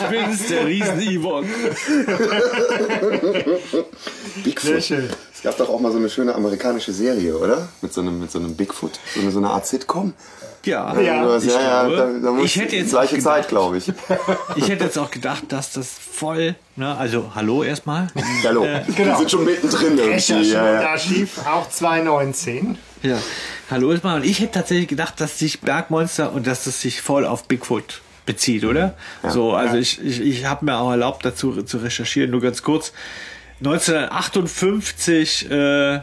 Ich bin's, der riesen Ewok. Bigfoot. schön. Es gab doch auch mal so eine schöne amerikanische Serie, oder? Mit so einem, mit so einem Bigfoot. So eine, so eine Art Sitcom. Ja, Ja, ja, ja, glaube, da, da muss ich hätte jetzt gleiche auch Zeit, gedacht- glaube ich. ich hätte jetzt auch gedacht, dass das voll, ne, also hallo erstmal. Hallo. genau. Die sind schon mittendrin irgendwie. Ja, und ja. Archiv, auch 2019. Ja, hallo erstmal. Und ich hätte tatsächlich gedacht, dass sich Bergmonster und dass das sich voll auf Bigfoot bezieht, oder? So, also ich, ich, ich habe mir auch erlaubt, dazu zu recherchieren, nur ganz kurz. 1958 äh,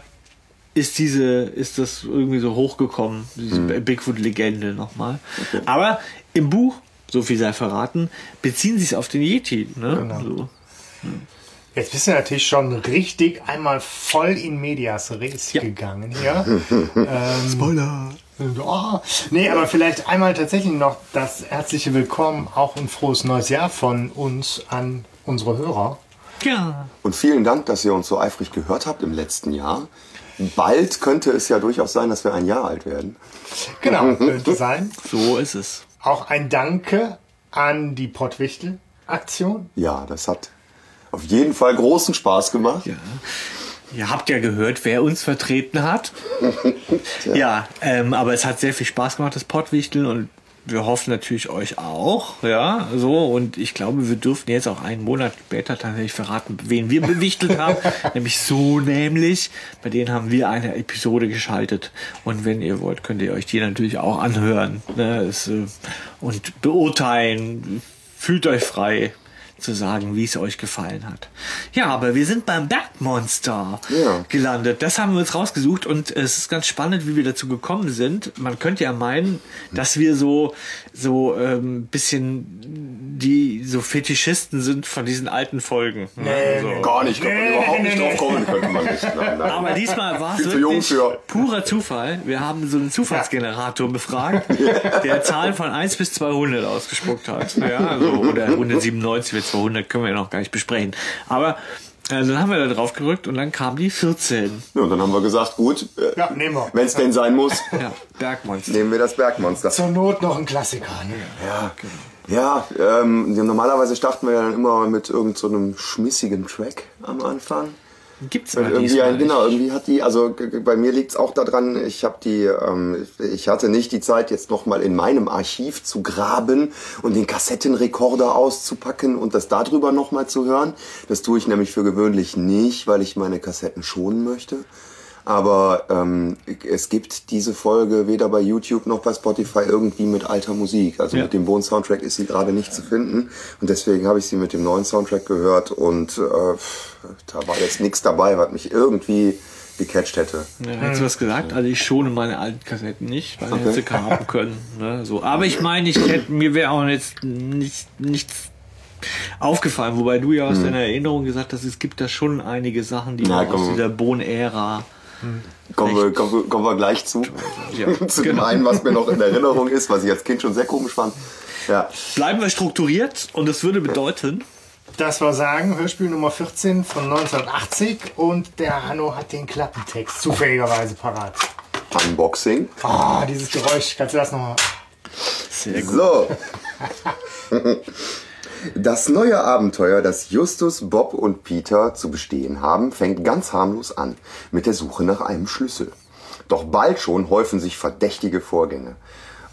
ist diese, ist das irgendwie so hochgekommen, diese Bigfoot-Legende nochmal. Aber im Buch, so viel sei verraten, beziehen sie es auf den Yeti. Ne? So. Jetzt bist du natürlich schon richtig einmal voll in Medias Res Ja. gegangen hier. ähm, Spoiler. Oh, nee, aber vielleicht einmal tatsächlich noch das herzliche Willkommen, auch ein frohes neues Jahr von uns an unsere Hörer. Ja. Und vielen Dank, dass ihr uns so eifrig gehört habt im letzten Jahr. Bald könnte es ja durchaus sein, dass wir ein Jahr alt werden. Genau, könnte sein. So ist es. Auch ein Danke an die Pottwichtel-Aktion. Ja, das hat auf jeden Fall großen Spaß gemacht. Ja. Ihr habt ja gehört, wer uns vertreten hat. ja, ähm, aber es hat sehr viel Spaß gemacht, das Pottwichteln und wir hoffen natürlich euch auch, ja, so. Und ich glaube, wir dürften jetzt auch einen Monat später tatsächlich verraten, wen wir bewichtelt haben, nämlich so nämlich, bei denen haben wir eine Episode geschaltet. Und wenn ihr wollt, könnt ihr euch die natürlich auch anhören ne, es, äh, und beurteilen, fühlt euch frei zu sagen, wie es euch gefallen hat. Ja, aber wir sind beim Bergmonster Ja. gelandet. Das haben wir uns rausgesucht und es ist ganz spannend, wie wir dazu gekommen sind. Man könnte ja meinen, dass wir so so ähm, bisschen die so Fetischisten sind von diesen alten Folgen. Ne? so. Gar nicht, kann man überhaupt nicht drauf kommen, könnte man nicht. Nein, nein. Aber diesmal war es wirklich für. purer Zufall. Wir haben so einen Zufallsgenerator befragt, der Zahlen von 1 bis 200 ausgespuckt hat. Ja, also, oder 197 bis 200 können wir ja noch gar nicht besprechen. Aber äh, dann haben wir da drauf gerückt und dann kam die 14. Ja, und dann haben wir gesagt, gut, Ja, nehmen wir. wenn es denn sein muss, Ja, Bergmonster. nehmen wir das Bergmonster. Zur Not noch ein Klassiker. Ne? Ja, ja ähm, normalerweise starten wir ja dann immer mit irgendeinem so einem schmissigen Track am Anfang. Gibt's aber irgendwie, diesmal genau, irgendwie hat die, also bei mir liegt's auch daran, ich habe die, ähm, ich hatte nicht die Zeit, jetzt nochmal in meinem Archiv zu graben und den Kassettenrekorder auszupacken und das darüber nochmal zu hören. Das tue ich nämlich für gewöhnlich nicht, weil ich meine Kassetten schonen möchte. Aber ähm, es gibt diese Folge weder bei YouTube noch bei Spotify irgendwie mit alter Musik. Also Ja. mit dem Bone-Soundtrack ist sie gerade nicht zu finden. Und deswegen habe ich sie mit dem neuen Soundtrack gehört und äh, da war jetzt nichts dabei, was mich irgendwie gecatcht hätte. Ja, hättest du was gesagt? Also ich schone meine alten Kassetten nicht, weil okay. hätte sie haben können. Ne? So. Aber ich meine, ich hätte, mir wäre auch jetzt nicht, nichts aufgefallen, wobei du ja aus deiner Erinnerung gesagt hast, es gibt da schon einige Sachen, die Na, aus dieser Bohnen-Ära. Kommen wir, kommen, wir, kommen wir gleich zu. Ja, zu dem genau. einen, was mir noch in Erinnerung ist, was ich als Kind schon sehr komisch fand. Ja. Bleiben wir strukturiert und das würde bedeuten, Das war sagen, Hörspiel Nummer 14 von 1980 und der Hanno hat den Klappentext zufälligerweise parat. Unboxing. Ah, dieses Geräusch, kannst du das nochmal? sehr gut. So. Das neue Abenteuer, das Justus, Bob und Peter zu bestehen haben, fängt ganz harmlos an mit der Suche nach einem Schlüssel. Doch bald schon häufen sich verdächtige Vorgänge.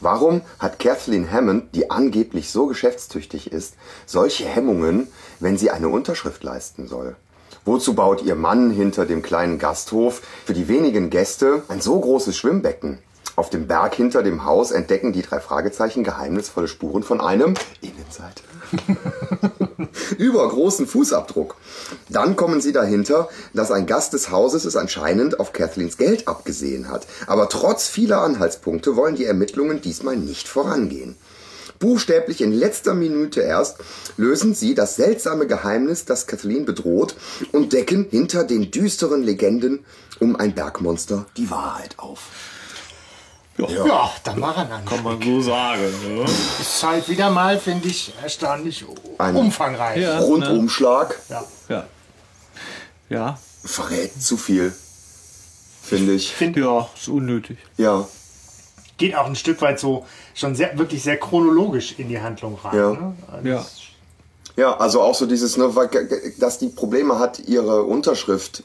Warum hat Kathleen Hammond, die angeblich so geschäftstüchtig ist, solche Hemmungen, wenn sie eine Unterschrift leisten soll? Wozu baut ihr Mann hinter dem kleinen Gasthof für die wenigen Gäste ein so großes Schwimmbecken? Auf dem Berg hinter dem Haus entdecken die drei Fragezeichen geheimnisvolle Spuren von einem Innenseite. Übergroßen Fußabdruck. Dann kommen sie dahinter, dass ein Gast des Hauses es anscheinend auf Kathleens Geld abgesehen hat. Aber trotz vieler Anhaltspunkte wollen die Ermittlungen diesmal nicht vorangehen. Buchstäblich in letzter Minute erst lösen sie das seltsame Geheimnis, das Kathleen bedroht, und decken hinter den düsteren Legenden um ein Bergmonster die Wahrheit auf. Ja, dann war er dann. Kann man so sagen. Ne? Ist halt wieder mal, finde ich, erstaunlich Ein- umfangreich. Ja. Rundumschlag Ja. Ja. Ja. verrät zu viel. finde ich. Find, Ja, ist unnötig. Ja, geht auch ein Stück weit so schon sehr, wirklich sehr chronologisch in die Handlung rein. Ja. Ne? Also Ja. ja, also auch so dieses, ne, weil- dass die Probleme hat, ihre Unterschrift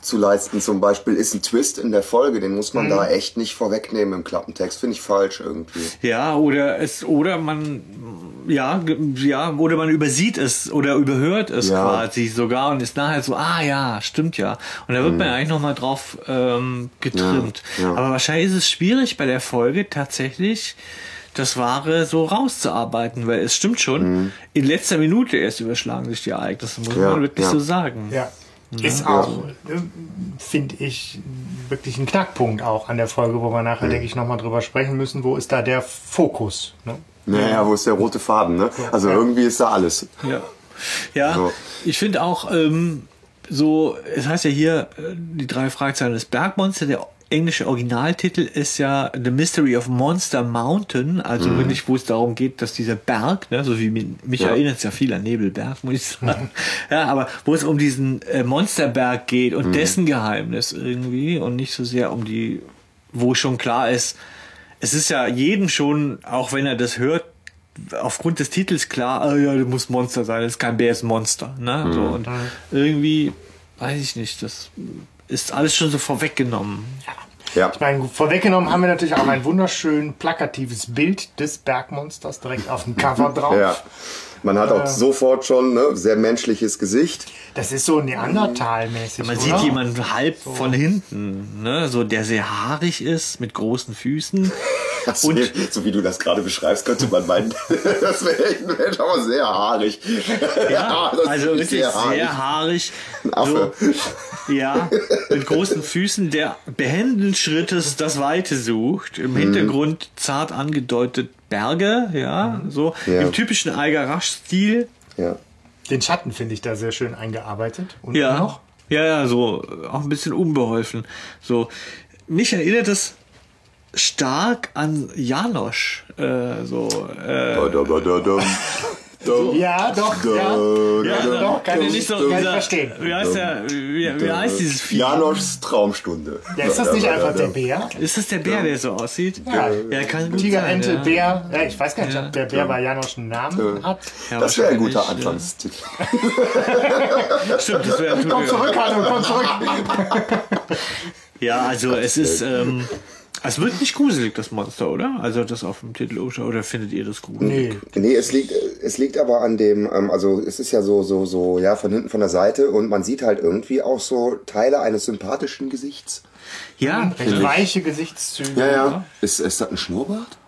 zu leisten zum Beispiel, ist ein Twist in der Folge, den muss man Mhm. da echt nicht vorwegnehmen im Klappentext, finde ich falsch irgendwie. Ja, oder es, oder man, ja, ja, oder man übersieht es oder überhört es Ja. quasi sogar und ist nachher so, ah ja, stimmt ja. Und da wird man eigentlich nochmal drauf ähm, getrimmt. Mhm. Ja, ja. Aber wahrscheinlich ist es schwierig bei der Folge tatsächlich das Wahre so rauszuarbeiten, weil es stimmt schon, in letzter Minute erst überschlagen sich die Ereignisse, muss Mhm. Ja, man wirklich ja. so sagen. Ja. Ist auch, äh, finde ich, wirklich ein Knackpunkt auch an der Folge, wo wir nachher, Mhm. denke ich, nochmal drüber sprechen müssen. Wo ist da der Fokus? Ne? Naja, wo ist der rote Faden, ne? Also Ja. irgendwie ist da alles. Ja, ja So. ich finde auch ähm, so, es heißt ja hier, äh, die drei Fragezeichen des Bergmonster, der englische Originaltitel ist ja The Mystery of Monster Mountain, also Mhm. wirklich, wo es darum geht, dass dieser Berg, ne, so wie mi- mich Ja. erinnert es ja viel an Nebelberg, muss ich sagen, ja, aber wo es um diesen äh, Monsterberg geht Mhm. und dessen Geheimnis irgendwie und nicht so sehr um die, wo schon klar ist, es ist ja jedem schon, auch wenn er das hört, aufgrund des Titels klar, ah ja, das muss Monster sein, das ist kein Bär, ist Monster. Ne? So, und irgendwie, weiß ich nicht, das ist alles schon so vorweggenommen. Ja. Ich meine, vorweggenommen haben wir natürlich auch ein wunderschön plakatives Bild des Bergmonsters direkt auf dem Cover drauf. Ja. Man hat auch sofort schon ne, sehr menschliches Gesicht. Das ist so Neandertal-mäßig. Man oder? sieht jemanden halb von hinten, ne? so der sehr haarig ist, mit großen Füßen. Das Und- wär- so wie du das gerade beschreibst, könnte man meinen, das wäre Mensch, aber sehr haarig. Ja, das ist also wirklich sehr haarig. haarig. Ein Affe. So, ja, mit großen Füßen, der behenden Schrittes das Weite sucht. Mhm. Im Hintergrund zart angedeutet Berge, ja, so Ja. im typischen Eiger-Rasch-Stil. Ja. Den Schatten finde ich da sehr schön eingearbeitet. Und Ja, noch? ja, ja, so auch ein bisschen unbeholfen. So, mich erinnert es stark an Janosch. Äh, so, äh. Dum. Ja, doch, ja. ja, Ja, doch, kann ich nicht so kann ich verstehen. Wie heißt, der, wie, wie heißt dieses Vieh? Janoschs Traumstunde. Ja, ist das nicht einfach der Bär? Ist das der Bär, der so aussieht? Ja. ja kann gut Tiger, sein, Ente, ja. Bär. Ja, ich weiß gar nicht, ob der Bär bei Janosch einen Namen hat. Ja, Das wäre ein guter Anfangstitel. Ja. Stimmt, das wäre Komm zurück, Hanno, komm zurück. Ja, also es ist, ähm, es wird nicht gruselig, das Monster, oder? Also das auf dem Titel oder findet ihr das gruselig? Nee. Nee, es liegt, es liegt aber an dem, ähm, also es ist ja so, so, so, ja, von hinten von der Seite und man sieht halt irgendwie auch so Teile eines sympathischen Gesichts. Ja, Recht weiche Gesichtszüge. Ja, ja. Ist, ist das ein Schnurrbart?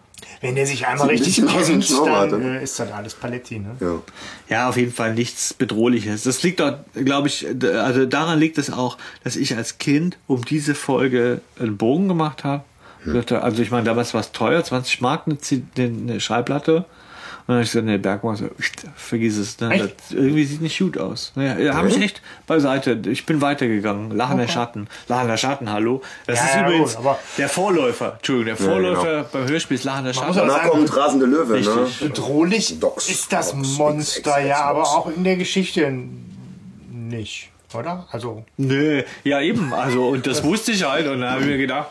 Wenn der sich einmal Sieht richtig ein kennt, Schnurrbart, dann äh, ist das alles Paletti. Ne? Ja. Ja, auf jeden Fall nichts Bedrohliches. Das liegt doch, glaube ich, also daran liegt es auch, dass ich als Kind um diese Folge einen Bogen gemacht habe. Dachte, Also ich meine, damals war es teuer, 20 Mark eine, eine Schallplatte. Und dann habe ich gesagt, nee, Bergmonster, vergiss es. Ne? Das, irgendwie sieht nicht gut aus. Ja, habe ich echt beiseite. Ich bin weitergegangen. Lachender Schatten. Lachender Schatten, hallo. Das Ja, ist ja, übrigens gut, aber- der Vorläufer. Entschuldigung, der Vorläufer beim Hörspiel ist Lachender Schatten. Danach sagen, kommt rasende Löwe, Richtig. ne? Bedrohlich Docs, ist das Docs, Monster X, X, ja, X, aber auch in der Geschichte nicht, oder? Also Nö, ja eben. Also, und das wusste ich halt. Und da habe ich mir gedacht,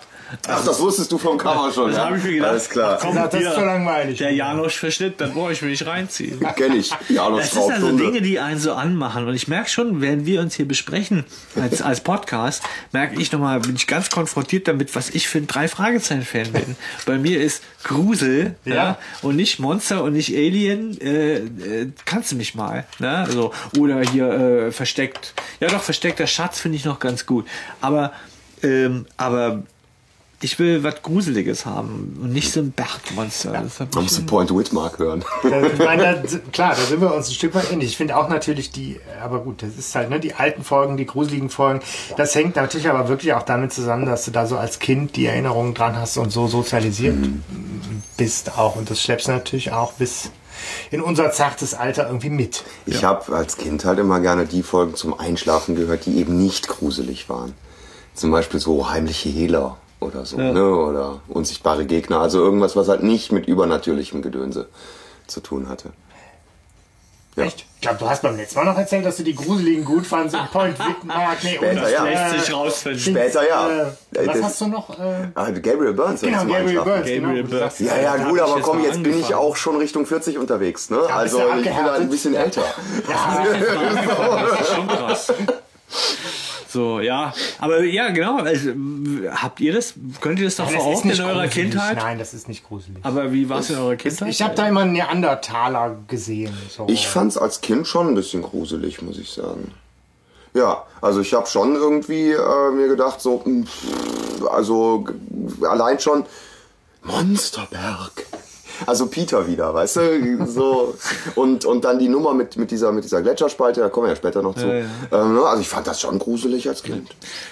Ach, das wusstest du vom Cover schon, Das ja? habe ich mir gedacht. Alles klar. Komm, Das ist so langweilig. Der Janosch-Verschnitt, dann brauche ich mir nicht reinziehen. Kenn ich. Janosch Das sind also. Dinge, die einen so anmachen. Und ich merke schon, während wir uns hier besprechen als, als Podcast, merke ich nochmal, bin ich ganz konfrontiert damit, was ich für ein Drei-Fragezeichen-Fan bin. Bei mir ist Grusel ja. Ja. und nicht Monster und nicht Alien. Äh, äh, kannst du mich mal. Ne? So, oder hier äh, versteckt. Ja doch, versteckter Schatz finde ich noch ganz gut. Aber, ähm, aber ich will was Gruseliges haben und nicht so ein Bergmonster. Das hab Man ich muss Point Whitmark hören. Da, ich meine, da, klar, da sind wir uns ein Stück weit ähnlich. Ich finde auch natürlich die, aber gut, das ist halt, ne, die alten Folgen, die gruseligen Folgen, das hängt natürlich aber wirklich auch damit zusammen, dass du da so als Kind die Erinnerungen dran hast und so sozialisiert bist auch. Und das schleppst du natürlich auch bis in unser zartes Alter irgendwie mit. Ich habe als Kind halt immer gerne die Folgen zum Einschlafen gehört, die eben nicht gruselig waren. Zum Beispiel so heimliche Hehler oder so, ne? Oder unsichtbare Gegner. Also irgendwas, was halt nicht mit übernatürlichem Gedönse zu tun hatte. Echt? Ich glaube, du hast beim letzten Mal noch erzählt, dass du die gruseligen gut fandst in Point Witmark. Nee, Später, und, ja. Lässt sich rausfinden. Später, ja. Äh, was Das- hast du noch? Äh, Ah, Gabriel Burns. genau, Gabriel. Burns. Gabriel genau, Burns. Ja, ja, gut, aber komm, jetzt bin ich angefangen. auch schon Richtung 40 unterwegs, ne? bist also ich bin halt ein bisschen älter. Das ist schon krass. So, ja. Aber ja, genau. Also, habt ihr das? Könnt ihr das ist verorten in eurer gruselig. Kindheit? Nein, das ist nicht gruselig. Aber wie war es in eurer Kindheit? Ich habe da immer einen Neandertaler gesehen. So. Ich fand's als Kind schon ein bisschen gruselig, muss ich sagen. Ja, also ich habe schon irgendwie äh, mir gedacht, so, pff, also allein schon Monsterberg. Also Peter wieder, weißt du? So. Und, und dann die Nummer mit, mit, dieser, mit dieser Gletscherspalte, da kommen wir ja später noch zu. Ja, ja. Ähm, ne? Also ich fand das schon gruselig als Kind.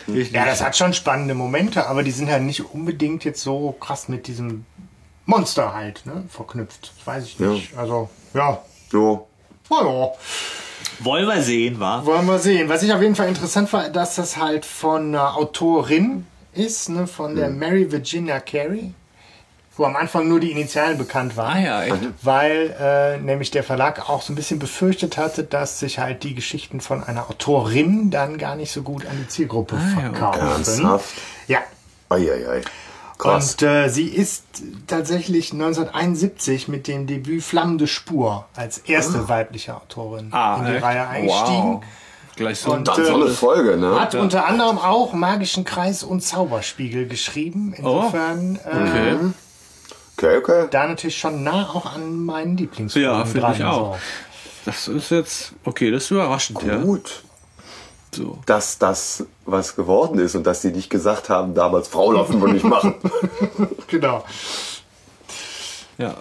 Ja, das hat schon spannende Momente, aber die sind halt nicht unbedingt jetzt so krass mit diesem Monster halt ne, verknüpft. Das weiß ich nicht. Also, ja. So. Naja, Wollen wir sehen, wa? wollen wir sehen. Was ich auf jeden Fall interessant war, dass das halt von einer Autorin ist, ne, von der Mary Virginia Carey, wo am Anfang nur die Initialen bekannt waren. Ah ja, echt. weil äh, nämlich der Verlag auch so ein bisschen befürchtet hatte, dass sich halt die Geschichten von einer Autorin dann gar nicht so gut an die Zielgruppe Ah, ja, verkaufen. Ernsthaft? Ja. Eieiei. Krass. Und äh, sie ist tatsächlich 1971 mit dem Debüt Flammende Spur als erste weibliche Autorin in die Ah, echt? Reihe eingestiegen. Wow. Gleich so. Und, Dann so eine Folge, ne? Hat unter anderem auch Magischen Kreis und Zauberspiegel geschrieben. Insofern äh, okay. Okay, okay. da natürlich schon nah auch an meinen Lieblingsfilmen Ja, finde ich auch. So. Das ist jetzt, okay, das ist überraschend, ja. Gut. So. dass das was geworden ist und dass die nicht gesagt haben, damals Frau laufen wir nicht machen. Genau. Ja.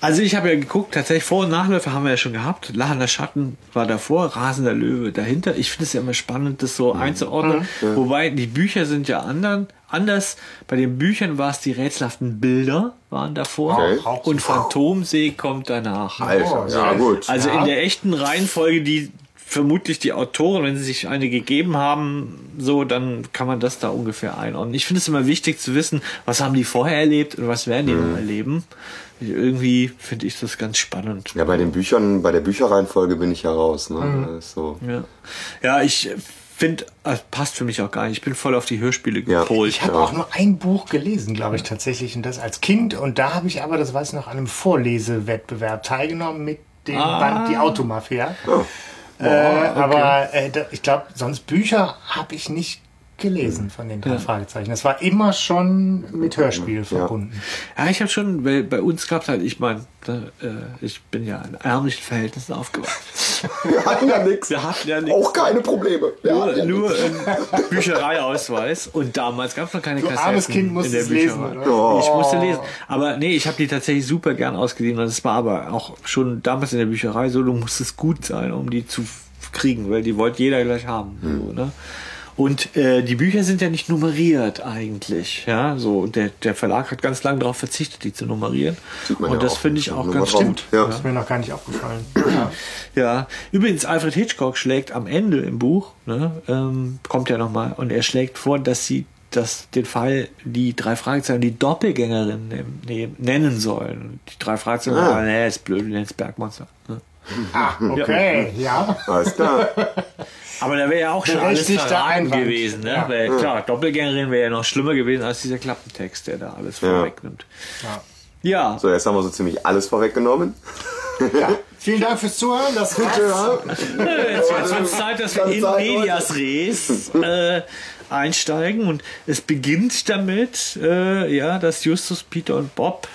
Also ich habe ja geguckt, tatsächlich Vor- und Nachläufe haben wir ja schon gehabt. Lachender Schatten war davor, Rasender Löwe dahinter. Ich finde es ja immer spannend, das so einzuordnen. Wobei die Bücher sind ja anderen, anders. Bei den Büchern war es die rätselhaften Bilder waren davor Okay. Und Phantomsee kommt danach. Alter, ja gut. Also Ja. in der echten Reihenfolge, die vermutlich die Autoren, wenn sie sich eine gegeben haben, so, dann kann man das da ungefähr einordnen. Ich finde es immer wichtig zu wissen, was haben die vorher erlebt und was werden die noch erleben. Irgendwie finde ich das ganz spannend. Ja, bei den Büchern, bei der Bücherreihenfolge bin ich ja raus. Ne? Ist So. Ja, ja ich finde, das passt für mich auch gar nicht. Ich bin voll auf die Hörspiele Ja. gepolt. Ich habe auch nur ein Buch gelesen, glaube ich, tatsächlich, und das als Kind. Und da habe ich aber, das weiß ich noch, an einem Vorlesewettbewerb teilgenommen mit dem Ah. Band Die Automafia. Äh, Aber äh, ich glaube, sonst Bücher habe ich nicht gelesen von den drei Fragezeichen. Das war immer schon mit Hörspiel verbunden. Ja, ich habe schon, weil bei uns gab es halt, ich meine, äh, ich bin ja in ärmlichen Verhältnissen aufgewachsen. Wir hatten ja nichts. Wir hatten ja nichts. Auch keine Probleme. Wir hatten ja Nur, nur Büchereiausweis und damals gab es noch keine Du Kassetten armes Kind in musst der es lesen? Oh. Ich musste lesen. Aber nee, ich habe die tatsächlich super gern ausgeliehen und es war aber auch schon damals in der Bücherei so, du musstest gut sein, um die zu kriegen, weil die wollte jeder gleich haben. So, ne? Und äh, die Bücher sind ja nicht nummeriert eigentlich. Ja, so der, der Verlag hat ganz lange darauf verzichtet, die zu nummerieren. Und ja das finde ich auch ganz gut. Ja. Ist mir noch gar nicht aufgefallen. Ja, übrigens, Alfred Hitchcock schlägt am Ende im Buch, ne, ähm, kommt ja nochmal, und er schlägt vor, dass sie das, den Fall die drei Fragezeichen die Doppelgängerin nennen sollen. Die drei Fragezeichen, Ah. ah. nee, ist blöd, du nennst Bergmonster. Ne? Ah, okay, ja. Alles klar. Aber da wäre ja auch schon alles verraten gewesen. Ne? Ja. Weil, klar, Doppelgängerin wäre ja noch schlimmer gewesen als dieser Klappentext, der da alles Ja. vorwegnimmt. Ja, So, jetzt haben wir so ziemlich alles vorweggenommen. ja. Vielen Dank fürs Zuhören. Das war's. Jetzt wird es Zeit, dass wir in Medias Res äh, einsteigen und es beginnt damit, äh, ja, dass Justus, Peter und Bob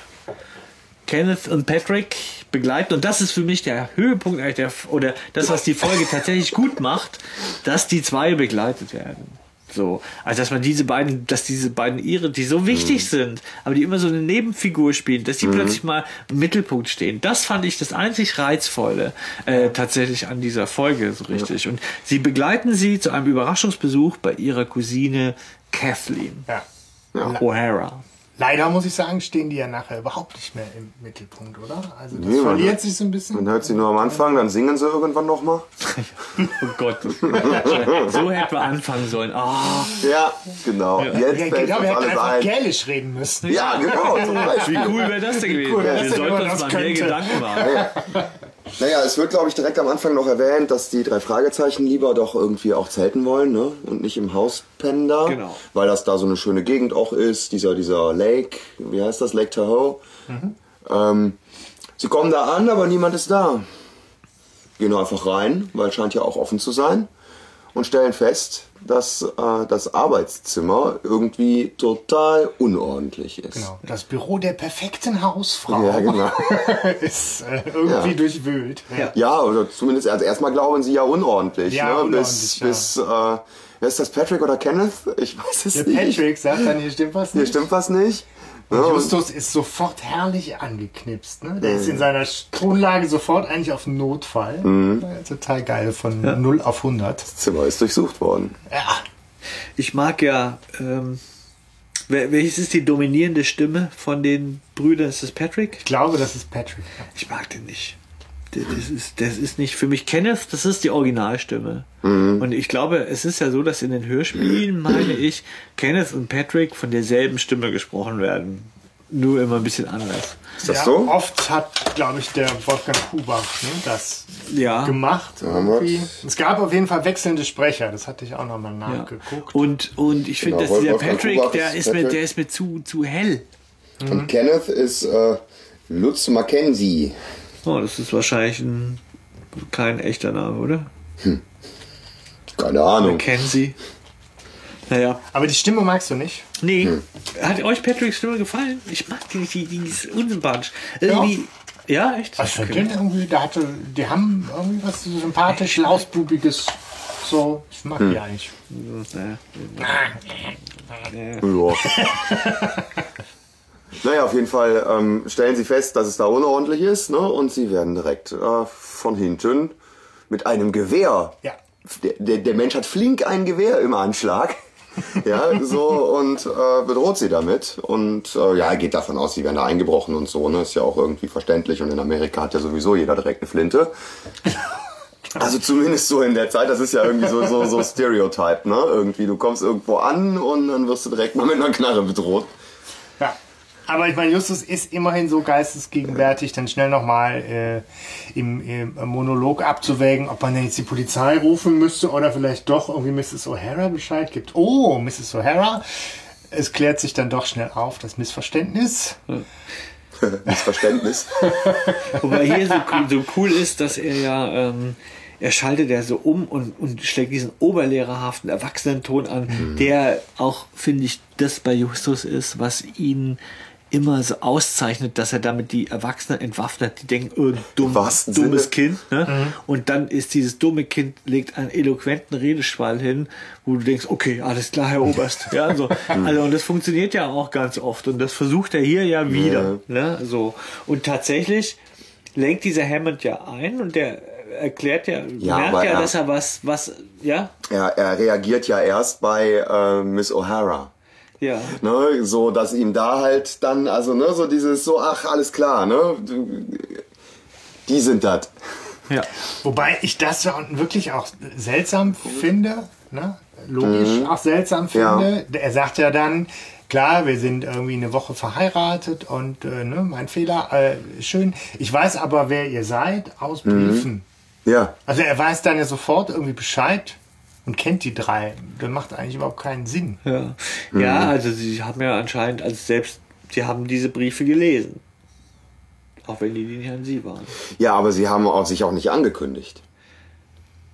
Kenneth und Patrick begleiten und das ist für mich der Höhepunkt eigentlich der, oder das, was die Folge tatsächlich gut macht, dass die zwei begleitet werden. So, also dass man diese beiden, dass diese beiden ihre, die so wichtig sind, aber die immer so eine Nebenfigur spielen, dass die plötzlich mal im Mittelpunkt stehen. Das fand ich das einzig reizvolle äh, tatsächlich an dieser Folge so richtig. Und sie begleiten sie zu einem Überraschungsbesuch bei ihrer Cousine Kathleen Ja. O'Hara. Leider muss ich sagen, stehen die ja nachher überhaupt nicht mehr im Mittelpunkt, oder? Also das Nee, man verliert hört- sich so ein bisschen. Man hört sie nur am Anfang, dann singen sie irgendwann nochmal. Oh Gott, so hätten wir anfangen sollen. Ah, Ja, genau. Jetzt ja, genau, wir hätten alles einfach ein. Gälisch reden müssen. Ja, genau, wie cool wäre das denn gewesen? cool wir sollten uns mal mehr? Gedanken machen. Naja, es wird, glaube ich, direkt am Anfang noch erwähnt, dass die drei Fragezeichen lieber doch irgendwie auch zelten wollen, ne? Und nicht im Haus pennen da. Genau. Weil das da so eine schöne Gegend auch ist, dieser, dieser Lake, wie heißt das, Lake Tahoe. Ähm, sie kommen da an, aber niemand ist da. Gehen einfach rein, weil es scheint ja auch offen zu sein. Und stellen fest, dass äh, das Arbeitszimmer irgendwie total unordentlich ist. Genau. Das Büro der perfekten Hausfrau Ja, genau. ist äh, irgendwie Ja. durchwühlt. Ja. Ja, oder zumindest, also erstmal glauben sie ja unordentlich. Ja, ne? unordentlich, bis, ja. bis, äh, wer ist das, Patrick oder Kenneth? Ich weiß es Der nicht. Patrick sagt dann, hier stimmt was Hier nicht. stimmt was nicht. Und, Justus ist sofort herrlich angeknipst. Ne? Der ist in seiner Tonlage sofort eigentlich auf Notfall. Mhm. Ja, Total geil, von 0 auf 100. das Zimmer ist durchsucht worden. Ja, Ich mag ja, ähm, wer- welches ist die dominierende Stimme von den Brüdern? Ist das Patrick? ich glaube, das ist Patrick. Ja. Ich mag den nicht. Das ist, das ist nicht für mich. Kenneth, das ist die Originalstimme. Und ich glaube, es ist ja so, dass in den Hörspielen, meine ich, Kenneth und Patrick von derselben Stimme gesprochen werden. Nur immer ein bisschen anders. Ist das ja, so? Oft hat, glaube ich, der Wolfgang Kubach ne, das Ja. gemacht. irgendwie. Es gab auf jeden Fall wechselnde Sprecher. Das hatte ich auch nochmal Ja. nachgeguckt. Und, und ich finde, Genau, dass dieser Wolfgang Patrick, Kubach der ist ist, mir, Patrick. der ist mir zu, zu hell. Und Kenneth ist äh, Lutz Mackenzie. Oh, das ist wahrscheinlich ein, kein echter Name, oder? Keine Ahnung. Mackenzie. Naja. Aber die Stimme magst du nicht? Nee. Hm. Hat euch Patricks Stimme gefallen? Ich mag die nicht, die, die ist unsympathisch. Irgendwie. Ja, echt? Was für den irgendwie, da hatte, die haben irgendwie was so sympathisch, lausbubiges. So, ich mag Hm. die eigentlich. Naja. Ja. naja, auf jeden Fall ähm, stellen sie fest, dass es da unordentlich ist, ne? Und sie werden direkt äh, von hinten mit einem Gewehr. Ja. Der, der, der Mensch hat flink ein Gewehr im Anschlag. ja, so und äh, bedroht sie damit. Und äh, ja, er geht davon aus, sie werden da eingebrochen und so, ne? Ist ja auch irgendwie verständlich. Und in Amerika hat ja sowieso jeder direkt eine Flinte. Also zumindest so in der Zeit, das ist ja irgendwie so, so, so Stereotype, ne? Irgendwie, du kommst irgendwo an und dann wirst du direkt mal mit einer Knarre bedroht. Ja. Aber ich meine, Justus ist immerhin so geistesgegenwärtig, dann schnell nochmal äh, im, im Monolog abzuwägen, ob man denn jetzt die Polizei rufen müsste oder vielleicht doch irgendwie Mrs. O'Hara Bescheid gibt. Oh, Mrs. O'Hara. Es klärt sich dann doch schnell auf, das Missverständnis. Missverständnis. Wobei hier so, cool- so cool ist, dass er ja, ähm, er schaltet ja so um und, und schlägt diesen oberlehrerhaften Erwachsenenton an, Mhm. der auch, finde ich, das bei Justus ist, was ihn immer so auszeichnet, dass er damit die Erwachsenen entwaffnet, die denken, oh, dumm, dummes Sinne. Kind. Ne? Und dann ist dieses dumme Kind, legt einen eloquenten Redeschwall hin, wo du denkst, okay, alles klar, Herr Oberst. ja, so. Also, und das funktioniert ja auch ganz oft. Und das versucht er hier ja wieder. Ne? So. Und tatsächlich lenkt dieser Hammond ja ein und der erklärt ja, Ja, merkt ja, er- dass er was, was, ja, Er, er reagiert ja erst bei äh, Miss O'Hara. Ja. Ne, so dass ihm da halt dann, also ne, so dieses so, ach, alles klar, ne? Die sind das. Ja. Wobei ich das ja wirklich auch seltsam finde, ne? logisch auch seltsam finde. Er sagt ja dann, klar, wir sind irgendwie eine Woche verheiratet und äh, ne, mein Fehler, äh, schön. Ich weiß aber, wer ihr seid, aus Briefen. Ja. Also er weiß dann ja sofort irgendwie Bescheid und kennt die drei. Das macht eigentlich überhaupt keinen Sinn. Ja. ja, also sie haben ja anscheinend, also selbst, sie haben diese Briefe gelesen. Auch wenn die nicht an sie waren. Ja, aber sie haben auch, sich auch nicht angekündigt.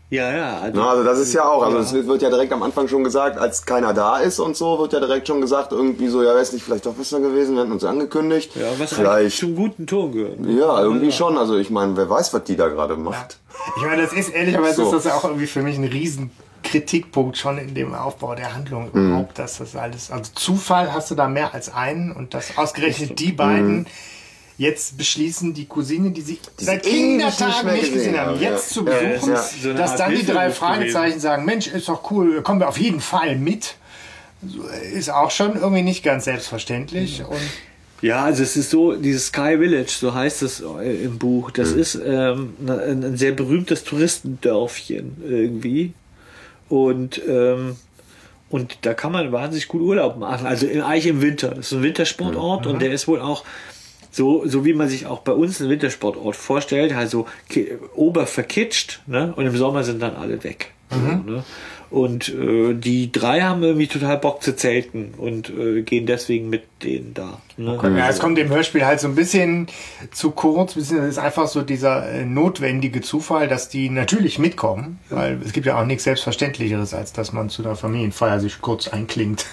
Ja, ja. Also, Ne, also das ist ja auch, also es ja. wird ja direkt am Anfang schon gesagt, als keiner da ist und so, wird ja direkt schon gesagt, irgendwie so, ja, weiß nicht, vielleicht doch besser gewesen, wir hätten uns angekündigt. ja, was eigentlich vielleicht. zum guten Ton gehört. Ja, irgendwie schon. Also ich meine, wer weiß, was die da gerade macht. Ich meine, das ist ehrlicherweise So. ist das ja auch irgendwie für mich ein riesen Kritikpunkt schon in dem Aufbau der Handlung Mhm. überhaupt, dass das alles, also Zufall hast du da mehr als einen und dass ausgerechnet die beiden jetzt beschließen, die Cousine, die sie seit ewig nicht Kindertagen mehr nicht gesehen haben, haben, ja. jetzt zu besuchen, ja. So dass Art dann die drei Fragezeichen gewesen. sagen, Mensch, ist doch cool, kommen wir auf jeden Fall mit. Ist auch schon irgendwie nicht ganz selbstverständlich und Ja, also es ist so, dieses Sky Village, so heißt es äh, im Buch, das ist ähm, ein, ein sehr berühmtes Touristendörfchen irgendwie. Und, ähm, und da kann man wahnsinnig gut Urlaub machen. Also in, eigentlich im Winter. Das ist ein Wintersportort und der ist wohl auch so, so wie man sich auch bei uns einen Wintersportort vorstellt, also ki- oberverkitscht, ne? Und im Sommer sind dann alle weg. So, ne? Und äh, die drei haben irgendwie total Bock zu zelten und äh, gehen deswegen mit denen da. Ne? Ja, es kommt im Hörspiel halt so ein bisschen zu kurz, es ist einfach so dieser äh, notwendige Zufall, dass die natürlich mitkommen, weil es gibt ja auch nichts Selbstverständlicheres, als dass man zu einer Familienfeier sich kurz einklingt.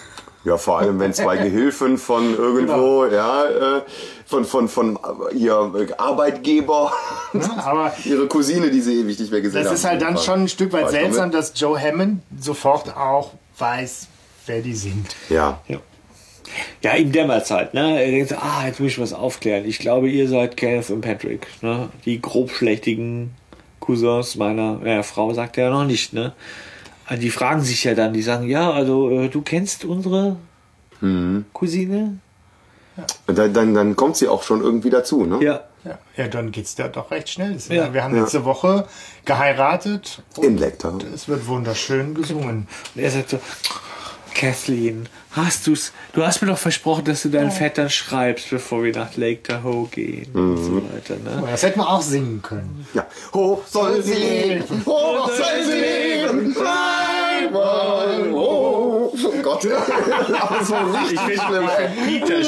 Ja, vor allem, wenn zwei Gehilfen von irgendwo, ja, äh, von, von, von ihr Arbeitgeber, Aber ihre Cousine, die sie ewig nicht mehr gesehen das haben. ist halt dann schon ein Stück weit seltsam, dass Joe Hammond sofort auch weiß, wer die sind. Ja. Ja. Ja, ihm dämmert's halt, ne? Er denkt so, ah, jetzt muss ich was aufklären. Ich glaube, ihr seid Kenneth und Patrick, ne? Die grobschlächtigen Cousins meiner äh, Frau, sagt er ja noch nicht, ne? Also Die fragen sich ja dann, die sagen, ja, also äh, du kennst unsere Cousine? Und dann, dann, dann kommt sie auch schon irgendwie dazu, ne? Ja. Ja, ja dann geht's da doch recht schnell. Ja. Wir haben letzte Woche geheiratet In Lecter. es wird wunderschön gesungen. Und er sagt so, Kathleen, hast du's? Du hast mir doch versprochen, dass du deinen Vettern schreibst, bevor wir nach Lake Tahoe gehen und so weiter, ne? Das hätten wir auch singen können. Ja. Hoch soll sie leben, hoch soll sie leben, hoch. Oh Gott. Aber so richtig Ich schlimm, ey. Peter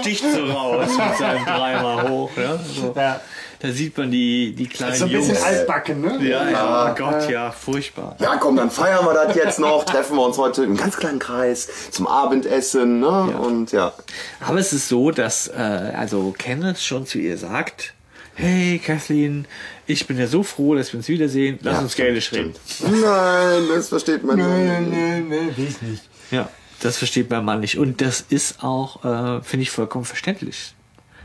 sticht so raus mit seinem dreimal hoch. Ja? So. Ja. Da sieht man die, die kleinen So ein bisschen Jungs. altbacken, ne? Ja, ja, Gott, ja, furchtbar. Ja, komm, dann feiern wir das jetzt noch. Treffen wir uns heute im ganz kleinen Kreis zum Abendessen, ne? Und ja. Aber es ist so, dass äh, also Kenneth schon zu ihr sagt, hey Kathleen, ich bin ja so froh, dass wir uns wiedersehen. Lass Ja, uns Gälisch reden. Nein, das versteht man Nee, nicht. nee, nee, will ich nicht. Ja, das versteht mein Mann nicht. Und das ist auch, äh, finde ich, vollkommen verständlich.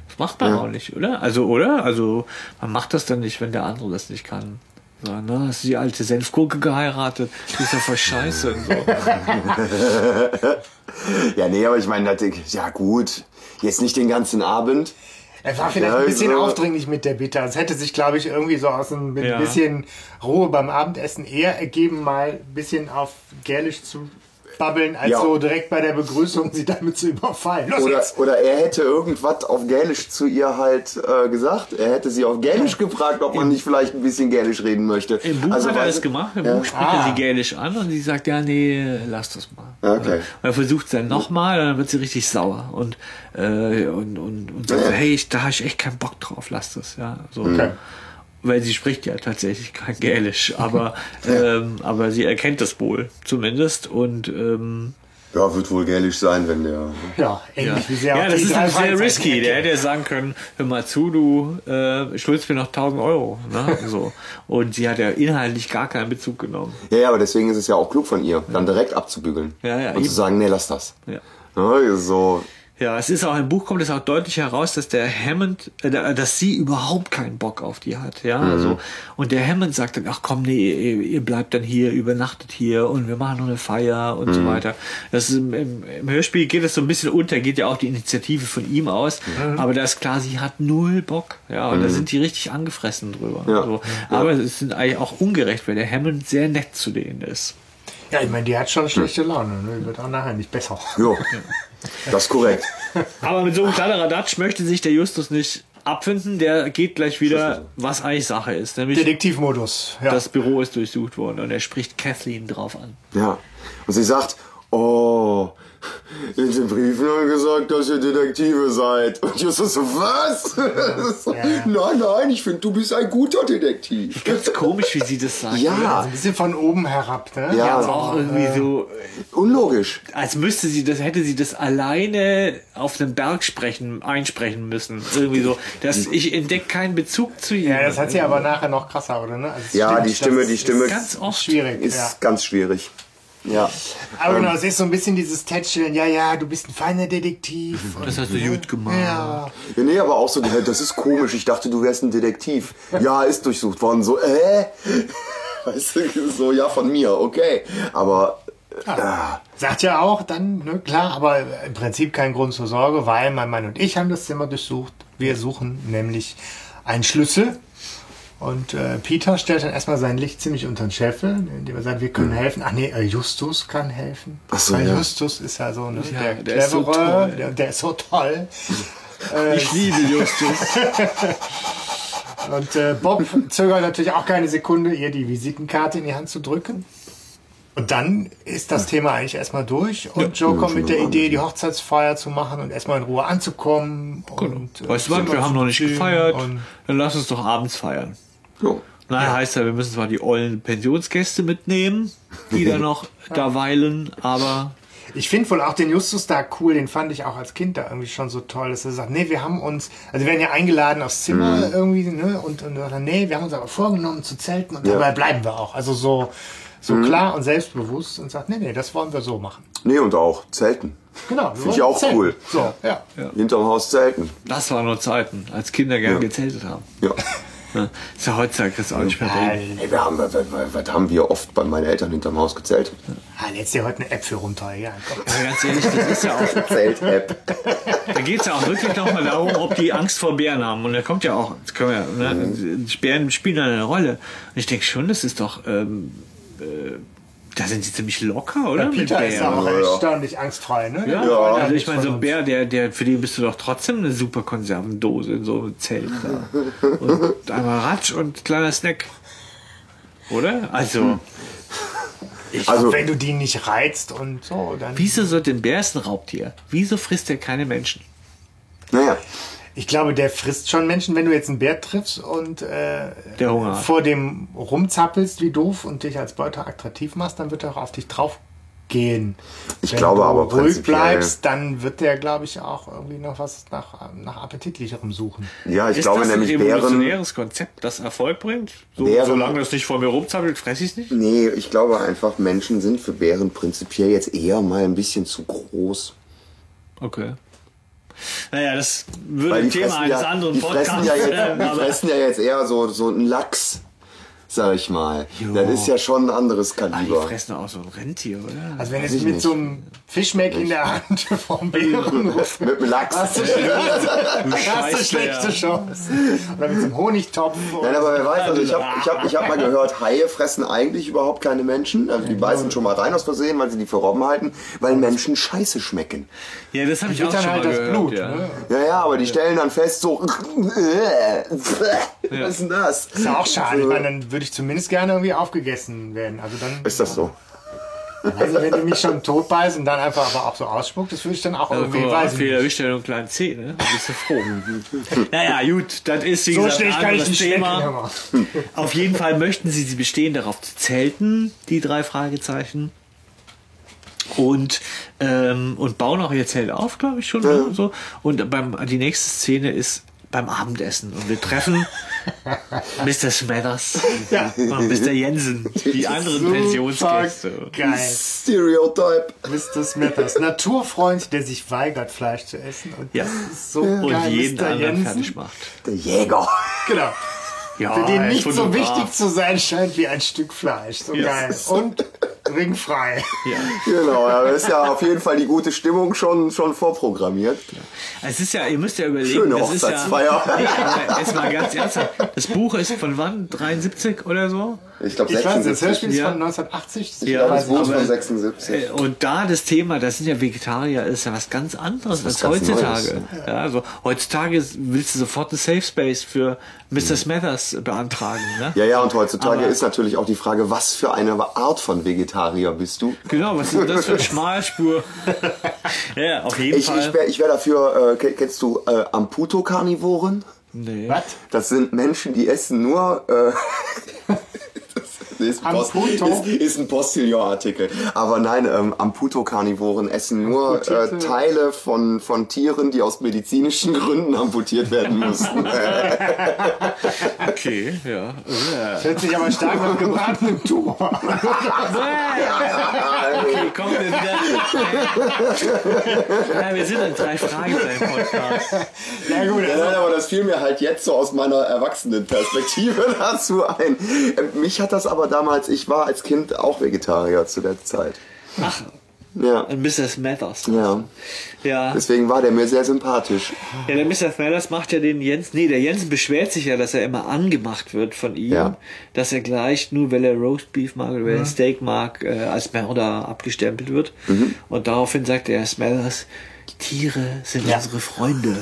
Das macht man Ja. auch nicht, oder? Also, oder? Also, man macht das dann nicht, wenn der andere das nicht kann. So, ne? Hast du die alte Senfgurke geheiratet? Die ist ja voll scheiße. Und so. Ja, nee, aber ich meine, ja gut, jetzt nicht den ganzen Abend. Er war vielleicht Ja, ein bisschen so- aufdringlich mit der Bitte. Es hätte sich, glaube ich, irgendwie so aus einem mit Ja. ein bisschen Ruhe beim Abendessen eher ergeben, mal ein bisschen auf Gälisch zu babbeln, als Ja. so direkt bei der Begrüßung sie damit zu überfallen. Los Oder, jetzt! oder er hätte irgendwas auf Gälisch zu ihr halt äh, gesagt. Er hätte sie auf Gälisch gefragt, ob man nicht vielleicht ein bisschen Gälisch reden möchte. Im Buch Also, hat er das gemacht. Im Ja. Buch spricht Ah. er sie Gälisch an und sie sagt, ja, nee, lass das mal. Okay. Und er versucht es dann nochmal und dann wird sie richtig sauer und, äh, und, und, und sagt so, hey, ich, da habe ich echt keinen Bock drauf, lass das. Ja, so. Okay. Weil sie spricht ja tatsächlich kein Gälisch, aber, ähm, aber sie erkennt das wohl zumindest und ähm, Ja, wird wohl Gälisch sein, wenn der. Ja, ähnlich ja, wie sehr ja das ist dann sehr risky. Der hätte ja sagen können, hör mal zu, du äh, schuldest mir noch 1000 Euro. Ne? So. Und sie hat ja inhaltlich gar keinen Bezug genommen. Ja, ja, aber deswegen ist es ja auch klug von ihr, dann direkt abzubügeln. Ja, ja, und eben. zu sagen, nee, lass das. Ja. Ne, so, Ja, es ist auch im Buch kommt es auch deutlich heraus, dass der Hammond, äh, dass sie überhaupt keinen Bock auf die hat, ja. Mhm. Also und der Hammond sagt dann, ach komm, nee, ihr, ihr bleibt dann hier, übernachtet hier und wir machen noch eine Feier und Mhm. so weiter. Das ist im, im, im Hörspiel geht es so ein bisschen unter, geht ja auch die Initiative von ihm aus, Mhm. aber da ist klar, sie hat null Bock, ja. Und da sind die richtig angefressen drüber. Ja. So. Aber es sind eigentlich auch ungerecht, weil der Hammond sehr nett zu denen ist. Ja, ich meine, die hat schon schlechte Laune. Ne? Die wird auch nachher nicht besser. jo. Das ist korrekt. Aber mit so einem Kladderadatsch möchte sich der Justus nicht abfinden. Der geht gleich wieder, was eigentlich Sache ist. Nämlich, Detektivmodus. Ja. das Büro ist durchsucht worden und er spricht Kathleen drauf an. Ja. Und sie sagt, oh, in den Briefen haben gesagt, dass ihr Detektive seid. Und Justus so, was? Nein, nein, ich finde, du bist ein guter Detektiv. Ganz komisch, wie sie das sagt. Ja, ein bisschen von oben herab. Ne? Ja. Also auch irgendwie so, unlogisch. als müsste sie das, hätte sie das alleine auf einem Berg sprechen, einsprechen müssen. Irgendwie so, dass ich entdecke keinen Bezug zu ihr. Ja, das hat sie aber nachher noch krasser, oder? Ne? Also Ja, stimmt, die Stimme, die ist Stimme ganz oft. schwierig. ist ja. ganz schwierig. Ja. Aber genau, es ist so ein bisschen dieses Tätscheln, ja, ja, du bist ein feiner Detektiv. Das hast du gut gemacht. Ja. Ja, nee, aber auch so, das ist komisch. Ich dachte, du wärst ein Detektiv. Ja, ist durchsucht worden. So, äh? Weißt du, so, ja, von mir, okay. Aber, Ja. Sagt ja auch dann, ne, klar, aber im Prinzip kein Grund zur Sorge, weil mein Mann und ich haben das Zimmer durchsucht. Wir suchen nämlich einen Schlüssel. Und äh, Peter stellt dann erstmal sein Licht ziemlich unter den Scheffel, indem er sagt, wir können helfen. Ach nee, äh, Justus kann helfen. Ach so, Weil ja. Justus ist ja so ne, Ja, der, der ist so toll. der, der ist so toll. Ich liebe Justus. Und äh, Bob zögert natürlich auch keine Sekunde, ihr die Visitenkarte in die Hand zu drücken. Und dann ist das Thema eigentlich erstmal durch und Joe kommt mit der Idee, die Hochzeitsfeier zu machen und erstmal in Ruhe anzukommen. Und, äh, Weißt du was, wir haben noch nicht gefeiert. Und Dann lass uns doch abends feiern. So. Naja, heißt ja, wir müssen zwar die ollen Pensionsgäste mitnehmen, die da noch da weilen, aber ich finde wohl auch den Justus da cool, den fand ich auch als Kind da irgendwie schon so toll, dass er sagt, nee, wir haben uns, also wir werden ja eingeladen aufs Zimmer irgendwie, ne, und, und sagt, nee, wir haben uns aber vorgenommen zu zelten und Ja. dabei bleiben wir auch. Also so, so klar und selbstbewusst und sagt, nee, nee, das wollen wir so machen. Nee, und auch Zelten. Genau. Finde ich auch zelten. cool. So, ja. Hinterm Haus Zelten. das waren nur Zeiten, als Kinder gern Ja. gezeltet haben. Ja. Ja, Ist ja heutzutage das auch nicht mehr. Ey, wir haben, was, haben wir oft bei meinen Eltern hinterm Haus gezeltet? Ah, jetzt dir heute eine App für runter, ja. Aber ganz ehrlich, das ist ja auch, Zelt-App. da geht es ja auch wirklich nochmal darum, ob die Angst vor Bären haben. Und da kommt ja auch, das können wir, ne, Bären spielen da eine Rolle. Und ich denke schon, das ist doch, ähm, äh, da sind sie ziemlich locker, oder? Mit Peter ist auch Ja, ja. erstaunlich angstfrei, ne? Ja, wollen also ich meine, so ein. Bär, der, der, für den bist du doch trotzdem eine super Konservendose in so einem Zelt. Da. Und einmal Ratsch und kleiner Snack. Oder? Also, Ich Also- glaub, wenn du die nicht reizt und so, dann. wieso sollte ein Bär ist ein Raubtier? Wieso frisst er keine Menschen? Naja, Ich glaube, der frisst schon Menschen, wenn du jetzt einen Bär triffst und äh, Der Hunger vor dem rumzappelst wie doof und dich als Beute attraktiv machst, dann wird er auch auf dich drauf gehen. Ich wenn glaube du aber ruhig bleibst, dann wird der, glaube ich, auch irgendwie noch was nach, nach appetitlicherem suchen. ja, ich ist glaube das nämlich ein Bären. evolutionäres Konzept, das Erfolg bringt? So, Bären- solange das nicht vor mir rumzappelt, fresse ich es nicht? Nee, ich glaube einfach, Menschen sind für Bären prinzipiell jetzt eher mal ein bisschen zu groß. Okay. Naja, das würde Thema eines ja, anderen Podcasts ja jetzt, die fressen ja jetzt eher so, so einen Lachs, sag ich mal. Jo. Das ist ja schon ein anderes Ah, die Kaliber. fressen auch so ein Rentier, oder? Also wenn ich mit nicht. so einem Fischmeck in der Hand vom Bären Mit dem Lachs. hast du, Du du schlechte ja. Chancen. Oder mit so einem Honigtopf. Nein, aber wer weiß, also ich habe ich hab, ich hab mal gehört, Haie fressen eigentlich überhaupt keine Menschen. Also die beißen schon mal rein aus Versehen, weil sie die für Robben halten, weil Menschen scheiße schmecken. Ja, das habe ich auch dann schon halt mal das gehört. Blut. ja. Ne? Ja, ja, aber die stellen dann fest so, was ist denn das? Ist ja auch schade. Ich meine, dann würde ich zumindest gerne irgendwie aufgegessen werden. Also dann, Ist das so? also wenn die mich schon tot beißen und dann einfach aber auch so ausspuckt, das würde ich dann auch Also, irgendwie, ja nur einen kleinen Zeh, ne? Dann bist du froh. naja, gut, das ist wie So gesagt schlecht ein kann ich anderes Thema. Auf jeden Fall möchten sie, sie bestehen darauf zu zelten, die drei Fragezeichen. Und, ähm, und bauen auch ihr Zelt auf, glaube ich schon. Ne? So. Und beim, die nächste Szene ist beim Abendessen. Und wir treffen Mr. Smathers Ja. und Mr. Jensen, die anderen Super Pensionsgäste. Geil. Stereotype. Mr. Smithers. Naturfreund, der sich weigert, Fleisch zu essen. Und Ja. das ist so Und geil. jeden Mr. anderen Jensen. fertig macht. Der Jäger. Genau. Ja, Für den nicht so wichtig zu sein scheint wie ein Stück Fleisch. So Ja. geil. Und ringfrei. Ja. Genau, ja, da ist ja auf jeden Fall die gute Stimmung schon, schon vorprogrammiert. Es ist ja, ihr müsst ja überlegen, Schöne das ist ja, Hochzeitsfeier. Nee, aber jetzt mal ganz ernsthaft. Das Buch ist von wann? 73 oder so? Ich glaube Ich weiß, das 76. Hörspiel ist Ja. von 1980. Ich Ja, glaube, das Buch ist von 76. Äh, Und da das Thema, das sind ja Vegetarier, ist ja was ganz anderes als ganz heutzutage. Neues. Ja, also heutzutage willst du sofort einen Safe Space für Mr. Smathers beantragen. Ne? Ja, ja, und heutzutage Aber- ist natürlich auch die Frage, was für eine Art von Vegetarier bist du? Genau, was ist denn das für eine Schmalspur? ja, auf jeden Ich, Fall. ich wäre wär dafür, äh, ke- kennst du äh, Amputo-Karnivoren? nee. Was? Das sind Menschen, die essen nur. Äh, das ist ein, Post, ist, ist ein Postillon-Artikel. Aber nein, ähm, Amputo-Karnivoren essen nur äh, Teile von, von Tieren, die aus medizinischen Gründen amputiert werden mussten. Okay, ja. ja. Hört sich aber stark nach gebratenem Tumor an. Okay, kommen wir wieder. Ja, wir sind ein drei Fragezeichen Podcast. Ja gut, Ja, also, nein, aber das fiel mir halt jetzt so aus meiner Erwachsenenperspektive dazu ein. Ähm, Mich hat das aber damals, ich war als Kind auch Vegetarier zu der Zeit. Ach, Ja, Mr. Smathers. ja. Ja. Deswegen war der mir sehr sympathisch. Ja, der Mr. Smathers macht ja den Jens. Nee, der Jens beschwert sich ja, dass er immer angemacht wird von ihm. Ja. Dass er gleich, nur weil er Roastbeef mag oder weil er Steak mag, äh, als Mörder abgestempelt wird. Und daraufhin sagt der Smathers, Tiere sind Ja. unsere Freunde.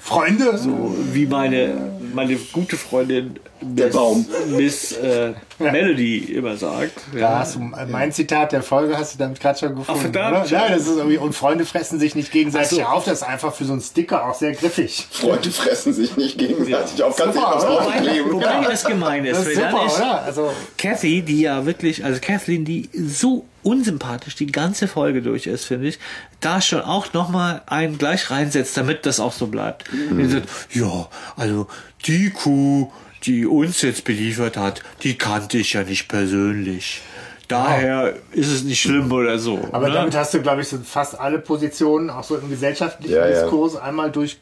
Freunde? So wie meine, meine gute Freundin Der Baum. Miss äh, Melody immer sagt. Da hast du mein Zitat der Folge hast du damit gerade schon gefunden. verdammt, oder? Ja, das ist irgendwie, und Freunde fressen sich nicht gegenseitig Ach so. auf. Das ist einfach für so einen Sticker auch sehr griffig. Freunde fressen sich nicht gegenseitig auf. Kannst dich Super, oder? Wobei das gemein ist. Das ist dann super, ist oder? Also, Kathy, die ja wirklich, also Kathleen, die so unsympathisch die ganze Folge durch ist, finde ich, da schon auch nochmal einen gleich reinsetzt, damit das auch so bleibt. Mhm. Sagt, ja, also die Kuh, die uns jetzt beliefert hat, die kannte ich ja nicht persönlich. Daher ist es nicht schlimm oder so. aber ne? damit hast du, glaube ich, so fast alle Positionen, auch so im gesellschaftlichen Ja, ja. Diskurs, einmal durch.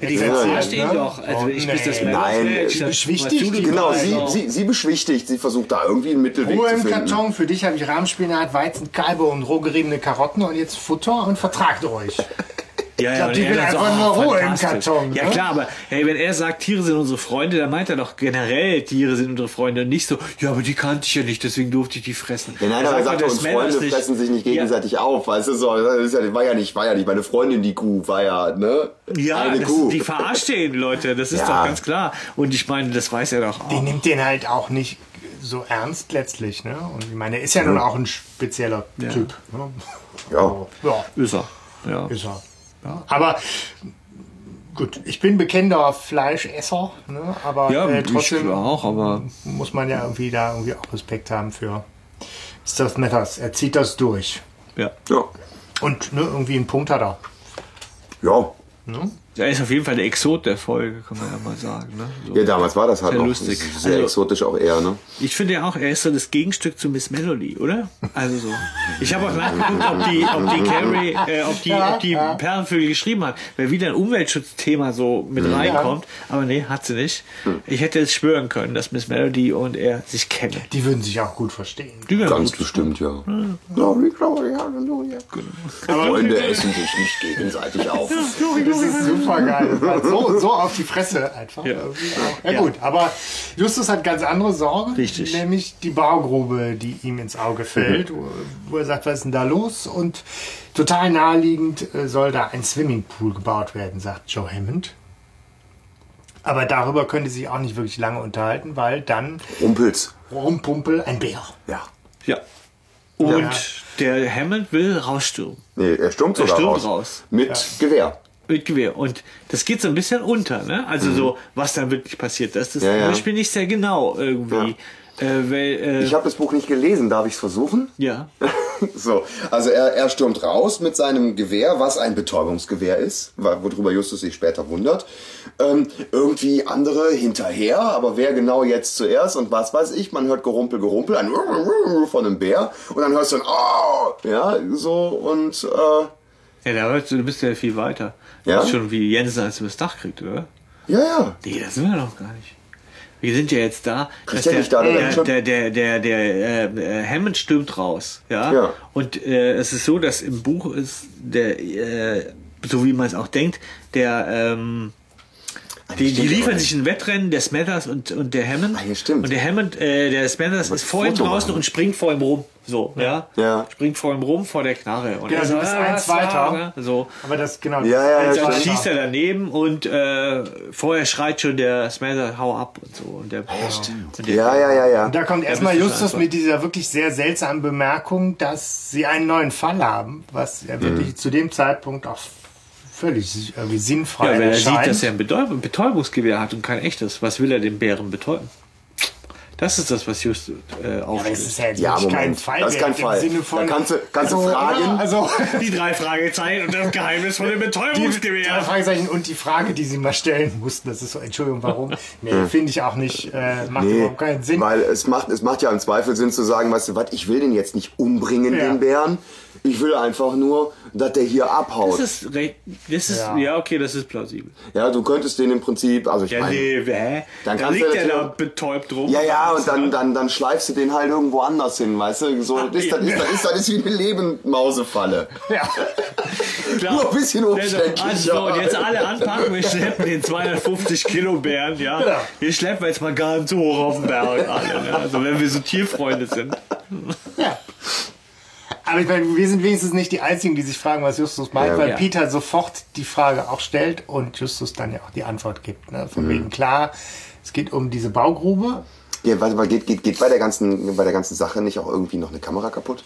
ja, die Ja, verstehen ne? doch. Also Oh, ich nee. bis das Nein, Melodie- die beschwichtigt die Genau, sie, sie, sie beschwichtigt, sie versucht da irgendwie einen Mittelweg Ruhe zu im finden. Karton, für dich habe ich Rahmspinat, Weizen, Kalbe und roh geriebene Karotten und jetzt Futter und vertragt euch. Ja, glaub, und die will einfach nur Ruhe im. Karton, Ja ne? klar, aber hey, wenn er sagt, Tiere sind unsere Freunde, dann meint er doch generell, Tiere sind unsere Freunde und nicht so, ja, aber die kannte ich ja nicht, deswegen durfte ich die fressen. Ja, nein, Er aber er sagt sagt Smell ist Freunde fressen sich nicht gegenseitig auf, weißt du so. Das ist ja, war ja nicht, war ja nicht meine Freundin, die Kuh, war ja, ne? Ja, Eine das, Kuh. die verarscht den Leute, das ist Ja. doch ganz klar. Und ich meine, das weiß er doch Die auch. nimmt den halt auch nicht so ernst letztlich. Ne? Und ich meine, er ist ja nun auch ein spezieller Typ. Ne? Ja. Ja, Ist er. Ja. ist er. Ja. Aber gut, ich bin bekennender Fleischesser, ne? aber Ja, äh, ich trotzdem auch, aber muss man ja irgendwie da irgendwie auch Respekt haben für Stuff Matters. Er zieht das durch. ja. Ja. Und ne, irgendwie einen Punkt hat er. Ja. Er ist auf jeden Fall der Exot der Folge, kann man ja mal sagen. Ne? So. Ja, damals war das halt Sehr noch lustig. sehr Also- exotisch auch eher, ne? Ich finde ja auch, er ist so das Gegenstück zu Miss Melody, oder? Also so. Ich habe auch nachgeguckt, ob die, ob die Carrie, äh, ob die, ob die Perlenvögel geschrieben hat, weil wieder ein Umweltschutzthema so mit reinkommt. Aber nee, hat sie nicht. Ich hätte es schwören können, dass Miss Melody und er sich kennen. Die würden sich auch gut verstehen. Die Ganz gut. bestimmt, ja. Glory, glory, halleluja. Freunde essen sich nicht gegenseitig auf. Das ist super geil. So, so auf die Fresse einfach. Ja. Auch. Ja, Ja. gut, aber Justus hat ganz andere Sorgen. Richtig. Nämlich die Baugrube, die ihm ins Auge fällt, wo- wo er sagt, was ist denn da los? Und total naheliegend äh, soll da ein Swimmingpool gebaut werden, sagt Joe Hammond. Aber darüber könnte sich auch nicht wirklich lange unterhalten, weil dann Rumpels. rumpumpel ein Bär. Ja. Ja. Und Ja. der Hammond will rausstürmen. Nee, er stürmt Er sogar stürmt raus. raus. Mit Gewehr. Mit Gewehr. Und das geht so ein bisschen unter, ne? Also so, was dann wirklich passiert. Das ist Mhm. Ja, zum ja. Beispiel nicht sehr genau irgendwie. Äh, weil, äh, Ich habe das Buch nicht gelesen, darf ich es versuchen? ja. So, also er, er stürmt raus mit seinem Gewehr, was ein Betäubungsgewehr ist, worüber Justus sich später wundert. Ähm, irgendwie andere hinterher, aber wer genau jetzt zuerst und was weiß ich, man hört Gerumpel, Gerumpel, ein von einem Bär und dann hörst du ein Oh, ja, so und äh, Ja, da hörst du, du bist ja viel weiter. Ja? Das ist schon wie Jensen, als er das Dach kriegt, oder? ja, ja. Nee, da sind wir noch gar nicht. Wir sind ja jetzt da, dass er nicht da der, der, der, der, der, äh, äh, Hammond stürmt raus, ja. Ja. Und äh, es ist so, dass im Buch ist der, äh, so wie man es auch denkt, der, ähm, die, die stimmt liefern sich ein Wettrennen, der Smathers und, und der Hammond. Ah, ja, stimmt. Und der Hammond, äh, der Smathers ist vor ihm draußen machen. und springt vor ihm rum. So, ja. Ja. Springt vor ihm rum, vor der Knarre. Und Genau, er du bist ein was Zweiter. So. Aber das genau. Ja, ja, ja, das- Dann stimmt. schießt er daneben und äh, vorher schreit schon der Smather, hau ab und so. Und der, und der, Ja, ja, ja, ja. Und da kommt erstmal Justus mit dieser wirklich sehr seltsamen Bemerkung, dass sie einen neuen Fall haben, was ja wirklich zu dem Zeitpunkt auch völlig irgendwie sinnfrei Ja, wenn er erscheint. sieht, dass er ein Betäub Betäubungsgewehr hat und kein echtes, was will er den Bären betäuben? Das ist das, was Just äh, aber das aufstößt. ist ja jetzt Ja, kein. Fall. Das ist kein im Fall. Sinne von, Da kannst du- kannst du also, fragen. Also, Die drei Fragezeichen und das Geheimnis von dem die drei Betäubungsgewehr. Fragezeichen und die Frage, die sie mal stellen mussten, das ist so, Entschuldigung, warum? Nee, finde ich auch nicht, äh, macht Nee, überhaupt keinen Sinn. weil es macht, es macht ja im Zweifel Sinn zu sagen, weißt du was, ich will den jetzt nicht umbringen, Ja. den Bären. Ich will einfach nur, dass der hier abhaut. Das ist, recht- das ist ja. Ja. okay, das ist plausibel. Ja, du könntest den im Prinzip, also ich Ja, meine, nee, hä? Dann da kannst liegt du er da betäubt rum. ja, ja, und dann, dann, dann schleifst du den halt irgendwo anders hin, weißt du? So, das, ist, das, ist, das, ist, das ist wie eine Lebendmausefalle. ja. Klar. Nur ein bisschen Also, umständlich. also, und jetzt alle anpacken, wir schleppen den 250 Kilo Bären, ja. Genau. Wir schleppen jetzt mal ganz hoch auf den Berg alle, ne? Also wenn wir so Tierfreunde sind. Ja. Aber ich meine, wir sind wenigstens nicht die Einzigen, die sich fragen, was Justus meint, Ja. weil Ja. Peter sofort die Frage auch stellt und Justus dann ja auch die Antwort gibt. Ne? Mhm. Von wegen klar, es geht um diese Baugrube. Ja, warte mal, geht, geht, geht bei der ganzen, bei der ganzen Sache nicht auch irgendwie noch eine Kamera kaputt?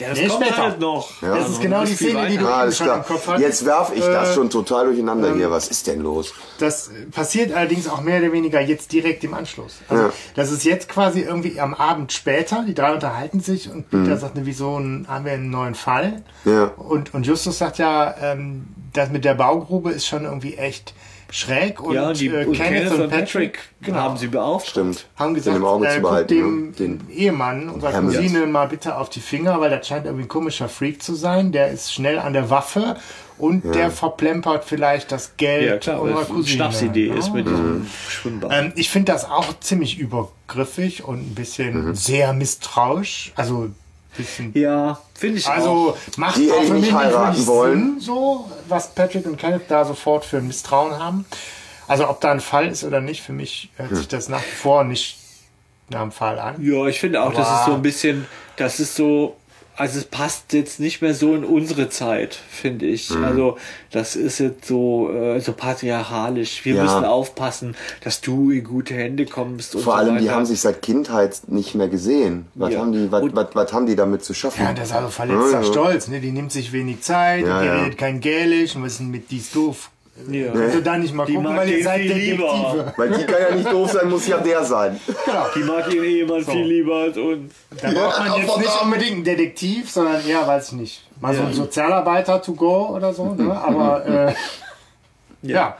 Ja, das Nee, kommt später. halt noch. Ja. Das ist genau die Szene, die du Ah, schon klar. im Kopf hattest. Jetzt werf ich das Äh, schon total durcheinander hier. Was ist denn los? Das passiert allerdings auch mehr oder weniger jetzt direkt im Anschluss. Also, Ja. das ist jetzt quasi irgendwie am Abend später. Die drei unterhalten sich und Peter sagt, ne, wieso haben wir einen neuen Fall? Mhm. Ja. Und, und Justus sagt ja, ähm, das mit der Baugrube ist schon irgendwie echt schräg. Und, Ja, die, äh, und Kenneth und Patrick genau, haben sie beauftragt. Stimmt. haben Den gesagt, im Auge äh, zu behalten. dem ne? Den, Ehemann unserer. Cousine mal bitte auf die Finger, weil das scheint irgendwie ein komischer Freak zu sein. Der ist schnell an der Waffe und der verplempert vielleicht das Geld Ja, klar, unserer Cousine. Schnapsidee ne? ist mit diesem Schwimmbad. Ähm, ich finde das auch ziemlich übergriffig und ein bisschen Mhm. sehr misstrauisch. Also bisschen. ja, finde ich auch. Also macht Die auch für mich nicht heiraten wollen. Sinn, so was Patrick und Kenneth da sofort für ein Misstrauen haben. Also ob da ein Fall ist oder nicht, für mich hört sich das nach wie vor nicht nach dem Fall an. Ja, ich finde auch, das Aber- ist so ein bisschen, das ist so, also es passt jetzt nicht mehr so in unsere Zeit, finde ich. Mhm. Also das ist jetzt so, äh, so patriarchalisch. Wir Ja. müssen aufpassen, dass du in gute Hände kommst. Vor so allem, die weiter. haben sich seit Kindheit nicht mehr gesehen. Was, Ja. haben, die, was, was, was haben die damit zu schaffen? Ja, das ist also verletzter ja. Stolz. Ne? Die nimmt sich wenig Zeit, Ja, die redet kein Gälisch und was ist denn mit dies doof? Ja. Also da nicht mal Die gucken, weil ihr seid viel lieber. Weil die kann ja nicht doof sein, muss ja der sein. Genau. Die mag ihren Ehemann viel lieber als uns. Da braucht man jetzt nicht unbedingt einen Detektiv, sondern eher, weiß ich nicht, mal so ein Sozialarbeiter to go oder so. Ne? Aber äh, ja.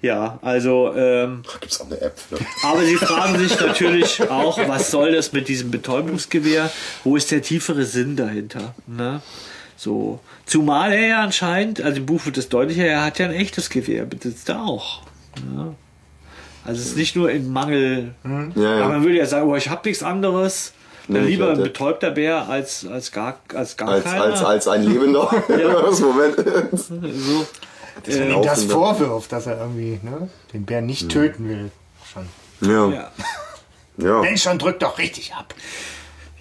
Ja, also, ähm, Gibt's auch eine App. Ne? aber sie fragen sich natürlich auch, was soll das mit diesem Betäubungsgewehr? Wo ist der tiefere Sinn dahinter? Ne? So. Zumal er ja anscheinend, also im Buch wird es deutlicher, er hat ja ein echtes Gewehr, besitzt er auch. Ne? Also es ist nicht nur in Mangel. Ja, Aber ja. man würde ja sagen, oh, ich habe nichts anderes. Dann Nee, lieber ein betäubter Bär als, als gar, als gar Als, keiner. als, als ein Lebender. Moment. so. ein Ihm das Laufender. vorwirft, dass er irgendwie ne, den Bär nicht töten will. Schon. Ja. Ja. ja. Mensch, dann drückt doch richtig ab.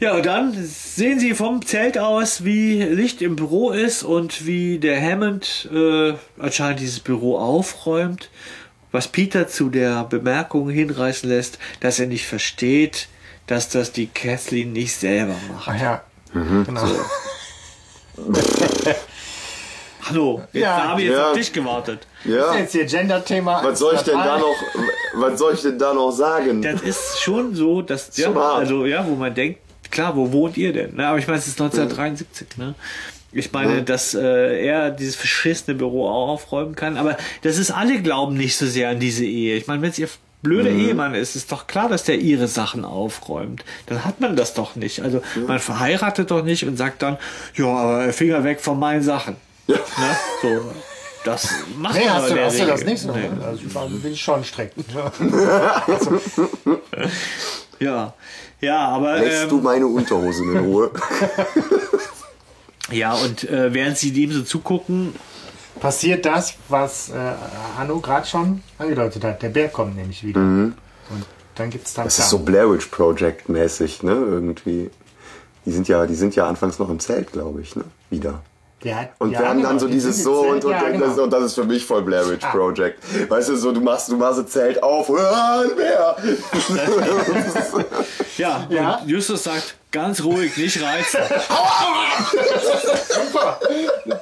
Ja, und dann sehen Sie vom Zelt aus, wie Licht im Büro ist und wie der Hammond äh, anscheinend dieses Büro aufräumt, was Peter zu der Bemerkung hinreißen lässt, dass er nicht versteht, dass das die Kathleen nicht selber macht. Ach ja. Mhm. Genau. Hallo, jetzt Ja. habe ich jetzt Ja. auf dich gewartet. ja. Jetzt hier Gender-Thema. Was soll ich denn da noch, was soll ich denn da noch sagen? Das ist schon so, dass, ja, also, ja, wo man denkt, klar, wo wohnt ihr denn? Ne? Aber ich meine, es ist 1973, ne? Ich meine, dass äh, er dieses verschissene Büro auch aufräumen kann, aber das ist, alle glauben nicht so sehr an diese Ehe. Ich meine, wenn es ihr blöder Ehemann ist, ist doch klar, dass der ihre Sachen aufräumt. Dann hat man das doch nicht. Also man verheiratet doch nicht und sagt dann, ja, aber Finger weg von meinen Sachen. Ja. Ne? So, das macht Nee, hast du, hast du das nicht so? Nee. Also bin ich schon strikt. Ja, ja, aber Lässt ähm, du meine Unterhosen in Ruhe? Ja, und äh, während sie dem so zugucken, Passiert das, was äh, Hanno gerade schon angedeutet hat. Der Bär kommt nämlich wieder. Und dann gibt es dann Mhm. Das ist so Blair Witch Project mäßig, ne? Irgendwie. Die sind ja, die sind ja anfangs noch im Zelt, glaube ich, ne? Wieder. Ja, Und ja, wir haben dann genau, so die dieses so und, und, ja, genau. das, und das ist für mich voll Blair Witch Ah. Project. Weißt du, so du machst, du machst ein Zelt auf, ah, ein Bär. ja, Ja. Und Justus sagt, ganz ruhig, nicht reizen. Super.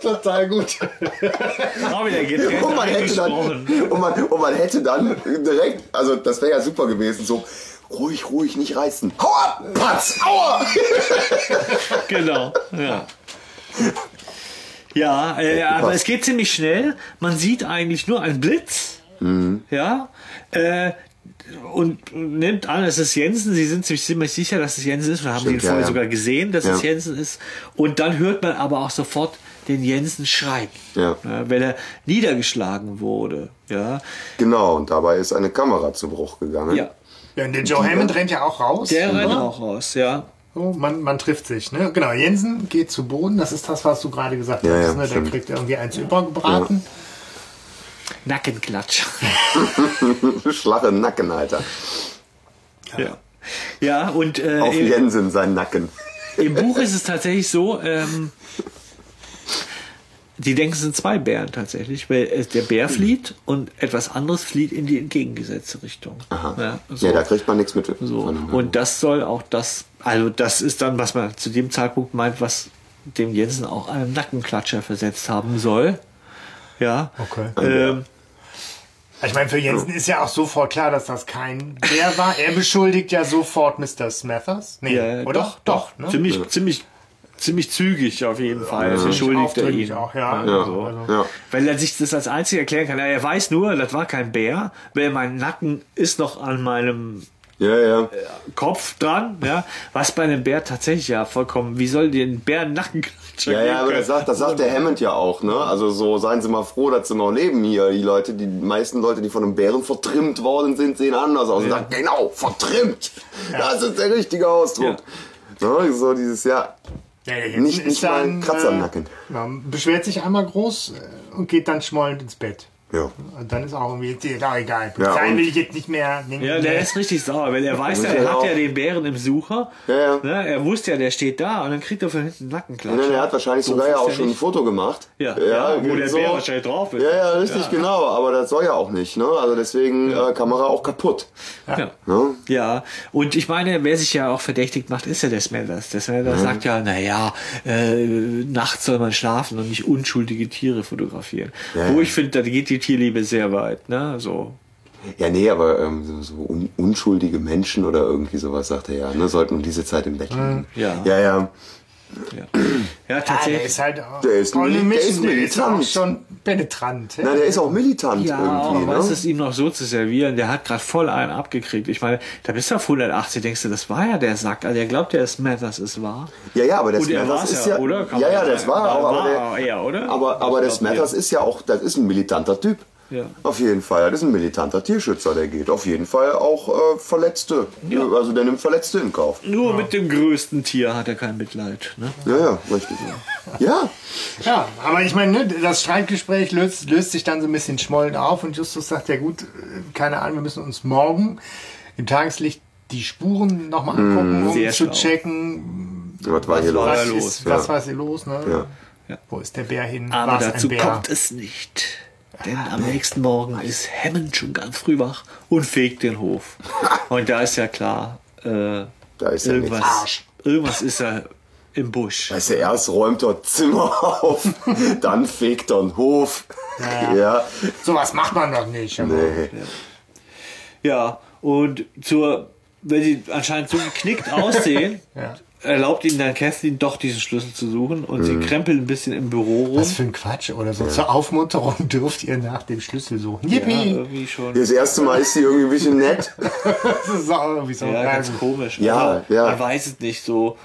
Total gut. Getrennt Und man, hätte dann, und, man, und man hätte dann direkt, also das wäre ja super gewesen, so ruhig, ruhig, nicht reißen. Hau ab! Patz! Aua! Genau, ja. Ja, äh, aber es geht ziemlich schnell. Man sieht eigentlich nur einen Blitz. Mhm. Ja. Äh, und nimmt an, es ist Jensen. Sie sind sich ziemlich sicher, dass es Jensen ist. Wir haben Stimmt, ihn vorher ja, ja. sogar gesehen, dass es Ja. Jensen ist. Und dann hört man aber auch sofort den Jensen schreien. Ja. weil er niedergeschlagen wurde. Ja. Genau, und dabei ist eine Kamera zu Bruch gegangen. Ja. Ja, und der Joe Hammond rennt ja auch raus. Der rennt oder? auch raus, ja. So, man, man trifft sich. Ne? Genau, Jensen geht zu Boden. Das ist das, was du gerade gesagt Ja, hast. ja, ne? Der kriegt irgendwie eins übergebraten. Nackenklatsch. Schlache Nacken, Alter. Ja. Ja, und äh, Auf Jensen sein Nacken. Im Buch ist es tatsächlich so, ähm, die denken, es sind zwei Bären tatsächlich, weil es- der Bär flieht und etwas anderes flieht in die entgegengesetzte Richtung. Aha. Ja, Ja, so. da kriegt man nichts mit. So. Und das soll auch das, also das ist dann, was man zu dem Zeitpunkt meint, was dem Jensen auch einen Nackenklatscher versetzt haben soll. Ja. Okay. Ähm, Ich meine, für Jensen ist ja auch sofort klar, dass das kein Bär war. Er beschuldigt ja sofort Mr. Smathers. Nee, ja, oder? Doch, doch. ne? Ziemlich, ziemlich, ziemlich zügig auf jeden Fall. Ziemlich Beschuldigt er ihn. auch, ja. Ja, Also, ja. Weil er sich das als einzig erklären kann. Er weiß nur, das war kein Bär, weil mein Nacken ist noch an meinem Ja, ja. Kopf dran, ja, was bei einem Bär tatsächlich ja vollkommen, wie soll den Bär Nackenklatscher Ja, ja, aber das sagt, das sagt der Hammond ja auch, ne? Also so, seien Sie mal froh, dass Sie noch leben hier. Die Leute, die meisten Leute, die von einem Bären vertrimmt worden sind, sehen anders aus. Und sagen, genau, vertrimmt! Das ist der richtige Ausdruck. Ne? So dieses, ja, Ja, Nicht- nicht mal ein Kratzer im äh, Nacken. ja, beschwert sich einmal groß äh, und geht dann schmollend ins Bett. Ja. Und dann ist auch irgendwie, ist auch egal. Ja, Sein will ich jetzt nicht mehr. Nee, Ja, der ist richtig sauer, weil er weiß ja, Ja, er hat ja den Bären im Sucher. Ja, ja. Ne, er wusste ja, der steht da und dann kriegt er von hinten einen Nackenklatscher. Nein, er hat wahrscheinlich Doof sogar ja auch schon ein nicht. Foto gemacht. Ja, ja, wo der so. Bär wahrscheinlich drauf ist. Ja, ja, richtig, genau. Aber das soll ja auch nicht, ne? Also deswegen äh, Kamera auch kaputt. Ja. Ne? Ja, und ich meine, wer sich ja auch verdächtigt macht, ist ja der Smathers. Der Smathers sagt ja, naja, äh, nachts soll man schlafen und nicht unschuldige Tiere fotografieren. Ja, Wo ja. ich finde, da geht die Tierliebe sehr weit. Ne? So. Ja, nee, aber ähm, so, so un unschuldige Menschen oder irgendwie sowas, sagt er ja, ne? Sollten um diese Zeit im Bett liegen. Ja. Ja, ja. Ja, ja Ah, der tatsächlich. ist halt auch Der ist mili- der ist der ist auch militant. schon penetrant. Na, der ist auch militant Ja, irgendwie, aber was ne? ist ihm noch so zu servieren? Der hat gerade voll einen abgekriegt. Ich meine, da bist du auf 180, denkst du, das war ja der Sack. Also er glaubt ja, dass Smathers es war. Ja, ja, aber der er Smathers war's ist ja, ja, oder? Kann ja, ja, das war, War- aber, war der, er, oder? aber, aber der Smathers ja. ist ja auch, das ist ein militanter Typ. Ja. Auf jeden Fall, das ist ein militanter Tierschützer, der geht auf jeden Fall auch äh, Verletzte, also der nimmt Verletzte in Kauf. Nur mit dem größten Tier hat er kein Mitleid. Ne? Ja, ja, richtig. Ja, Ja, aber ich meine, ne, das Streitgespräch löst, löst sich dann so ein bisschen schmollend auf und Justus sagt, ja gut, äh, keine Ahnung, wir müssen uns morgen im Tageslicht die Spuren nochmal angucken, um Sehr zu schlau. checken, was war hier was, los? ist, Ja. was war hier los. Ne? Ja. Ja. Wo ist der Bär hin? Aber War's dazu ein Bär? kommt es nicht. Denn am nächsten Morgen ist Hammond schon ganz früh wach und fegt den Hof. Und da ist ja klar, äh, Da ist ja irgendwas. Arsch. irgendwas ist er im Busch. Du, erst räumt er Zimmer auf, dann fegt er einen Hof. Ja, Ja, ja. Sowas macht man doch nicht. nee. Ja, und zur, wenn sie anscheinend so geknickt aussehen, Ja. Erlaubt ihnen dann Kathleen doch diesen Schlüssel zu suchen und Mhm. sie krempeln ein bisschen im Büro rum. Was für ein Quatsch oder so. Zur Aufmunterung dürft ihr nach dem Schlüssel suchen. ja, Yippie! irgendwie schon. Das erste Mal ist sie irgendwie ein bisschen nett. Das ist auch irgendwie so. Ja, Ja, ganz komisch. Ja, also, ja. Man weiß es nicht so.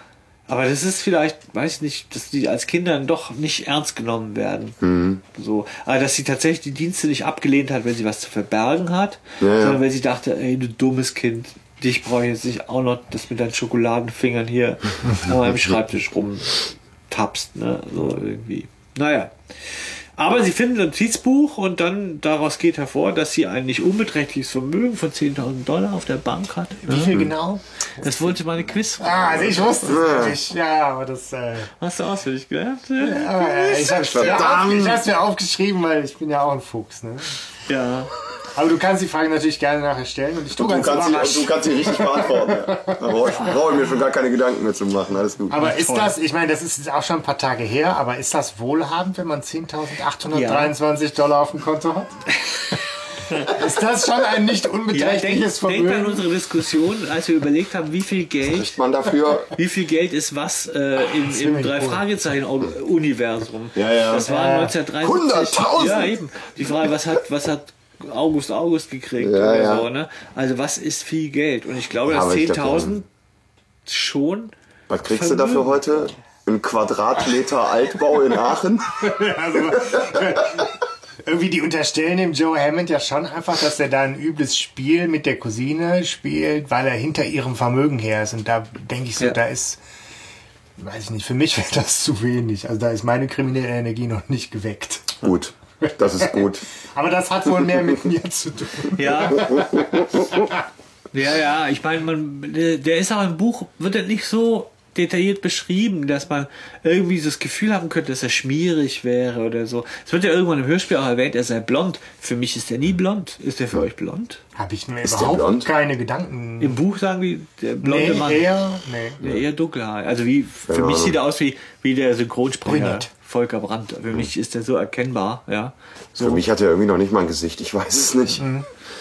Aber das ist vielleicht, weiß ich nicht, dass die als Kinder doch nicht ernst genommen werden. Mhm. So. Aber dass sie tatsächlich die Dienste nicht abgelehnt hat, wenn sie was zu verbergen hat, Ja, ja. sondern wenn sie dachte, ey, du dummes Kind, dich brauche ich jetzt nicht auch noch, das mit deinen Schokoladenfingern hier an meinem Schreibtisch rumtappst, ne? So irgendwie. Naja. Aber sie finden ein Notizbuch und dann daraus geht hervor, dass sie ein nicht unbeträchtliches Vermögen von 10.000 Dollar auf der Bank hat. Wie viel genau? Das wollte meine Quiz. Ah, also ich wusste es nicht. Ja, aber das. Äh, Hast du auswendig gelernt? äh, ich ich hab's mir aufgeschrieben, weil ich bin ja auch ein Fuchs. Ne? Ja. Aber du kannst die Frage natürlich gerne nachher stellen und ich tue Du ganz kannst, sie, du kannst sie richtig beantworten. Ja. Da brauche ich, brauch ich mir schon gar keine Gedanken mehr zu machen. Alles gut. Aber ist das, ich meine, das ist jetzt auch schon ein paar Tage her, aber ist das wohlhabend, wenn man 10.823 Dollar auf dem Konto hat? ist das schon ein nicht Ja, denk, unbeträchtliches denk an Vermögen? unsere Diskussion, als wir überlegt haben, wie viel Geld, man dafür wie viel Geld ist was äh, im, im drei. Fragezeichen Universum. Ja, ja. Das war Ja. 1973. 100.000! Ja, eben. Die Frage, was hat was hat August August gekriegt Ja, oder ja. so, ne? Also was ist viel Geld? Und ich glaube, dass aber ich glaub, 10.000 schon Was kriegst du dafür heute? Ein Quadratmeter Altbau in Aachen? Also, irgendwie die unterstellen dem Joe Hammond ja schon einfach, dass er da ein übles Spiel mit der Cousine spielt, weil er hinter ihrem Vermögen her ist. Und da denke ich so, Ja. da ist, weiß ich nicht, für mich wäre das zu wenig. Also da ist meine kriminelle Energie noch nicht geweckt. Gut, das ist gut. Aber das hat wohl mehr mit mir zu tun. Ja. Ja, ja, ich meine, man, der ist auch im Buch, wird er nicht so detailliert beschrieben, dass man irgendwie so das Gefühl haben könnte, dass er schmierig wäre oder so. Es wird ja irgendwann im Hörspiel auch erwähnt, er sei blond. Für mich ist er nie blond. Ist er für euch blond? Habe ich mir Ist der überhaupt keine Gedanken. Im Buch sagen die, der blonde nee, Mann. eher, nee. Ja, eher dunkelhaarig. Also wie, für Ja. mich sieht er aus wie, wie der Synchronsprecher Brünett. Volker Brandt. Für mich ist er so erkennbar, ja. So, Für mich hat er irgendwie noch nicht mal ein Gesicht, ich weiß es nicht.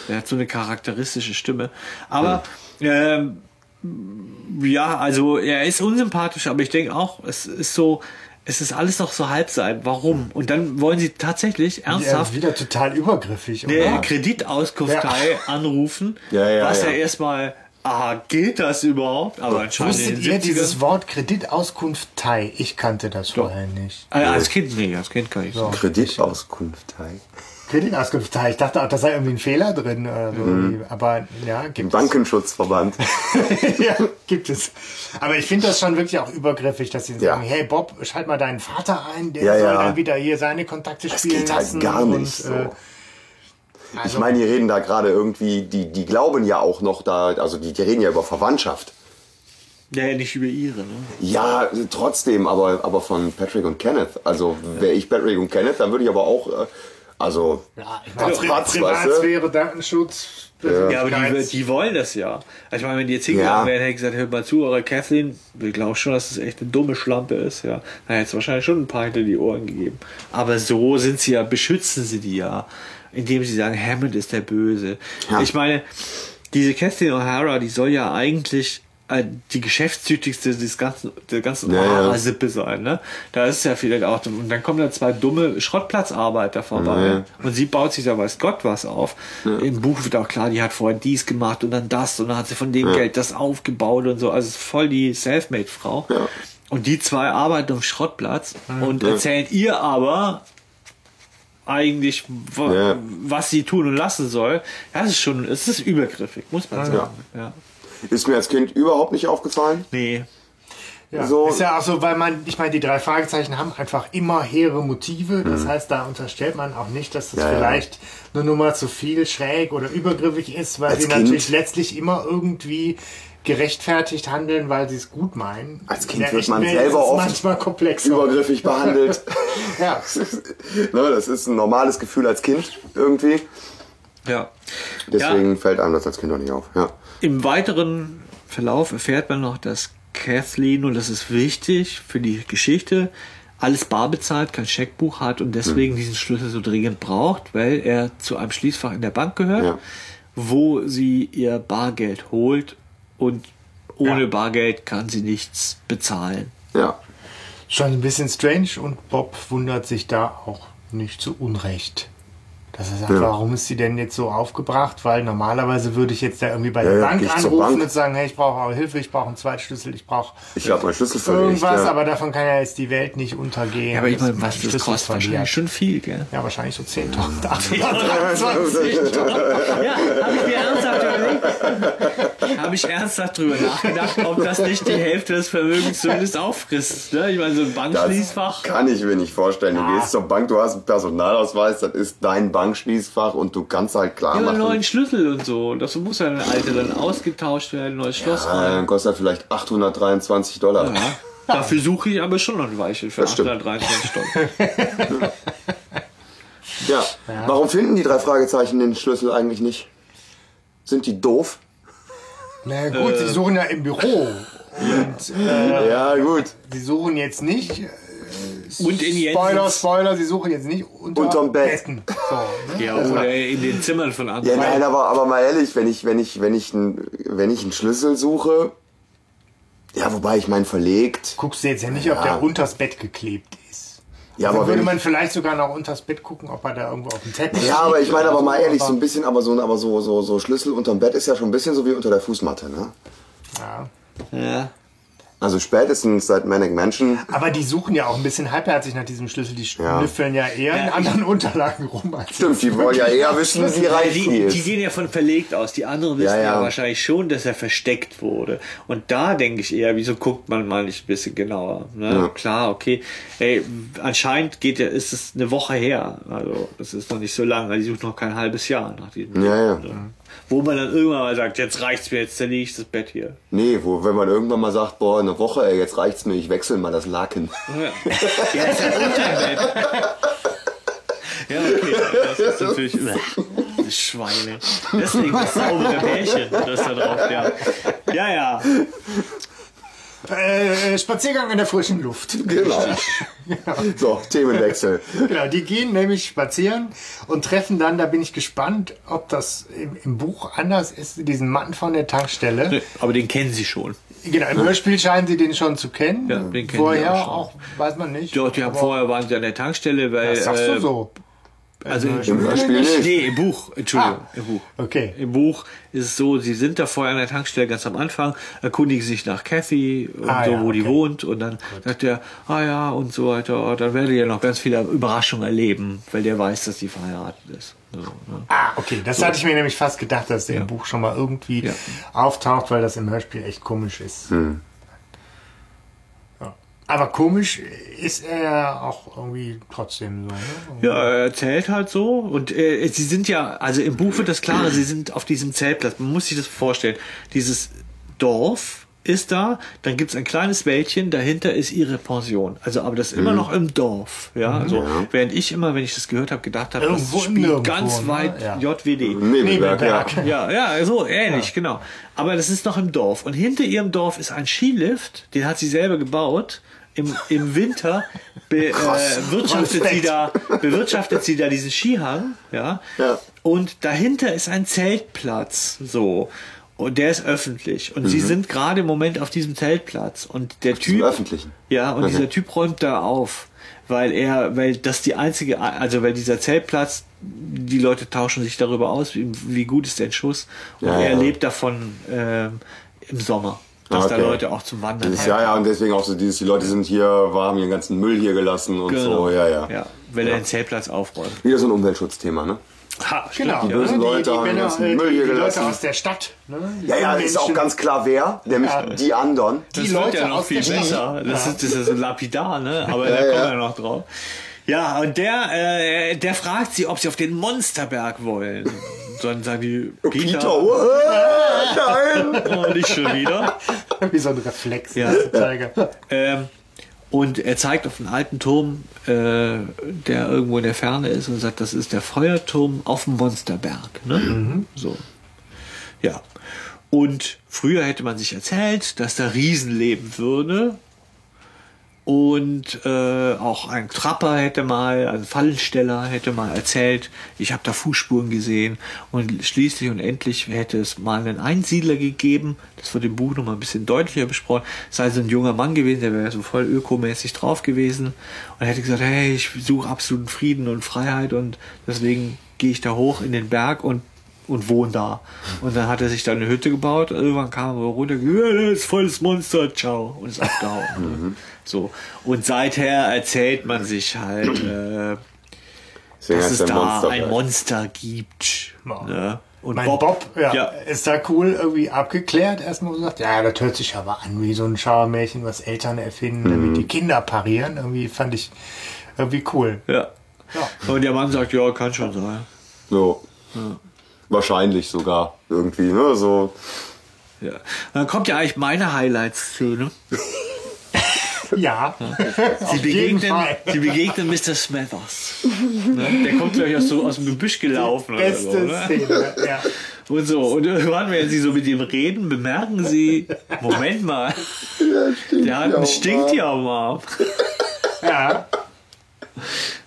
er hat so eine charakteristische Stimme. Aber, ähm, ja, also er ist unsympathisch, aber ich denke auch, es ist so, es ist alles noch so halb sein. Warum? Und dann wollen sie tatsächlich Ja, ernsthaft wieder total übergriffig, eine oder? Kreditauskunftei anrufen, Ja, ja, was ja, ja. erstmal, ah, geht das überhaupt? Aber anscheinend in Wusstet ihr 70ern dieses Wort Kreditauskunftei? Ich kannte das vorher nicht. Äh, als Kind, nee, als Kind kann ich so. Kreditauskunft. Kreditauskunftei. Ich dachte auch, da sei irgendwie ein Fehler drin oder so. Mhm. Aber ja, gibt es. Bankenschutzverband. ja, gibt es. Aber ich finde das schon wirklich auch übergriffig, dass sie Ja. sagen, hey Bob, schalt mal deinen Vater ein, der Ja, soll ja. dann wieder hier seine Kontakte Das spielen geht halt lassen. gar nicht und, so. äh, Ich also, meine, die reden da gerade irgendwie, die, die glauben ja auch noch da, also die, die reden ja über Verwandtschaft. Ja, nicht über ihre, ne? Ja, trotzdem, aber, aber von Patrick und Kenneth. Also wäre ich Patrick und Kenneth, dann würde ich aber auch, äh, also ja, ich meine, Pri Patz, weißt du? Privatsphäre, Datenschutz. Ja, aber die, die wollen das ja. Also ich meine, wenn die jetzt hingegangen Ja. wären, hätte ich gesagt, hört mal zu, eure Kathleen, wir glauben schon, dass das echt eine dumme Schlampe ist, ja. Dann hätte es wahrscheinlich schon ein paar hinter die Ohren gegeben. Aber so sind sie ja, beschützen sie die ja, indem sie sagen, Hammond ist der Böse. Ja. Ich meine, diese Kathleen O'Hara, die soll ja eigentlich die geschäftstüchtigste des ganzen, der ganzen Ja, ja. O'Hara-Sippe sein, ne? Da ist ja vielleicht auch, und dann kommen da zwei dumme Schrottplatzarbeiter vorbei. Ja. Und sie baut sich da weiß Gott was auf. Im Buch wird auch klar, die hat vorher dies gemacht und dann das und dann hat sie von dem Geld das aufgebaut und so. Also es ist voll die Selfmade-Frau. Ja. Und die zwei arbeiten auf Schrottplatz und erzählen ihr aber eigentlich, Ja. was sie tun und lassen soll. Das ist schon, es ist übergriffig, muss man sagen. Ja. Ist mir als Kind überhaupt nicht aufgefallen. Nee. Ja, So- ist ja auch so, weil man, ich meine, die drei Fragezeichen haben einfach immer hehre Motive. Das heißt, da unterstellt man auch nicht, dass das Mhm. Ja, ja. vielleicht eine Nummer zu viel schräg oder übergriffig ist, weil Als sie Kind- natürlich letztlich immer irgendwie gerechtfertigt handeln, weil sie es gut meinen. Als In Kind wird man Welt selber oft manchmal komplexer. Übergriffig behandelt. Ja. ne, das ist ein normales Gefühl als Kind irgendwie. Ja. Deswegen fällt einem das als Kind auch nicht auf. Ja. Im weiteren Verlauf erfährt man noch, dass Kathleen, und das ist wichtig für die Geschichte, alles bar bezahlt, kein Scheckbuch hat und deswegen diesen Schlüssel so dringend braucht, weil er zu einem Schließfach in der Bank gehört, Ja. wo sie ihr Bargeld holt und ohne Ja. Bargeld kann sie nichts bezahlen. Ja. Schon ein bisschen strange und Bob wundert sich da auch nicht zu Unrecht. Dass er sagt, Ja. warum ist sie denn jetzt so aufgebracht? Weil normalerweise würde ich jetzt da irgendwie bei Ja, der ja, Bank ich zur anrufen Bank. und sagen, hey, ich brauche auch Hilfe, ich brauche einen Zweitschlüssel, ich brauche Ich Schlüssel verlegt. irgendwas, ja. aber davon kann ja jetzt die Welt nicht untergehen. Ja, aber ich meine, was das kostet verliert. wahrscheinlich schon viel, gell? Ja, wahrscheinlich so 10.823. Ja, habe ich mir ernsthaft überlegt. Habe ich ernsthaft drüber nachgedacht, ob das nicht die Hälfte des Vermögens zumindest auffrisst. Ne? Ich meine, so ein Bankschließfach. Das kann ich mir nicht vorstellen. Du gehst zur Bank, du hast einen Personalausweis, das ist dein Bankschließfach und du kannst halt klar Ja, einen machen. neuen Schlüssel und so. Das muss ja eine alte dann ausgetauscht werden, neues Schloss Äh, rein. dann kostet das vielleicht 823 Dollar. Ja. Dafür suche ich aber schon noch ein Weilchen für Das stimmt. 823 Stunden. Ja. Warum finden die drei Fragezeichen den Schlüssel eigentlich nicht? Sind die doof? Na gut, sie suchen ja im Büro. Und äh, Ja, gut. sie suchen jetzt nicht, äh, Und in Spoiler, Jensens, Spoiler, sie suchen jetzt nicht unter Unterm Bett. Betten. So, ne? ja, oder in den Zimmern von Ja, anderen. nein, aber, aber mal ehrlich, wenn ich, wenn ich, wenn ich, einen- wenn ich einen Schlüssel suche, ja, wobei ich meinen verlegt. Guckst du jetzt ja nicht, ob Ja. der unters Bett geklebt ist. Ja, Dann aber würde man ich, vielleicht sogar noch unters Bett gucken, ob er da irgendwo auf dem Teppich ja, aber ich meine aber mal ehrlich, so ein bisschen, aber so, aber so, so, so Schlüssel unterm Bett ist ja schon ein bisschen so wie unter der Fußmatte, ne? Ja. Ja. Also spätestens seit Manic Mansion. Aber die suchen ja auch ein bisschen halbherzig nach diesem Schlüssel. Die Ja. schnüffeln ja eher in anderen Unterlagen rum. Als Stimmt, die wollen ja eher wissen, wie Ja, reich die, die die gehen ja von verlegt aus. Die anderen wissen Ja, ja, ja. wahrscheinlich schon, dass er versteckt wurde. Und da denke ich eher, wieso guckt man mal nicht ein bisschen genauer? Ne? Ja. Klar, okay. Ey, anscheinend geht ja, ist es eine Woche her. Also, das ist noch nicht so lange. Die suchen noch kein halbes Jahr nach diesem. Ja, ja. Wo man dann irgendwann mal sagt, jetzt reicht's mir, jetzt zerlege ich das Bett hier. Nee, wo, wenn man irgendwann mal sagt, boah, eine Woche, ey, jetzt reicht's mir, ich wechsle mal das Laken. Ja, ja ist ja unter dem Bett. Ja, okay, das ist natürlich. Das Schweine. Deswegen das saubere Bärchen, das da drauf, ja. Ja, ja. Äh, Spaziergang in der frischen Luft. Genau. So, Themenwechsel. Genau, die gehen nämlich spazieren und treffen dann, da bin ich gespannt, ob das im, im Buch anders ist, diesen Mann von der Tankstelle. Aber den kennen sie schon. Genau, im Hörspiel scheinen sie den schon zu kennen. Ja, den kennen sie Vorher auch schon. auch, weiß man nicht. Dort, ja, vorher waren sie an der Tankstelle, weil. Das sagst äh, du so. Also im, Im Hörspiel nicht. Nee, im Buch, Entschuldigung, Ah, im Buch. okay. Im Buch ist es so, sie sind da vorher an der Tankstelle ganz am Anfang, erkundigen sich nach Kathy und Ah, so, ja, wo die okay. wohnt und dann sagt er, ah ja und so weiter, oh, dann werdet ihr noch ganz viele Überraschungen erleben, weil der weiß, dass sie verheiratet ist. So, ne? Ah, okay. Das hatte ich mir nämlich fast gedacht, dass der im Buch schon mal irgendwie Ja. auftaucht, weil das im Hörspiel echt komisch ist. Ja. Aber komisch ist er auch irgendwie trotzdem so. Ne? Ja, er erzählt halt so und äh, sie sind ja, also im Buch wird das klarer, sie sind auf diesem Zeltplatz. Man muss sich das vorstellen. Dieses Dorf ist da, dann gibt's ein kleines Wäldchen, dahinter ist ihre Pension. Also, aber das ist immer noch im Dorf. Ja, so. Während ich immer, wenn ich das gehört habe, gedacht habe, das spielt ganz ne? weit Ja. JWD. Nebelberg, ja. Ja, ja, so ähnlich, genau. Aber das ist noch im Dorf. Und hinter ihrem Dorf ist ein Skilift, den hat sie selber gebaut. Im, im Winter be, äh, wirtschaftet sie da, bewirtschaftet sie da diesen Skihang, ja. Ja. Und dahinter ist ein Zeltplatz, so. Und der ist öffentlich. Und sie sind gerade im Moment auf diesem Zeltplatz. Und der diesem Typ. öffentlichen? Ja, und Okay. dieser Typ räumt da auf. Weil er, weil das die einzige, also weil dieser Zeltplatz, die Leute tauschen sich darüber aus, wie, wie gut ist der Schuss. Und Ja, er ja. lebt davon ähm, im Sommer. Dass da Okay. Leute auch zum Wandern Dieses, ja, ja, und deswegen auch so dieses, die Leute sind hier, haben ihren ganzen Müll hier gelassen und Genau. so, ja, ja. Ja, weil er den Zeltplatz aufräumt. Wieder so ein Umweltschutzthema, ne? Ha, Genau. stimmt, Die bösen ne? Leute die, haben Männer, ganzen Müll die, hier die Leute gelassen. aus der Stadt. Ne? Die Ja, ja, ist auch Menschen. ganz klar wer, nämlich Ja. die anderen. Das Die wird Leute ja noch aus viel der Stadt. besser. Das, ist, das ist ja so lapidar, ne? Aber da Ja, kommen ja. wir noch drauf. Ja, und der, äh, der fragt sie, ob sie auf den Monsterberg wollen. Dann sagen die, Peter, Peter, oh, nein! oh, nicht schon wieder. Wie so ein Reflex. Ja. das Zeiger. Ähm, und er zeigt auf einen alten Turm, äh, der irgendwo in der Ferne ist und sagt, das ist der Feuerturm auf dem Monsterberg. Ne? So. Ja. Und früher hätte man sich erzählt, dass da Riesen leben würde. Und äh, auch ein Trapper hätte mal, ein Fallensteller hätte mal erzählt, ich habe da Fußspuren gesehen. Und schließlich und endlich hätte es mal einen Einsiedler gegeben, das wird im Buch nochmal ein bisschen deutlicher besprochen, sei so ein junger Mann gewesen, der wäre so voll ökomäßig drauf gewesen und hätte gesagt, hey, ich suche absoluten Frieden und Freiheit und deswegen gehe ich da hoch in den Berg und und wohne da. Und dann hat er sich da eine Hütte gebaut. Irgendwann kam er runter, ja, das ist volles Monster, ciao, und ist abgehauen. So. Und seither erzählt man sich halt, äh, dass es da Monsterberg. ein Monster gibt. Ja. Ne? Und mein Bob, ja, ja. ist da cool irgendwie abgeklärt. Erstmal gesagt, ja, das hört sich aber an wie so ein Schauermärchen, was Eltern erfinden, damit die Kinder parieren. Irgendwie fand ich irgendwie cool. Ja. Ja. Und der Mann sagt, ja, kann schon sein. So. Wahrscheinlich sogar irgendwie, ne? So. Ja. Dann kommt ja eigentlich meine Highlight-Szene. Ja, Sie auf jeden begegnen, Fall. sie begegnen Mr. Smethers. Ne? Der kommt gleich aus, so aus dem Gebüsch gelaufen. Oder so, Beste ne? Szene, ja. Und so, und irgendwann, wenn Sie so mit ihm reden, bemerken Sie, Moment mal, der hat ein Stinktier am Arm. ja.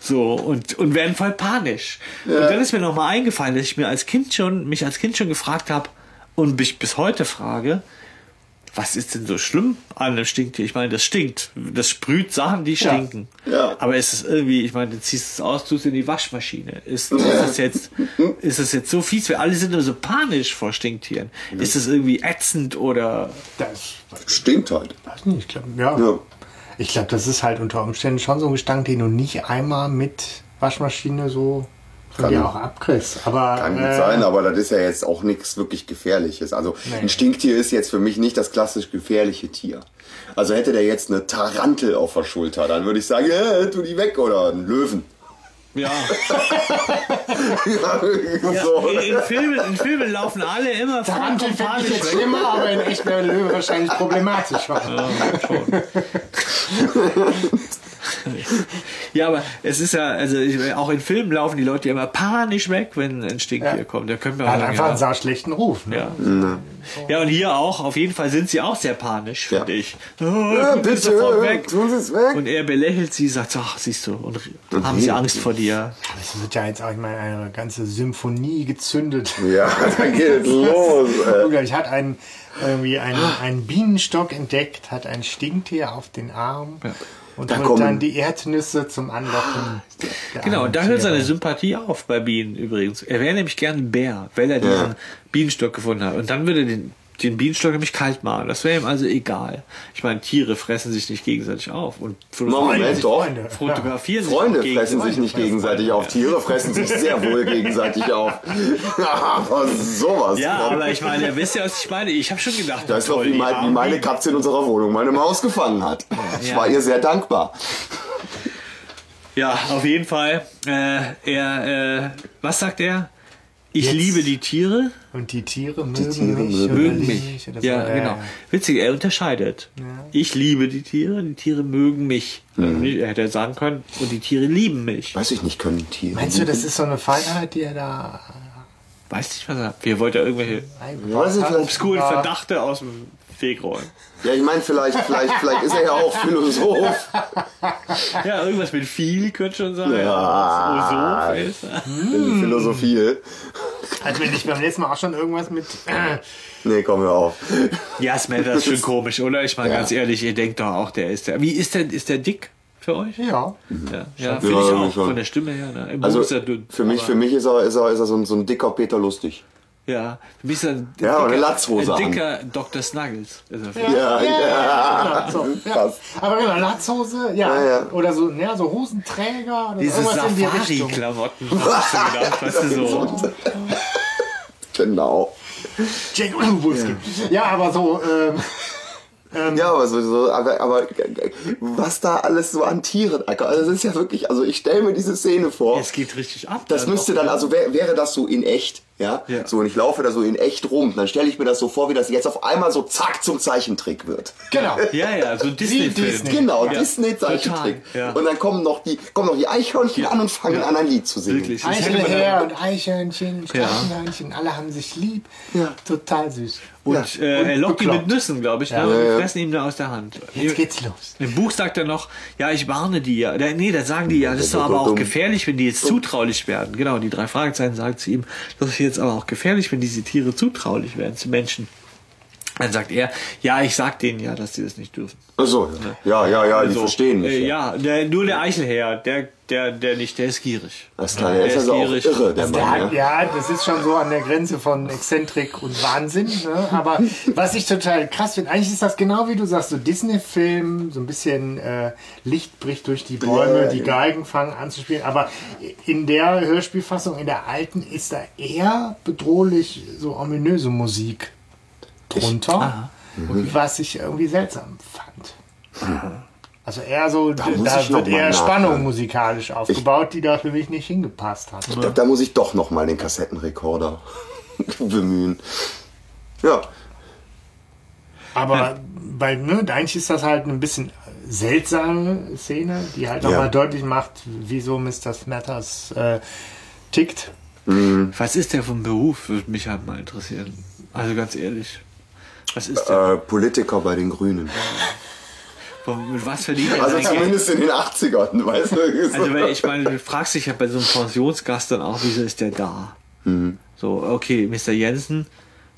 So, und, und werden voll panisch. Und dann ist mir nochmal eingefallen, dass ich mir als Kind schon, mich als Kind schon gefragt habe und mich bis heute frage, was ist denn so schlimm an einem Stinktier? Ich meine, das stinkt. Das sprüht Sachen, die stinken. Ja. Aber ist es irgendwie, ich meine, du ziehst es aus, tust es in die Waschmaschine. Ist, ist das jetzt, ist das jetzt so fies? Wir alle sind immer so panisch vor Stinktieren. Ist das irgendwie ätzend oder, Das Stinkt halt. weiß nicht, ich glaube, ja. Ja. Ich glaube, das ist halt unter Umständen schon so ein Gestank, den du nicht einmal mit Waschmaschine so von Kann- dir auch abkriegst. Aber Kann gut äh, sein, aber das ist ja jetzt auch nichts wirklich Gefährliches. Also Nee. ein Stinktier ist jetzt für mich nicht das klassisch gefährliche Tier. Also hätte der jetzt eine Tarantel auf der Schulter, dann würde ich sagen, äh, tu die weg oder einen Löwen. Ja. Ja, so. in, in, Filmen, in Filmen laufen alle immer Tarantel fände ich jetzt schlimmer, aber in echt wäre Löwe wahrscheinlich problematisch. Ja, aber es ist ja, also ich, auch in Filmen laufen die Leute ja immer panisch weg, wenn ein Stinktier Ja. kommt. Da können wir Er hat sagen, einfach einen ja. sau schlechten Ruf. Ne? Ja. ja, und hier auch, auf jeden Fall sind sie auch sehr panisch, Ja. finde ich. Oh, Ja, sofort weg. tun Sie es weg. Und er belächelt sie, sagt, ach, siehst du, und haben sie Angst vor dir. Es wird ja jetzt auch, ich meine, eine ganze Symphonie gezündet. Ja, dann geht es los. Äh. Unglaublich. Hat einen, irgendwie einen, einen Bienenstock entdeckt, hat ein Stinktier auf den Arm und Da holt kommen- dann die Erdnüsse zum Anlocken. der Genau, und da hört seine. Sympathie auf bei Bienen übrigens. Er wäre nämlich gern ein Bär, weil er diesen Bienenstock gefunden hat. Und dann würde er den, den Bienenstock nämlich kalt machen. Das wäre ihm also egal. Ich meine, Tiere fressen sich nicht gegenseitig auf. Und Moment, doch. Freunde. fotografieren sich Freunde auch fressen sich nicht gegenseitig auf. Tiere fressen sich sehr wohl gegenseitig auf. Aber sowas. Ja, von. aber ich meine, ihr wisst ja, was ich meine. Ich habe schon gedacht, Das ist doch toll, wie, mein, wie meine. Katze in unserer Wohnung meine Maus gefangen hat. Ich Ja. war ihr sehr dankbar. Ja, auf jeden Fall. Äh, er, äh, was sagt er? Ich Jetzt- liebe die Tiere, Und die Tiere mögen Tiere mich. mögen lieben mich. oder so. Ja, genau. Witzig, er unterscheidet. Ich liebe die Tiere, die Tiere mögen mich. Mhm. Er hätte sagen können, und die Tiere lieben mich. Weiß ich nicht, können Tiere. Meinst du, das ist so eine Feinheit, die er da Weiß nicht, was er. Wir wollten irgendwelche eingebaut Weiß ich obskuren Ja. Verdachte aus dem Weg räumen. Ja, ich meine, vielleicht, vielleicht, vielleicht ist er ja auch Philosoph. Ja, irgendwas mit viel könnte schon sein. Ja. So ist Philosophie. Hatten wir nicht beim letzten Mal auch schon irgendwas mit. Äh, Nee, komm hör auf. Ja, Smelter ist schon komisch, oder? Ich meine, Ja. ganz ehrlich, ihr denkt doch auch, der ist der. Wie ist der, ist der dick für euch? ja. Ja, ja finde Ja, ich auch. schon. Von der Stimme her. Ne? Im Also Buch ist er dünn. für mich, für mich ist er, ist er, ist er so ein, so ein dicker Peter Lustig. Ja, für mich ist er ein Ja, und eine Latzhose ein an. dicker Dr. Snuggles. Ist er für mich. Ja, ja. Genau, so, ja. Aber genau, Latzhose, ja. Ja, ja. Oder so, ja, so Hosenträger oder Diese irgendwas in die Richtung. Safari-Klamotten. Hast du gedacht, weißt du so? Genau. Jake Wolfskin. Ja, aber so, ähm, Ja, aber so, so aber, aber was da alles so an Tieren, also das ist ja wirklich, also ich stelle mir diese Szene vor. Es geht richtig ab. Das müsste dann, also wär, wäre das so in echt, ja? Ja. So, und ich laufe da so in echt rum, dann stelle ich mir das so vor, wie das jetzt auf einmal so zack zum Zeichentrick wird. genau. Ja, ja, so Disney-Film. Disney. Genau, Ja. Disney-Zeichentrick. Total, ja. Und dann kommen noch die, kommen noch die Eichhörnchen an und fangen an, ein Lied zu singen. Wirklich. Dann- und Eichhörnchen, Straßenhörnchen, alle haben sich lieb. Ja. Total süß. Und Ja. äh, er lockt die bekloppt. mit Nüssen, glaube ich. Ja. Ne? Und fressen ihm da aus der Hand. Jetzt geht's los. Im Buch sagt er noch, ja, ich warne die ja. Nee, da sagen die ja, das ist doch aber auch gefährlich, wenn die jetzt zutraulich werden. Genau, die drei Fragezeichen sagen zu ihm, das ist jetzt aber auch gefährlich, wenn diese Tiere zutraulich werden zu Menschen. Dann sagt er, ja, ich sag denen ja, dass sie das nicht dürfen. Ach so, ja, ja, ja, die Also, verstehen mich. Äh, ja, der, nur der Eichelherr, der, der, der nicht, der ist gierig. Das ist klar, der ist also auch gierig. irre, der Der Mann. hat, Ja. ja, das ist schon so an der Grenze von Exzentrik und Wahnsinn. Ne? Aber was ich total krass finde, eigentlich ist das genau wie du sagst, so Disney-Film, so ein bisschen äh, Licht bricht durch die Bäume, Ja, die ja. Geigen fangen an zu spielen. Aber in der Hörspielfassung, in der alten, ist da eher bedrohlich so ominöse Musik drunter, was ich irgendwie seltsam fand. Also eher so, da, ich noch wird eher. Spannung musikalisch aufgebaut, die da für mich nicht hingepasst hat. Ich glaube, da muss ich doch noch mal den Kassettenrekorder bemühen. Ja, Aber weil, ne, eigentlich ist das halt eine bisschen seltsame Szene, die halt Ja. nochmal deutlich macht, wieso Mr. Smatters äh, tickt. Was ist der vom Beruf, würde mich halt mal interessieren. Also ganz ehrlich. Was ist der? äh, Politiker bei den Grünen. Mit was verdient er Also sein Geld? zumindest in den 80ern, weißt du? Also weil ich meine, du fragst dich ja bei so einem Pensionsgast dann auch, wieso ist der da? So, okay, Mr. Jensen,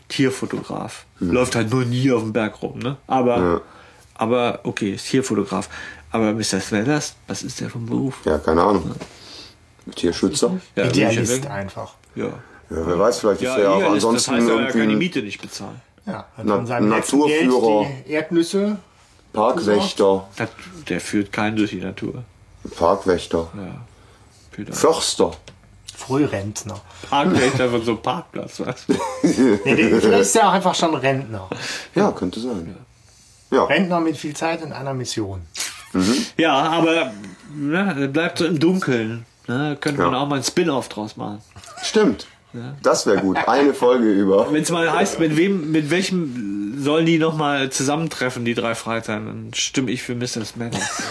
Tierfotograf. Läuft halt nur nie auf dem Berg rum, ne? Aber, Ja. aber okay, ist Tierfotograf. Aber Mr. Smellers, was ist der vom Beruf? ja, keine Ahnung. Tierschützer? Ja, ich ja Idealist einfach. Ja. Ja, wer weiß, vielleicht ist er ja auch ansonsten das heißt, er kann die Miete nicht bezahlen. Ja, hat Na- seinem Naturführer. Geld die Erdnüsse. Parkwächter. Das, der führt keinen durch die Natur. Parkwächter. Ja. Förster. Frührentner. Parkwächter von so einem Parkplatz, was? Nee, der, vielleicht ist er auch einfach schon Rentner. Ja, könnte sein. Ja, Rentner mit viel Zeit und einer Mission. Ja, aber ne, er bleibt so im Dunkeln. Ne, könnte man Ja. auch mal einen Spin-off draus machen. Stimmt. Das wäre gut. Eine Folge über. Wenn es mal heißt, mit wem, mit welchem sollen die nochmal zusammentreffen, die drei Freitag, dann stimme ich für Mr. Madness.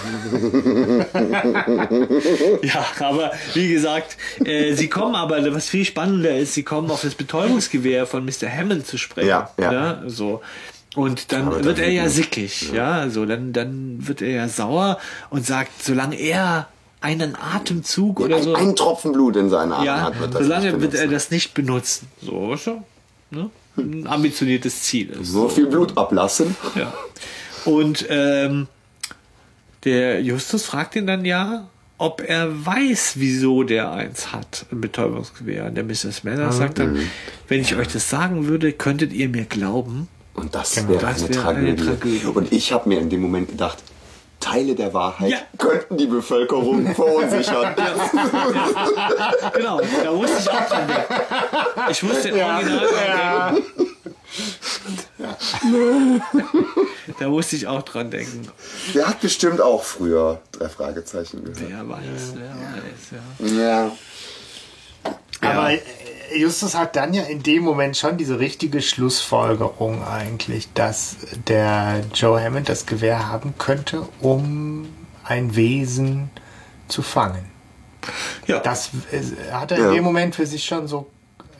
ja, aber wie gesagt, äh, sie kommen aber, was viel spannender ist, sie kommen auf das Betäubungsgewehr von Mr. Hammond zu sprechen. Ja, ja. Ne? So. Und dann Aber wird dann er ja sickig, ja, so, dann, dann wird er ja sauer und sagt, solange er einen Atemzug oder so. Ein, Tropfen Blut in seinen Armen Ja, hat, wird das solange nicht wird er das nicht benutzen. So, du? Ne? Ein ambitioniertes Ziel ist. So viel Blut ablassen. Ja. Und ähm, der Justus fragt ihn dann ja, ob er weiß, wieso der eins hat, ein Betäubungsgewehr. Und der Mr. Smathers sagt dann, wenn ich euch das sagen würde, könntet ihr mir glauben. Und das Genau, wäre das eine, wäre eine Tragödie. Tragödie. Und ich habe mir in dem Moment gedacht, Teile der Wahrheit Ja. könnten die Bevölkerung verunsichern. Genau, da musste ich auch dran denken. Ich musste original dran denken. Da musste ich auch dran denken. Der hat bestimmt auch früher drei Fragezeichen gehört. Wer weiß, wer weiß, ja. Ja. Aber Justus hat dann ja in dem Moment schon diese richtige Schlussfolgerung eigentlich, dass der Joe Hammond das Gewehr haben könnte, um ein Wesen zu fangen. Ja, Das äh, hat er Ja. in dem Moment für sich schon so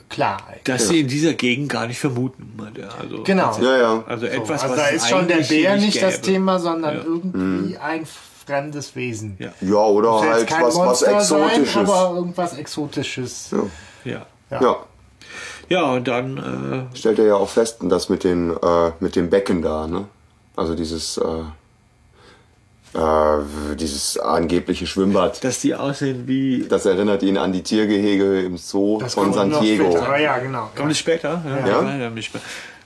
klar. dass sie in dieser Gegend gar nicht vermuten. er. Also, Genau. Ja, ja. Also So, etwas, also was da ist schon der Bär nicht das gäbe. Thema, sondern Ja. irgendwie ein fremdes Wesen. Ja. Ja, oder halt kein was, was Exotisches. Sein, aber irgendwas Exotisches. Ja. Ja. ja. ja, und dann, äh, Stellt er ja auch fest, das mit den, äh, mit dem Becken da, ne? Also dieses, äh, äh, dieses angebliche Schwimmbad. dass die aussehen wie. Das erinnert ihn an die Tiergehege im Zoo Das von San Diego. später. Aber ja, genau. Kommt es später? Ja. Ja. Leider nicht mehr.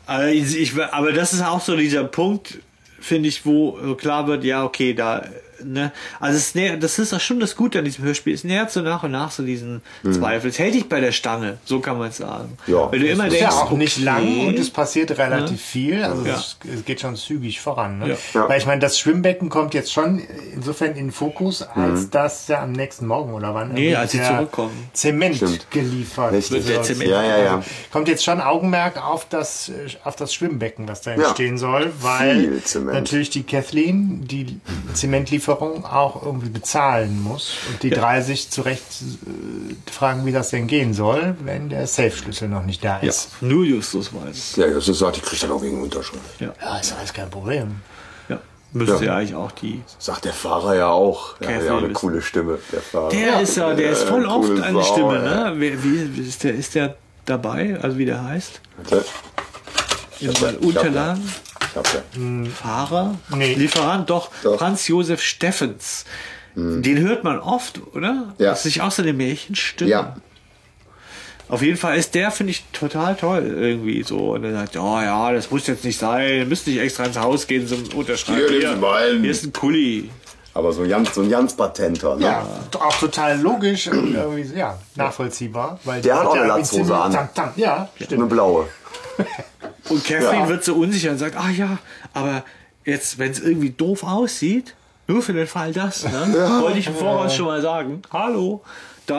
Aber, ich, ich, aber das ist auch so dieser Punkt, finde ich, wo klar wird, ja, okay, da, ne, also es nähert, das ist auch schon das Gute an diesem Hörspiel, es nähert so nach und nach so diesen Zweifel. Es hält dich bei der Stange, so kann man es sagen. Mhm. Ja. Weil du immer ist denkst, ja auch nicht okay, lang und es passiert relativ viel. Also Ja. es, es geht schon zügig voran. Ne? Ja. Ja. Weil ich meine, das Schwimmbecken kommt jetzt schon insofern in den Fokus, als Mhm. dass ja am nächsten Morgen oder wann Nee, irgendwie als sie zurückkommen. Zement Stimmt. geliefert Richtig. Wird der Zement- Ja, ja, ja. Kommt jetzt schon Augenmerk auf das, auf das Schwimmbecken, was da Ja. entstehen soll, weil natürlich die Kathleen die Zementlieferung auch irgendwie bezahlen muss und die drei sich zu Recht äh, fragen, wie das denn gehen soll, wenn der Safe-Schlüssel noch nicht da Ja, ist. nur Justus weiß es. Ja, das sagt, die kriegt dann auch wegen Unterschrift. Ja, Ja, ist alles kein Problem. ja. Müsste Ja. ja eigentlich auch die. Sagt der Fahrer ja auch. Der hat ja auch eine wissen. coole Stimme, der Fahrer. Der ist ja, der ist Ja, voll oft eine Stimme, ja. ne? Wie, wie, wie ist der, ist der dabei, also wie der heißt? Warte, In seinen ja- Unterlagen? Ich hab ja. Fahrer? Nee. Lieferant, doch. Doch. Franz Josef Steffens. Den hört man oft, oder? Ja. Das ist nicht auch so eine Märchenstimme. Ja. Auf jeden Fall ist der, finde ich, total toll irgendwie so. Und er sagt, ja, ja, das muss jetzt nicht sein. Ihr müsst nicht extra ins Haus gehen zum Unterschreiben. Hier, ein. hier ist ein Kuli. Aber so ein ganz, so ein ganz Patenter, ne? Ja, auch total logisch und irgendwie ja, nachvollziehbar. Weil Der hat auch eine Latzhose an. Tam, tam. Ja, Eine stimmt. blaue. Und Kathleen Ja. wird so unsicher und sagt, ah ja, aber jetzt, wenn es irgendwie doof aussieht, nur für den Fall das, ne? wollte ich im Voraus schon mal sagen, hallo,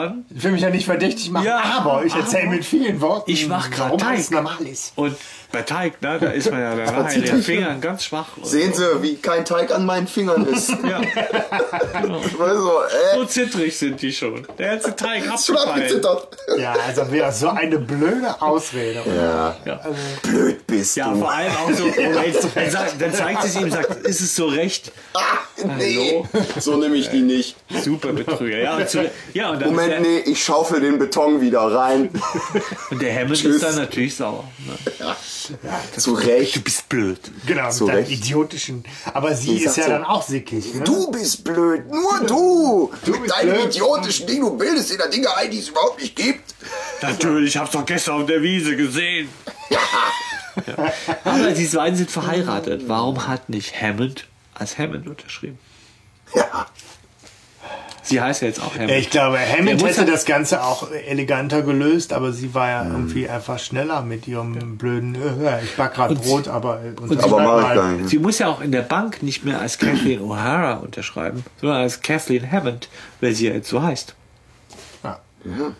dann Ich will mich ja nicht verdächtig machen, Ja, aber ich erzähle mit vielen Worten, Ich mach warum Teig. alles normal ist. und bei Teig, ne, da ist man ja danach in den Fingern ganz schwach. Und Sehen Sie, wie kein Teig an meinen Fingern ist. Ja, also, äh, so zittrig sind die schon. Der ganze Teig abgefallen. abgezittert. Ja, also wieder so eine blöde Ausrede. Ja. Ja. Blöd bist Ja, du. vor allem auch so, dann, sagt, dann zeigt es ihm, sagt, ist es so recht? Ah, nee, so nehme ich die nicht. Super Betrüger. Ja, und, zu, ja, und dann Moment, ist nee, ich schaufel den Beton wieder rein. und der Hammond Tschüss. ist dann natürlich sauer. Ne? Zu Recht. Du bist blöd. Genau, Zu mit idiotischen. Aber sie Sie ist ja so, dann auch sickig. Ne? Du bist blöd, nur du. Mit bist deinem blöd. idiotischen Ding, du bildest dir da Dinge ein, die es überhaupt nicht gibt. Natürlich, ich hab's doch gestern auf der Wiese gesehen. Ja. Aber die beiden sind verheiratet. Warum hat nicht Hammond als Hammond unterschrieben? Ja, Sie heißt ja jetzt auch Hammond. Ich glaube, Hammond hätte ja- das Ganze auch eleganter gelöst, aber sie war ja irgendwie einfach schneller mit ihrem blöden, äh, ich back gerade Brot, aber äh, unterschreib aber mach ich mal. gar nicht. Sie muss ja auch in der Bank nicht mehr als Kathleen O'Hara unterschreiben, sondern als Kathleen Hammond, weil sie ja jetzt so heißt. Ne?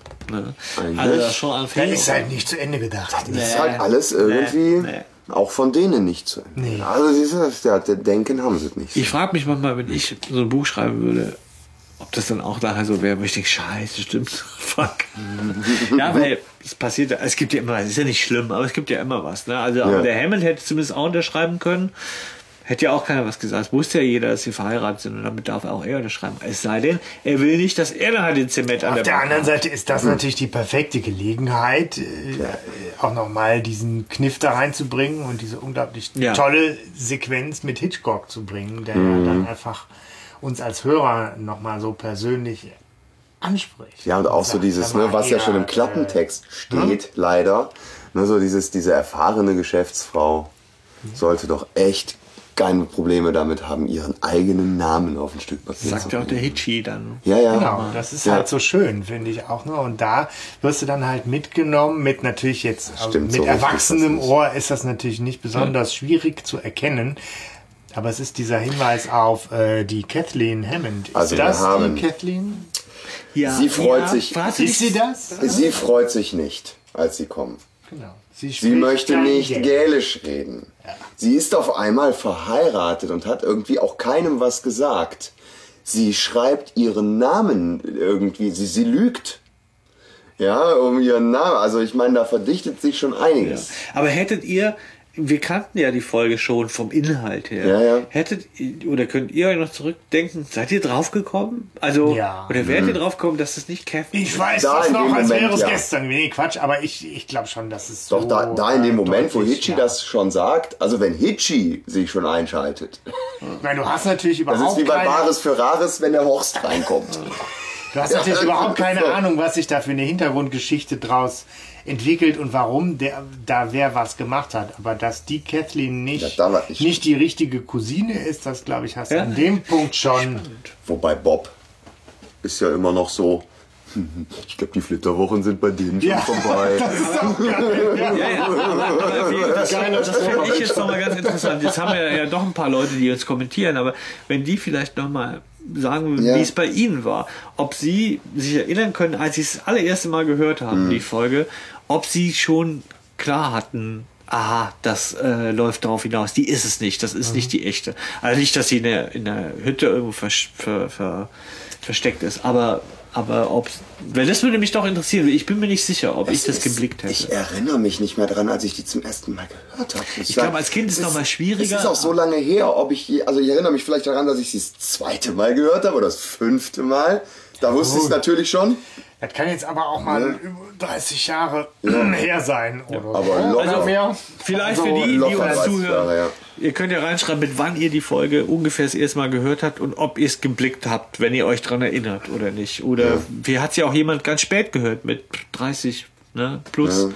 Eigentlich. Also das schon Da anfällig. ist halt nicht zu Ende gedacht. Das ist halt alles irgendwie nee. auch von denen nicht zu Ende. Nee. Also siehst du, das, ja, der Denken haben sie nicht. Ich frage mich manchmal, wenn ich so ein Buch schreiben würde, ob das dann auch nachher so wäre, wo ich denke, scheiße, stimmt. Fuck. ja, weil es passiert, es gibt ja immer was, ist ja nicht schlimm, aber es gibt ja immer was. Ne? Also Ja. der Hammond hätte zumindest auch unterschreiben können. Hätte ja auch keiner was gesagt. Es wusste ja jeder, dass sie verheiratet sind und damit darf auch er unterschreiben. Es sei denn, er will nicht, dass er dann halt den Zement an Auf der der Bank anderen hat. Seite ist das natürlich die perfekte Gelegenheit, äh, auch nochmal diesen Kniff da reinzubringen und diese unglaublich Ja. tolle Sequenz mit Hitchcock zu bringen, der Mhm. ja dann einfach uns als Hörer nochmal so persönlich anspricht. Ja, und auch so dieses, ne, was ja schon im äh, Klappentext steht, leider. Ne, so dieses, diese erfahrene Geschäftsfrau sollte doch echt keine Probleme damit haben, ihren eigenen Namen auf ein Stück Papier Sagt zu ja auch der. Hitchi dann. Ja, ja. Genau, das ist Ja. halt so schön, finde ich auch. Ne? Und da wirst du dann halt mitgenommen mit natürlich jetzt, stimmt mit so erwachsenem Ohr ist das natürlich nicht besonders schwierig zu erkennen. Aber es ist dieser Hinweis auf äh, die Kathleen Hammond. Ist Also wir das haben- die Kathleen? Ja, Sie freut sich- fragst du Ist sie das? Sie freut sich nicht, als sie kommen. Genau. Sie, Sie möchte nicht Gälisch. Gälisch reden. Sie ist auf einmal verheiratet und hat irgendwie auch keinem was gesagt. Sie schreibt ihren Namen irgendwie, sie, sie lügt. Ja, um ihren Namen. Also ich meine, da verdichtet sich schon einiges. Aber hättet ihr, wir kannten ja die Folge schon vom Inhalt her. Ja, ja. Hättet ihr- oder könnt ihr euch noch zurückdenken, seid ihr draufgekommen? Also, Ja. oder wärt ihr draufgekommen, dass es nicht Kevin Ich weiß Da das noch, als Moment, wäre es ja. gestern. Nee, Quatsch, aber ich, ich glaube schon, dass es Doch so, da, da in dem Moment, wo Hitchi ja. das schon sagt, also wenn Hitchi sich schon einschaltet, meine, du hast natürlich das überhaupt ist wie bei Bares für Rares, wenn der Horst reinkommt. Du hast natürlich Ja, überhaupt keine so. Ahnung, was sich da für eine Hintergrundgeschichte draus entwickelt und warum der, da wer was gemacht hat. Aber dass die Kathleen nicht, Ja, ich- nicht die richtige Cousine ist, das glaube ich, hast du Ja. an dem Punkt schon. Wobei Bob ist ja immer noch so. Ich glaube, die Flitterwochen sind bei denen schon Ja. vorbei. Ja, ja, aber, aber wir, das, das finde ich jetzt nochmal ganz interessant. Jetzt haben wir ja doch ein paar Leute, die uns kommentieren, aber wenn die vielleicht nochmal sagen würden, Ja. wie es bei ihnen war, ob sie sich erinnern können, als sie es das allererste Mal gehört haben, die Folge, ob sie schon klar hatten, aha, das äh, läuft darauf hinaus, die ist es nicht, das ist nicht die echte. Also nicht, dass sie in der, in der Hütte irgendwo vers ver ver versteckt ist, aber aber ob, weil das würde mich doch interessieren. Ich bin mir nicht sicher, ob ich Es das ist- geblickt hätte. Ich erinnere mich nicht mehr dran, als ich die zum ersten Mal gehört habe. Ich glaube, als Kind ist es noch mal schwieriger. Es ist auch so lange her, ob ich, je- also ich erinnere mich vielleicht daran, dass ich sie das zweite Mal gehört habe oder das fünfte Mal. Da wusste ich es natürlich schon. Das kann jetzt aber auch mal über 30 Jahre her sein. Oder Aber so. locker- Oder mehr. Vielleicht Also, für die, die uns 30 zuhören. Jahre, ja. Ihr könnt ja reinschreiben, mit wann ihr die Folge ungefähr das erste Mal gehört habt und ob ihr es geblickt habt, wenn ihr euch dran erinnert oder nicht. Oder wie hat ja auch jemand ganz spät gehört mit 30 ne, plus.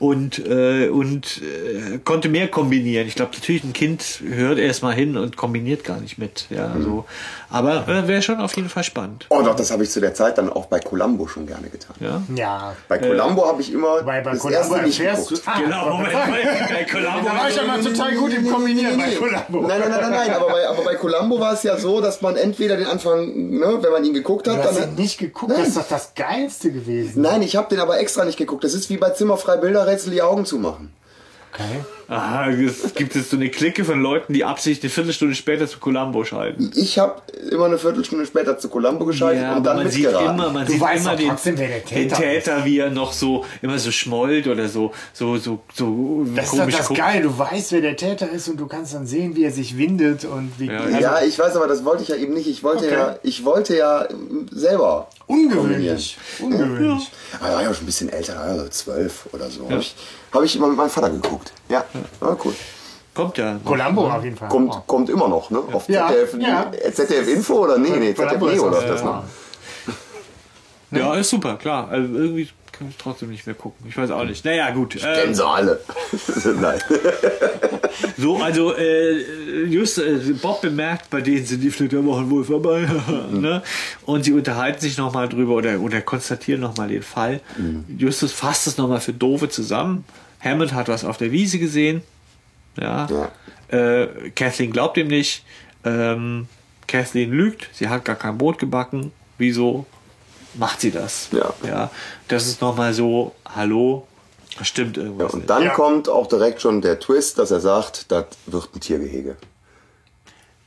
Und, äh, und äh, konnte mehr kombinieren. Ich glaube, natürlich ein Kind hört erst mal hin und kombiniert gar nicht mit. Ja, so. Aber äh, wäre schon auf jeden Fall spannend. Oh doch, das habe ich zu der Zeit dann auch bei Columbo schon gerne getan. Ja. Ja. Bei Columbo habe ich immer Bei, bei das Columbo erste nicht erfährst du. geguckt. Ah, Genau, Moment, bei, bei Columbo. Da war ich ja mal total gut im Kombinieren bei Nee. Columbo. Nein, nein, nein, nein, nein. Aber bei, aber bei Columbo war es ja so, dass man entweder den Anfang, ne, wenn man ihn geguckt hat, Du hast dann. ihn nicht geguckt, das ist doch das Geilste gewesen. Nein, ich habe den aber extra nicht geguckt. Das ist wie bei Zimmerfrei Bilderrätsel die Augen zumachen. Okay. Aha, es gibt jetzt so eine Clique von Leuten, die absichtlich eine Viertelstunde später zu Columbo schalten. Ich habe immer eine Viertelstunde später zu Columbo geschaltet und aber dann man sieht immer, man Du sieht weißt immer den, trotzdem, wer der den Täter Täter, wie er noch so immer so schmollt oder so so so so Das ist doch komisch das guckt. Geil. Du weißt, wer der Täter ist und du kannst dann sehen, wie er sich windet und wie. Ja, also, ja, ich weiß, aber das wollte ich ja eben nicht. Ich wollte Okay. ja, ich wollte ja ähm, selber. ungewöhnlich. Ungewöhnlich. Aber war ja auch schon ein bisschen älter, also zwölf oder so. Habe ich, hab ich immer mit meinem Vater geguckt. Ja, ja cool. Kommt ja. Columbo auf jeden Fall. Kommt, Oh. kommt immer noch, ne? Auf Ja, ZDF, ja. ZDF Info oder nee, nee, ZDF Neo das, läuft das ja. noch. Ja, ist super, klar. Also irgendwie kann ich trotzdem nicht mehr gucken. Ich weiß auch nicht. Naja, gut. Äh, Kennen sie alle. Nein. so, also äh, just äh, Bob bemerkt, bei denen sind die Flitterwochen wohl vorbei. ne? Und sie unterhalten sich nochmal drüber oder, oder konstatieren nochmal den Fall. Justus fasst es nochmal für Dove zusammen. Hammond hat was auf der Wiese gesehen. Ja. Äh, Kathleen glaubt ihm nicht. Ähm, Kathleen lügt. Sie hat gar kein Brot gebacken. Wieso? macht sie das. Ja. ja das ist nochmal so, hallo, stimmt Ja, irgendwas. und nicht. dann Ja. kommt auch direkt schon der Twist, dass er sagt, das wird ein Tiergehege.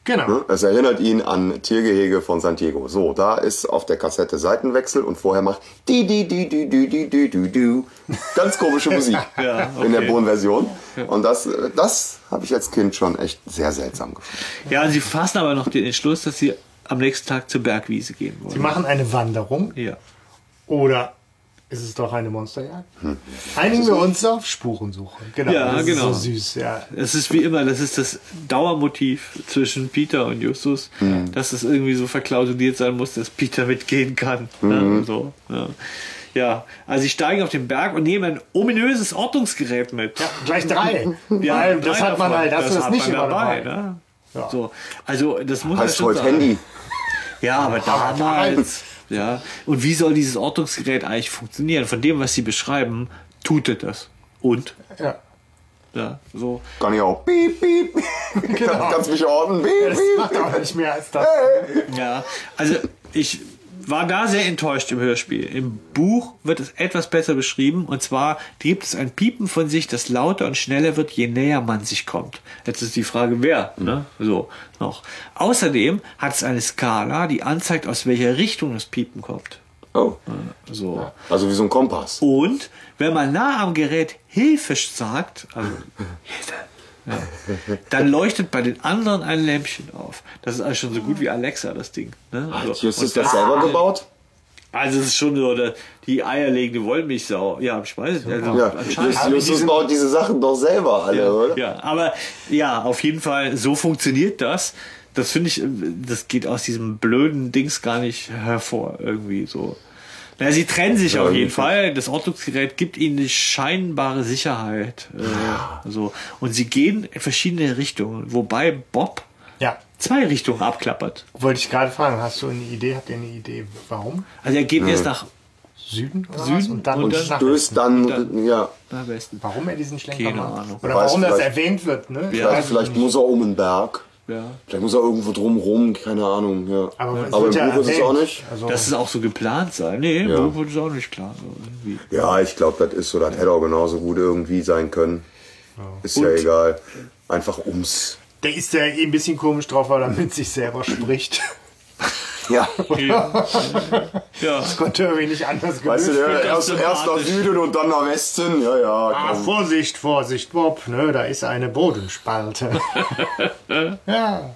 Genau. Ne? Es erinnert ihn an Tiergehege von San Diego. So, da ist auf der Kassette Seitenwechsel und vorher macht di di di di di di di di di ganz komische Musik Ja, in der okay. Bohnen-Version. Und das, das habe ich als Kind schon echt sehr seltsam gefunden. Ja, sie fassen aber noch den Entschluss, dass sie am nächsten Tag zur Bergwiese gehen wollen. Sie machen eine Wanderung ja. oder ist es doch eine Monsterjagd? Hm. Einigen wir uns auf Spurensuche. Genau. Ja, das genau. Ist so süß, ja. Es ist wie immer, das ist das Dauermotiv zwischen Peter und Justus, Mhm. dass es irgendwie so verklausuliert sein muss, dass Peter mitgehen kann. Mhm. Ja, so, ja. ja, also sie steigen auf den Berg und nehmen ein ominöses Ortungsgerät mit. Ja, gleich drei. Ja, das drei hat man halt, das, das hat nicht immer dabei. dabei. Ne? Ja. So, also das muss Heißt heute. Handy. Ja, aber Aber damals. Ja. Und wie soll dieses Ortungsgerät eigentlich funktionieren? Von dem, was sie beschreiben, tut es das. Und? Ja. Ja, so. Kann ich auch. Piep, piep. Genau. Kannst mich orten. Piep, Das piep. macht auch nicht mehr als das. Ja, also ich war da sehr enttäuscht im Hörspiel. Im Buch wird es etwas besser beschrieben und zwar gibt es ein Piepen von sich, das lauter und schneller wird, je näher man sich kommt. Jetzt ist die Frage, wer, ne? So, noch. Außerdem hat es eine Skala, die anzeigt, aus welcher Richtung das Piepen kommt. Oh, So. also wie so ein Kompass. Und wenn man nah am Gerät Hilfe sagt, also Hilfe, ja, dann leuchtet bei den anderen ein Lämpchen auf. Das ist also schon so gut wie Alexa, das Ding. Ne? Hat So. Justus Und das selber gebaut? Also es ist schon so der, die eierlegende Wollmilchsau. Ja, ich weiß es. Also Ja, anscheinend. Justus, Justus baut diese Sachen doch selber alle, oder? Ja, aber ja, auf jeden Fall, so funktioniert das. Das finde ich, das geht aus diesem blöden Dings gar nicht hervor, irgendwie so. Na, sie trennen sich Ja, auf jeden. Fall. Das Ortungsgerät gibt ihnen eine scheinbare Sicherheit. Äh, so. Und sie gehen in verschiedene Richtungen, wobei Bob Ja. zwei Richtungen abklappert. Wollte ich gerade fragen, hast du eine Idee? Habt ihr eine Idee, warum? Also er geht erst nach, Süden? Oder Süden und dann, und Stößt Westen. dann, dann- ja, nach Westen. Warum er diesen Schlenker Keine macht? Ahnung. Oder Weiß warum das vielleicht- erwähnt wird, ne? Ja. vielleicht, vielleicht muss er um den Berg. Ja. Vielleicht muss er irgendwo drumrum, keine Ahnung, ja. Aber, Aber wird im ja Buch ist es auch nicht. Also, Das ist auch so geplant sein. Nee, Ja. ja. wurde es auch nicht klar. Irgendwie. Ja, ich glaube, das ist so, das hätte auch genauso gut irgendwie sein können. Ist ja Und- egal. Einfach ums. der ist ja eh ein bisschen komisch drauf, weil er mit sich selber spricht. Ja. Ja. ja. Konnte irgendwie nicht anders Weißt du, der werden. erst, erst nach Süden und dann nach Westen. Ja, ja. Ah. Vorsicht, Vorsicht, Bob, ne, da ist eine Bodenspalte. ja.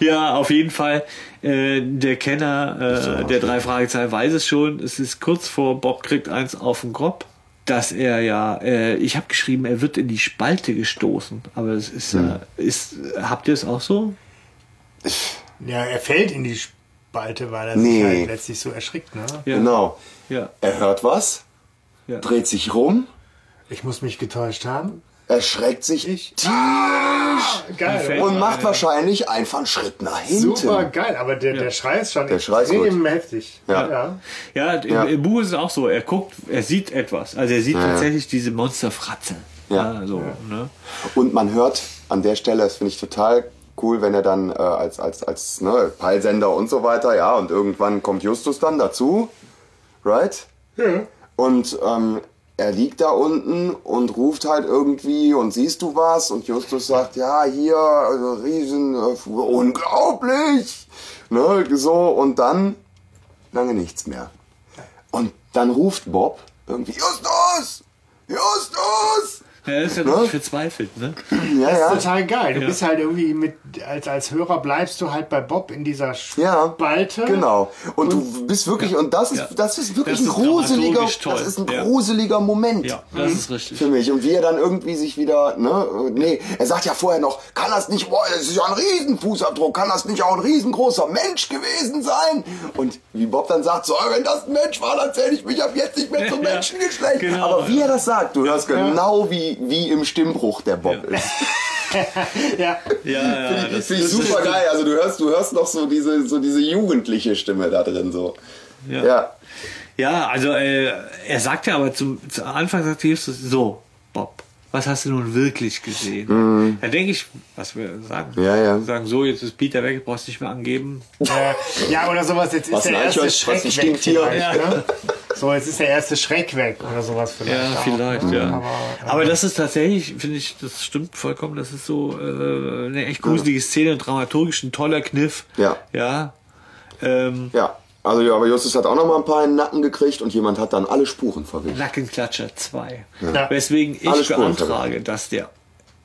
Ja, auf jeden Fall. Äh, der Kenner äh, der drei Fragezeichen weiß es schon. Es ist kurz vor Bob kriegt eins auf den Grob, dass er ja, äh, ich habe geschrieben, er wird in die Spalte gestoßen. Aber es ist, ja, ist, habt ihr es auch so? ja, er fällt in die Spalte, weil er Nee. sich halt letztlich so erschrickt. Ne? Ja. Genau. Ja. Er hört was, Ja. dreht sich rum, Ich muss mich getäuscht haben. erschreckt sich Geil. fällt- und macht wahrscheinlich einfach einen Schritt nach hinten. Super geil, aber der, der Schrei ist schon Der Schrei ist extrem heftig. Ja. ja. Ja, im, Buch ist es auch so. Er guckt, er sieht etwas. Also er sieht tatsächlich diese Monsterfratze. Ja. so, Ne? Und man hört an der Stelle, das finde ich total cool, wenn er dann äh, als, als, als ne, Peilsender und so weiter, ja, und irgendwann kommt Justus dann dazu, right? Ja. Und ähm, er liegt da unten und ruft halt irgendwie und siehst du was? Und Justus sagt, ja, hier, also riesen, äh, unglaublich. Ne, so, und dann lange nichts mehr. Und dann ruft Bob irgendwie, Justus! Justus! Er ist ja Ne? wirklich verzweifelt. Ne? Ja, Das ja. ist total geil. Du Ja. bist halt irgendwie mit, als, als Hörer bleibst du halt bei Bob in dieser Ja, Spalte. Genau. Und, du bist wirklich, und das ist, Ja. das ist wirklich Das ein ist gruseliger, das ist ein Ja. gruseliger Moment. Ja, das ist richtig. Für mich. Und wie er dann irgendwie sich wieder, ne, nee, er sagt ja vorher noch, kann das nicht, boah, das ist ja ein Riesenfußabdruck, kann das nicht auch ein riesengroßer Mensch gewesen sein? Und wie Bob dann sagt, so, wenn das ein Mensch war, dann zähle ich mich ab jetzt nicht mehr zum Ja, Menschengeschlecht. genau, Aber wie ja. er das sagt, du hörst genau, wie, wie im Stimmbruch der Bob ist. Ja. Ja, ja, Finde ich super geil. Also du hörst, du hörst noch so diese, so diese jugendliche Stimme da drin, so. Ja. ja. Ja, also äh, er sagt ja aber zum, zu Anfang sagt Jesus so, Bob, was hast du nun wirklich gesehen? Da denke ich, was wir sagen. Mhm. Ja, ja. Sagen, so, jetzt ist Peter weg, brauchst nicht mehr angeben. Äh, ja, oder sowas, jetzt Was ist der erste was Schreck ein weg. Stinktier. vielleicht, Ne? So, jetzt ist der erste Schreck weg oder sowas vielleicht. Ja, auch. vielleicht, ja. Aber, Aber das ist tatsächlich, finde ich, das stimmt vollkommen, das ist so äh, eine echt gruselige Szene, dramaturgisch ein toller Kniff. Ja. Ja. Ähm, Ja. Also ja, aber Justus hat auch noch mal ein paar in den Nacken gekriegt und jemand hat dann alle Spuren verwischt. Nackenklatscher 2. Ja. Weswegen ich beantrage, dass der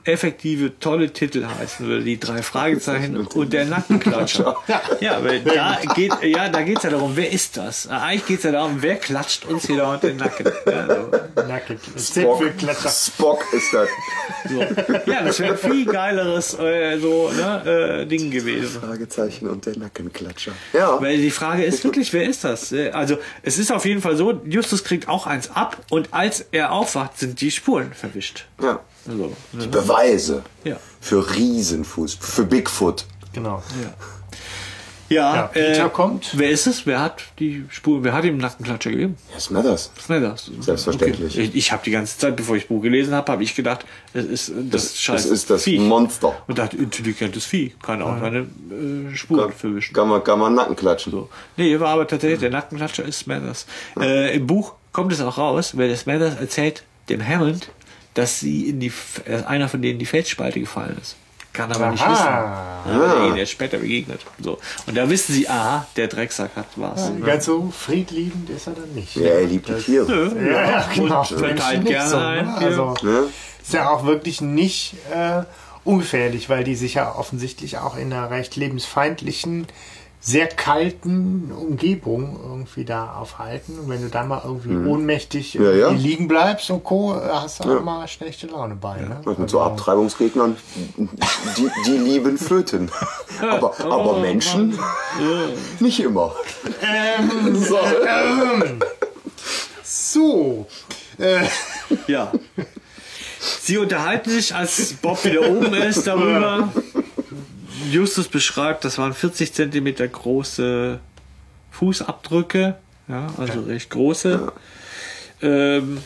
effektive, tolle Titel heißen würde, die drei Fragezeichen und der Nackenklatscher. ja, weil da geht, ja, da geht's ja darum, wer ist das? Eigentlich geht's ja darum, wer klatscht uns hier da unter den Nacken. Ja, so. Nackig. Spock. Spock ist das. So. Ja, das wäre ein viel geileres äh, so, ne, äh, Ding gewesen. Fragezeichen und der Nackenklatscher. Ja. Weil die Frage ist wirklich, wer ist das? Äh, Also es ist auf jeden Fall so, Justus kriegt auch eins ab und als er aufwacht, sind die Spuren verwischt. ja. Also, ne? Beweise. Ja. Für Riesenfuß. Für Bigfoot. Genau. Ja, Ja, Peter äh, kommt. Wer ist es? Wer hat die Spur, wer hat ihm einen Nackenklatscher gegeben? Ja, Smithers. Smithers. Selbstverständlich. Okay. Ich, ich habe die ganze Zeit, bevor ich das Buch gelesen habe, habe ich gedacht, das ist das, Das, scheiß das ist das Vieh. Monster. Und dachte, intelligentes Vieh kann auch seine äh, Spuren verwischen. Kann man, kann man Nacken klatschen. So. Nee, war aber tatsächlich, der Nackenklatscher ist Smithers. Äh, Im Buch kommt es auch raus, weil der Smithers erzählt dem Hammond, dass sie in die, äh, einer von denen in die Felsspalte gefallen ist. Kann aber nicht wissen. Aha. Ja, weil er ihnen erst später begegnet. So. Und da wissen sie, aha, der Drecksack hat was. Ganz so friedliebend ist er dann nicht. Ja, er liebt die Tiere. Ja, ja, genau. Und verteilt nicht gerne so, ein. ne? Also, Ne? ist ja auch wirklich nicht äh, ungefährlich, weil die sich ja offensichtlich auch in einer recht lebensfeindlichen, sehr kalten Umgebung irgendwie da aufhalten. Und wenn du dann mal irgendwie ohnmächtig Mhm. Ja, ja. irgendwie liegen bleibst und Co., hast du auch mal schlechte Laune bei. Ne? Was mit so Abtreibungsgegnern, die, die lieben Föten. Aber, aber Menschen nicht immer. So. So, äh, Ja. Sie unterhalten sich, als Bob wieder oben ist, darüber. Justus beschreibt, das waren 40 Zentimeter große Fußabdrücke. Ja, also recht große. Ähm,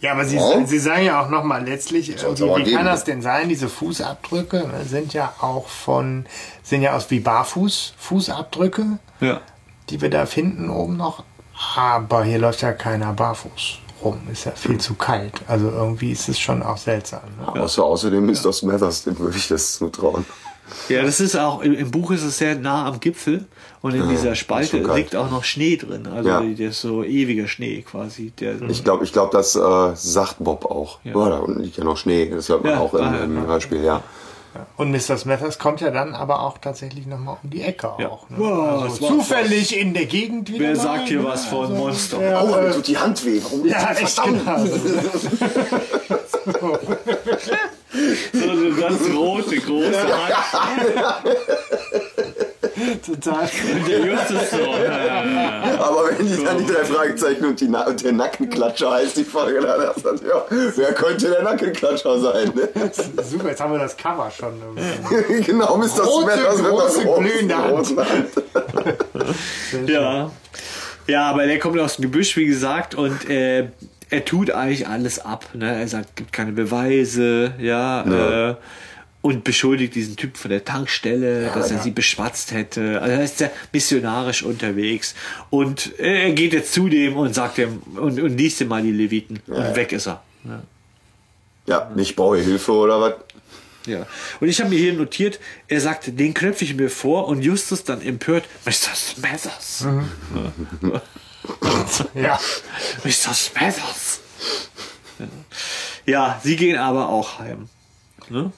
Ja, aber Sie, Ja. Sie sagen ja auch nochmal letztlich, aber wie geben. kann das denn sein? Diese Fußabdrücke ne, sind ja auch von, sehen ja aus wie Barfuß, Fußabdrücke, ja. die wir da finden oben noch. Aber hier läuft ja keiner barfuß rum, ist ja viel zu kalt. Also irgendwie ist es schon auch seltsam. Ne? Außer, außerdem ist das Smithers, dem würde ich das zutrauen. Ja, das ist auch, im im Buch ist es sehr nah am Gipfel und in dieser Spalte liegt auch noch Schnee drin. Also Ja. der ist so ewiger Schnee quasi. Der, Ich glaube, ich glaub, das äh, sagt Bob auch. Ja. Ja. da unten liegt ja noch Schnee. Das hört man Ja, auch im, ja, im ja. Hörspiel, ja. Und Mr. Smithers kommt ja dann aber auch tatsächlich nochmal um die Ecke Ja. auch. Ne? Wow, also zufällig in der Gegend wieder. Wer mal, sagt hier ne? was von Monster? Ja, Oh, mir äh, tut die Hand weh. Warum ja, echt Verdammt. genau. So eine ganz rote, große Hand. Total. Der Justus so. Ja, ja, ja. Aber wenn die dann die drei Fragezeichen und, die Na und der Nackenklatscher heißt die Folge, dann hast du ja, wer könnte der Nackenklatscher sein? Ne? Super, jetzt haben wir das Cover schon. irgendwie. genau, Mr. Rote, Smithers mit große, glühende Hand. Hand. Ja. Ja, aber der kommt aus dem Gebüsch, wie gesagt, und äh, er tut eigentlich alles ab. Ne? Er sagt, gibt keine Beweise, ja. Ja. Äh, und beschuldigt diesen Typ von der Tankstelle, dass er sie beschwatzt hätte. Also er ist sehr missionarisch unterwegs. Und er geht jetzt zu dem und sagt ihm und, und liest ihm mal die Leviten. und ja. weg ist er. Ja. Ja, nicht brauche Hilfe oder was? Ja. Und ich habe mir hier notiert, er sagte, den knöpfe ich mir vor und Justus dann empört, Mr. Smathers. Ja. Mr. Smathers. Ja, sie gehen aber auch heim. Ne?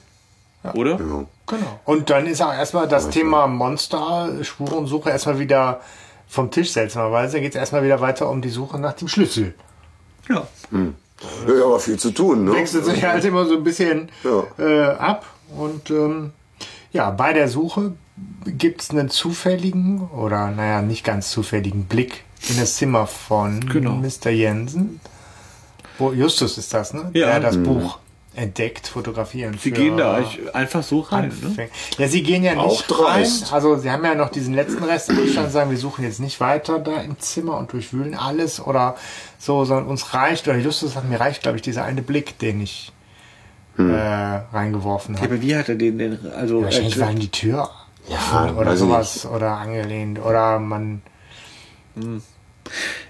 Oder? Ja. Genau. Und dann ist auch erstmal das Thema Monster, Spurensuche erstmal wieder vom Tisch, seltsamerweise. Geht es erstmal wieder weiter um die Suche nach dem Schlüssel. Ja. Ja, aber viel zu tun, ne? Wechselt sich halt immer so ein bisschen Ja. äh, ab. Und ähm, ja, bei der Suche gibt es einen zufälligen oder naja, nicht ganz zufälligen Blick in das Zimmer von Genau. Mr. Jensen. Wo Justus ist das, ne? Ja. Der das Buch entdeckt, fotografieren. Sie gehen da einfach so rein. Ne? Ja, sie gehen ja Auch nicht rein. dreist. Also sie haben ja noch diesen letzten Rest im Bestand, sagen, wir suchen jetzt nicht weiter da im Zimmer und durchwühlen alles oder so, sondern uns reicht, oder Justus sagt, mir reicht, glaube ich, dieser eine Blick, den ich äh, reingeworfen hat. Ja, aber wie hat er den denn? Also, Wahrscheinlich äh, war an die Tür Ja, oder ich sowas oder angelehnt oder man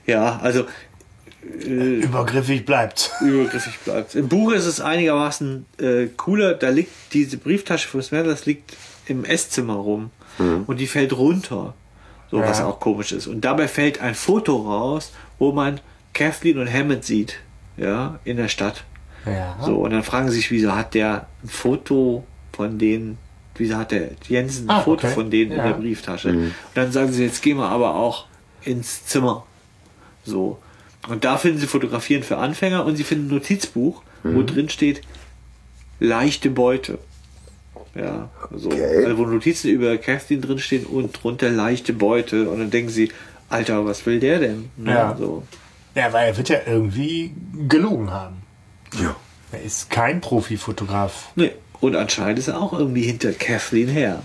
ja, also übergriffig bleibt. übergriffig bleibt. Im Buch ist es einigermaßen äh, cooler. Da liegt diese Brieftasche von Smithers liegt im Esszimmer rum und die fällt runter. So, was Ja. auch komisch ist. Und dabei fällt ein Foto raus, wo man Kathleen und Hammond sieht. Ja, in der Stadt. Ja. So, und dann fragen sie sich, wieso hat der ein Foto von denen, wieso hat der Jensen ein Ah, Foto okay. von denen in Ja. der Brieftasche? Und dann sagen sie, jetzt gehen wir aber auch ins Zimmer. So. Und da finden sie Fotografieren für Anfänger und sie finden ein Notizbuch, wo drin steht, leichte Beute. Ja, so. Okay. Also wo Notizen über Kathleen drinstehen und drunter leichte Beute. Und dann denken sie, Alter, was will der denn? Ne? Ja. So. Ja, weil er wird ja irgendwie gelogen haben. Ja. Er ist kein Profifotograf. Nee. Und anscheinend ist er auch irgendwie hinter Kathleen her.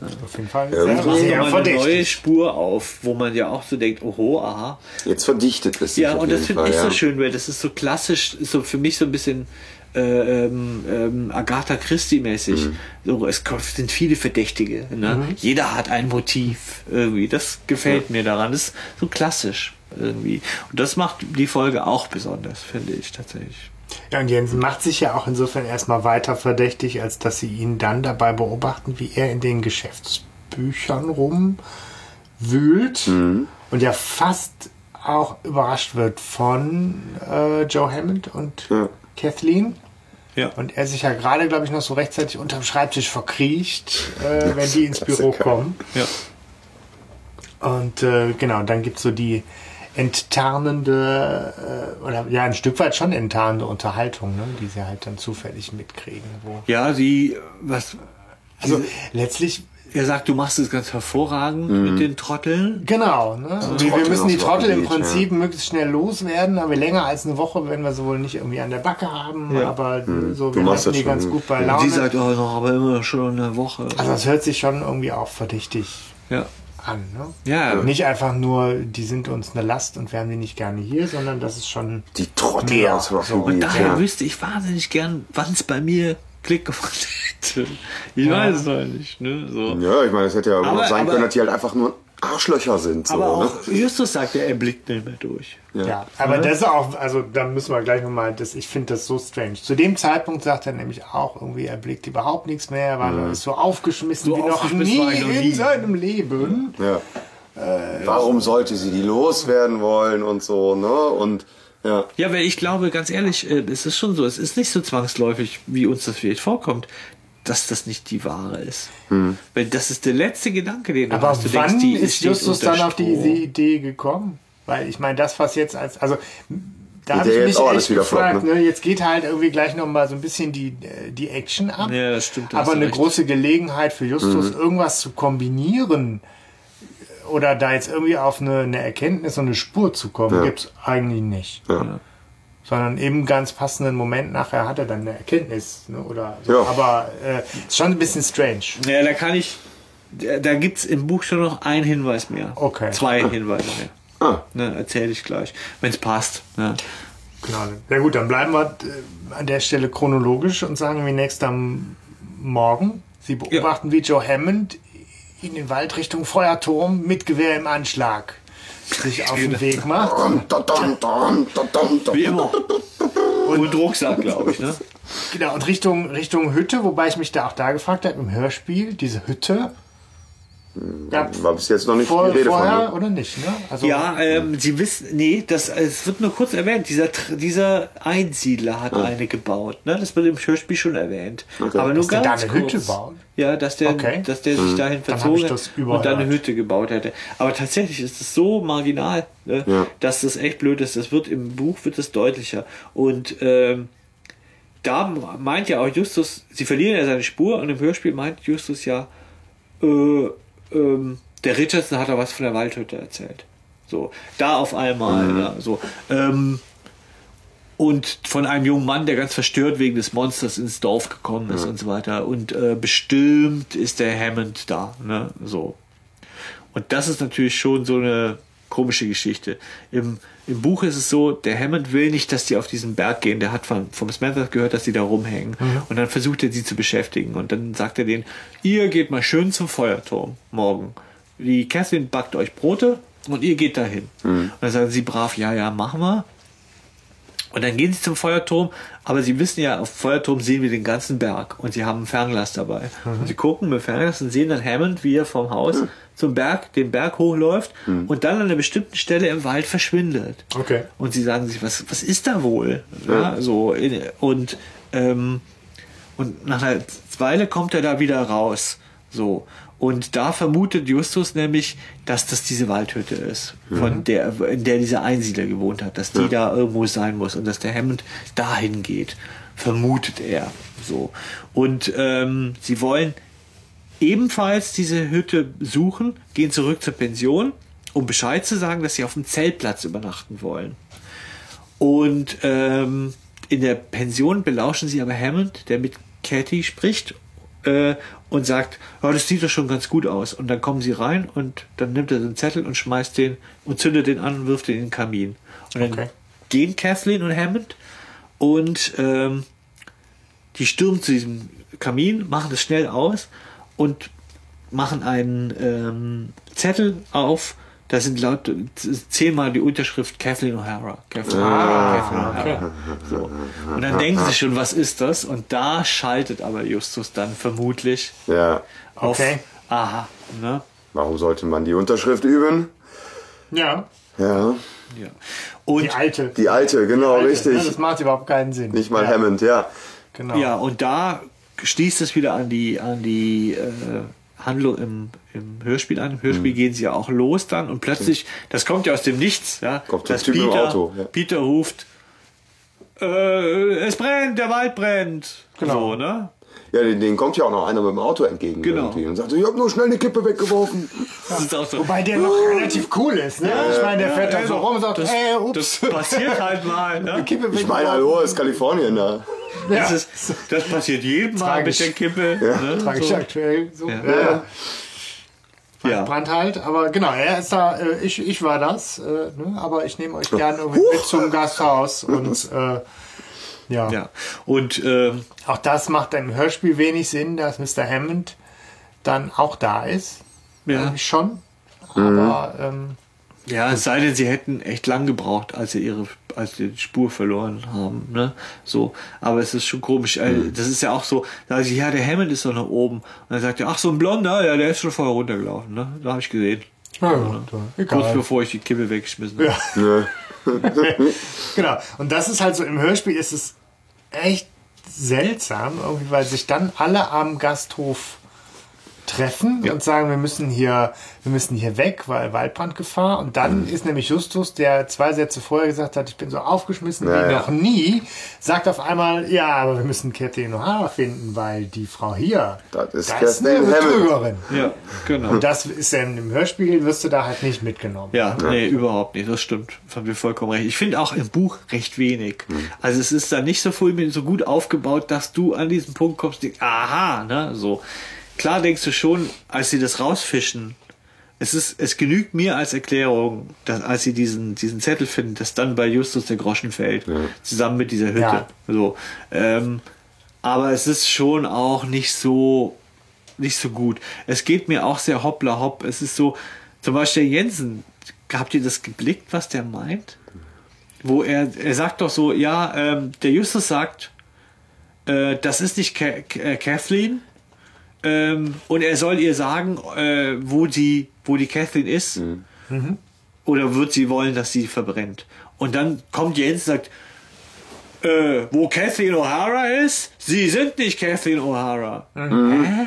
Auf jeden Fall Irgendwie mal eine neue. Spur auf, wo man ja auch so denkt, oho, aha. Jetzt verdichtet es sich Ja, auf und das finde ich so ja. schön, weil das ist so klassisch, so für mich so ein bisschen äh, ähm, ähm, Agatha Christie-mäßig. Mhm. So, es sind viele Verdächtige. Ne? Jeder hat ein Motiv irgendwie. Das gefällt mir daran. Das ist so klassisch irgendwie. Und das macht die Folge auch besonders, finde ich tatsächlich. Ja, und Jensen macht sich ja auch insofern erstmal weiter verdächtig, als dass sie ihn dann dabei beobachten, wie er in den Geschäftsbüchern rumwühlt Mhm. und ja fast auch überrascht wird von äh, Joe Hammond und Ja. Kathleen. Ja. Und er sich ja gerade, glaube ich, noch so rechtzeitig unterm Schreibtisch verkriecht, äh, wenn die ins Büro kommen. Ja. Und äh, genau, dann gibt's so die enttarnende, äh, oder ja, ein Stück weit schon enttarnende Unterhaltung, ne, die sie halt dann zufällig mitkriegen. Wo, Ja, sie, was, also letztlich, er sagt, du machst es ganz hervorragend mit den Trotteln. genau, ne? wir, wir Trottel müssen die Trottel im Prinzip möglichst schnell loswerden, aber länger als eine Woche werden wir sie wohl nicht irgendwie an der Backe haben, Ja. aber so, Du wir das die ganz gut. bei Und Laune. sie sagt, oh, noch aber immer schon eine Woche. also das hört sich schon irgendwie auch verdächtig Ja. An, ne? Ja, Nicht einfach nur, die sind uns eine Last und wir haben die nicht gerne hier, sondern das ist schon Die Trottel Mehr. aus So. Und daher ja. wüsste ich wahnsinnig gern, wann es bei mir Klick gemacht hätte. Ich weiß es halt nicht, ne? So. Ja, ich meine, es hätte ja Aber- auch sein aber- können, dass die halt einfach nur Arschlöcher sind. So, Aber ne? auch Justus sagt, ja, er blickt nicht mehr durch. Ja, aber das ist auch, also da müssen wir gleich nochmal, das, ich finde das so strange. Zu dem Zeitpunkt sagt er nämlich auch irgendwie, er blickt überhaupt nichts mehr, weil er ist so aufgeschmissen So wie noch aufgeschmissen noch nie. in seinem Leben. Ja. Warum sollte sie die loswerden wollen und so, ne? Und ja. Ja, weil ich glaube, ganz ehrlich, äh, es ist schon so, es ist nicht so zwangsläufig, wie uns das vielleicht vorkommt, dass das nicht die Wahre ist. Weil das ist der letzte Gedanke, den du Aber hast. Du wann denkst, die ist Justus dann auf die Strom. Idee gekommen? Weil ich meine, das, was jetzt als, also da habe ich jetzt mich auch alles echt wieder gefragt, floppt, ne? jetzt geht halt irgendwie gleich nochmal so ein bisschen die, äh, die Action ab. Ja, das stimmt. da hast Aber eine recht. große Gelegenheit für Justus, irgendwas zu kombinieren oder da jetzt irgendwie auf eine, eine Erkenntnis und eine Spur zu kommen, Ja. gibt's eigentlich nicht. Ja. Sondern eben ganz passenden Moment nachher hat er dann eine Erkenntnis. Ne? Oder so. Ja. Aber äh, ist schon ein bisschen strange. Ja, da kann ich, da, da gibt es im Buch schon noch einen Hinweis mehr. Okay. Zwei Hinweise mehr. Ah, Ne, erzähle ich gleich, wenn es passt. Ne. Genau. Ja gut, dann bleiben wir äh, an der Stelle chronologisch und sagen wie nächst am Morgen. Sie beobachten, wie Joe Hammond in den Wald Richtung Feuerturm mit Gewehr im Anschlag sich auf den Weg macht. Wie immer. Und Rucksack, glaube ich. Ne? Genau, und Richtung, Richtung Hütte, wobei ich mich da auch da gefragt habe, im Hörspiel, diese Hütte. Gab War bis jetzt noch nicht vor, die Rede vorher von. oder nicht, ne? Also, Ja, ähm, Sie wissen, nee, das, es wird nur kurz erwähnt. Dieser, dieser Einsiedler hat eine gebaut. Ne? Das wird im Hörspiel schon erwähnt. Okay. Aber nur Dass der da ganz eine kurz. Hütte baut? Ja, dass der, Okay. dass der sich dahin Dann hab verzogen hat und dann eine. Hütte gebaut hätte. Aber tatsächlich ist es so marginal, ne? Ja. dass das echt blöd ist. Das wird im Buch wird es deutlicher. Und ähm, da meint ja auch Justus, sie verlieren ja seine Spur und im Hörspiel meint Justus ja, äh, ähm, der Richardson hat da was von der Waldhütte erzählt. So, da auf einmal, ja, so. Ähm, und von einem jungen Mann, der ganz verstört wegen des Monsters ins Dorf gekommen ist und so weiter. Und äh, bestimmt ist der Hammond da, ne, so. Und das ist natürlich schon so eine komische Geschichte. Im, Im Buch ist es so, der Hammond will nicht, dass die auf diesen Berg gehen. Der hat von, vom Smithers gehört, dass die da rumhängen. Und dann versucht er, sie zu beschäftigen. Und dann sagt er denen, ihr geht mal schön zum Feuerturm morgen. Die Catherine backt euch Brote und ihr geht dahin. Und dann sagen sie brav, ja, ja, machen wir. Und dann gehen sie zum Feuerturm, aber sie wissen ja, auf dem Feuerturm sehen wir den ganzen Berg und sie haben ein Fernglas dabei. Und sie gucken mit Fernglas und sehen dann Hammond, wie er vom Haus zum Berg, den Berg hochläuft und dann an einer bestimmten Stelle im Wald verschwindet. Okay. Und sie sagen sich, was, was ist da wohl? Ja, so, in- und, ähm, und nach einer Weile kommt er da wieder raus. So. Und da vermutet Justus nämlich, dass das diese Waldhütte ist, von der, in der dieser Einsiedler gewohnt hat, dass die da irgendwo sein muss und dass der Hammond dahin geht, vermutet er. So. Und ähm, sie wollen ebenfalls diese Hütte suchen, gehen zurück zur Pension, um Bescheid zu sagen, dass sie auf dem Zeltplatz übernachten wollen. Und ähm, in der Pension belauschen sie aber Hammond, der mit Cathy spricht äh, und sagt, ja, das sieht doch schon ganz gut aus. Und dann kommen sie rein und dann nimmt er den Zettel und schmeißt den und zündet den an und wirft den in den Kamin. Und dann Okay. gehen Kathleen und Hammond und ähm, die stürmen zu diesem Kamin, machen das schnell aus und machen einen ähm, Zettel auf. Da sind laut zehnmal die Unterschrift Kathleen O'Hara. Kathleen, Kathleen O'Hara. So. Und dann denken sie schon, was ist das? Und da schaltet aber Justus dann vermutlich Ja. auf Okay. Aha. Ne? Warum sollte man die Unterschrift üben? Ja. Ja. Ja. Und Die alte. Die alte, genau, alte, richtig. ne, Das macht überhaupt keinen Sinn. Nicht mal ja, Hammond, ja. Genau. Ja, und da schließt es wieder an die, an die äh, Handlung im, im Hörspiel an. Im Hörspiel Mhm. gehen sie ja auch los dann und plötzlich, das kommt ja aus dem Nichts, ja, Kommt dass Typ im Peter, Auto, ja. Peter ruft, äh, es brennt, der Wald brennt. Genau. So, ne? Ja, den, denen kommt ja auch noch einer mit dem Auto entgegen Genau. irgendwie und sagt so, ich hab nur schnell eine Kippe weggeworfen. Das ist auch so. Wobei der noch relativ cool ist, ne? ich meine, der fährt dann so rum und sagt, das, ey, ups. das passiert halt mal. Ne? Kippe Ich meine, hallo, ist Kalifornien da. ja. Das, ist, das passiert jedem Mal mit der Kippe. Ne? Tragisch So. aktuell. So. Ja. Ja. Ja. Brand halt, aber genau, er ist da, äh, ich, ich war das, äh, ne? aber ich nehme euch gerne irgendwie mit zum Gasthaus und äh, ja. Ja. Und ähm, auch das macht im Hörspiel wenig Sinn, dass Mr. Hammond dann auch da ist. ja. Irgendwie schon, aber ähm, Ja, es sei denn, sie hätten echt lang gebraucht, als sie ihre, als sie die Spur verloren haben, ne? So. Aber es ist schon komisch. äh, Das ist ja auch so, da sie, ja, der Hammond ist doch nach oben. Und dann sagt er, ach, so ein Blonder, ja, der ist schon vorher runtergelaufen, ne? Da habe ich gesehen. ja, ja, egal. Kurz bevor ich die Kippe weggeschmissen habe. Ja. genau. Und das ist halt so, im Hörspiel ist es echt seltsam, irgendwie, weil sich dann alle am Gasthof treffen und sagen, wir müssen hier, wir müssen hier weg, weil Waldbrandgefahr. Und dann ist nämlich Justus, der zwei Sätze vorher gesagt hat, ich bin so aufgeschmissen Ja, wie ja. noch nie, sagt auf einmal, ja, aber wir müssen Kathleen O'Hara finden, weil die Frau hier, Das ist das ist eine. Betrügerin. Ja, genau. Und das ist ja im Hörspiel, wirst du da halt nicht mitgenommen. Ja, nee, überhaupt nicht. Das stimmt. Das haben wir vollkommen recht. Ich finde auch im Buch recht wenig. Also es ist da nicht so so gut aufgebaut, dass du an diesen Punkt kommst, denkst, aha, ne, so. Klar denkst du schon, als sie das rausfischen, es ist, es genügt mir als Erklärung, dass als sie diesen, diesen Zettel finden, dass dann bei Justus der Groschen fällt, zusammen mit dieser Hütte. Ja. So. Ähm, aber es ist schon auch nicht so, nicht so gut. Es geht mir auch sehr hoppla hopp. Es ist so, zum Beispiel Jensen, habt ihr das geblickt, was der meint? Wo er, er sagt doch so, ja, ähm, der Justus sagt, äh, das ist nicht Ka Ka- Kathleen, ähm, und er soll ihr sagen, äh, wo die, wo die Kathleen ist. Oder wird sie wollen, dass sie verbrennt? Und dann kommt Jens und sagt, äh, wo Kathleen O'Hara ist? Sie sind nicht Kathleen O'Hara. Hä?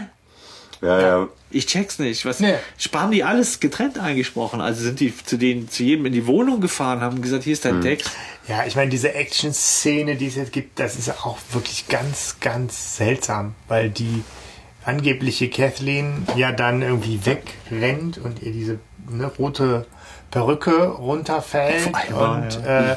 Ja, ja. Ich check's nicht. Was Nee. haben die alles getrennt eingesprochen? Also sind die zu denen zu jedem in die Wohnung gefahren, haben gesagt, hier ist dein Text. Ja, ich meine, diese Action-Szene, die es jetzt gibt, das ist ja auch wirklich ganz, ganz seltsam, weil die angebliche Kathleen ja dann irgendwie wegrennt und ihr diese ne, rote Perücke runterfällt einmal, und äh,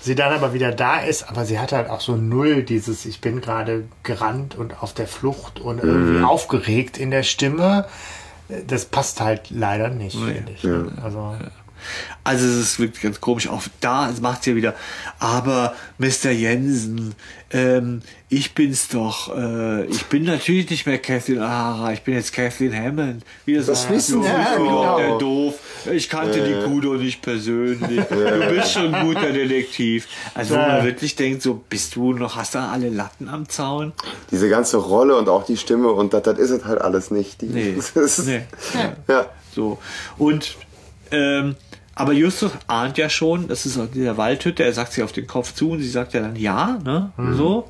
sie dann aber wieder da ist, aber sie hat halt auch so null dieses, ich bin gerade gerannt und auf der Flucht und irgendwie aufgeregt in der Stimme. Das passt halt leider nicht, Nee. finde ich. ne? Also, Also es ist wirklich ganz komisch. Auch da macht sie ja wieder. Aber Mr. Jensen, ähm, ich bin's doch. Äh, ich bin natürlich nicht mehr Kathleen O'Hara. Ich bin jetzt Kathleen Hammond. Wie das, Das wissen Sie ja, genau. der doof. Ich kannte die Kuh doch nicht persönlich. Du bist schon ein guter Detektiv. Also wo Ja. man wirklich denkt, so bist du noch, hast du alle Latten am Zaun? Diese ganze Rolle und auch die Stimme und das, das ist es halt alles nicht. Die, Nee. nee. Ja. So. Und ähm, aber Justus ahnt ja schon, das ist auch dieser Waldhütte, er sagt sie auf den Kopf zu und sie sagt ja dann ja, ne? So.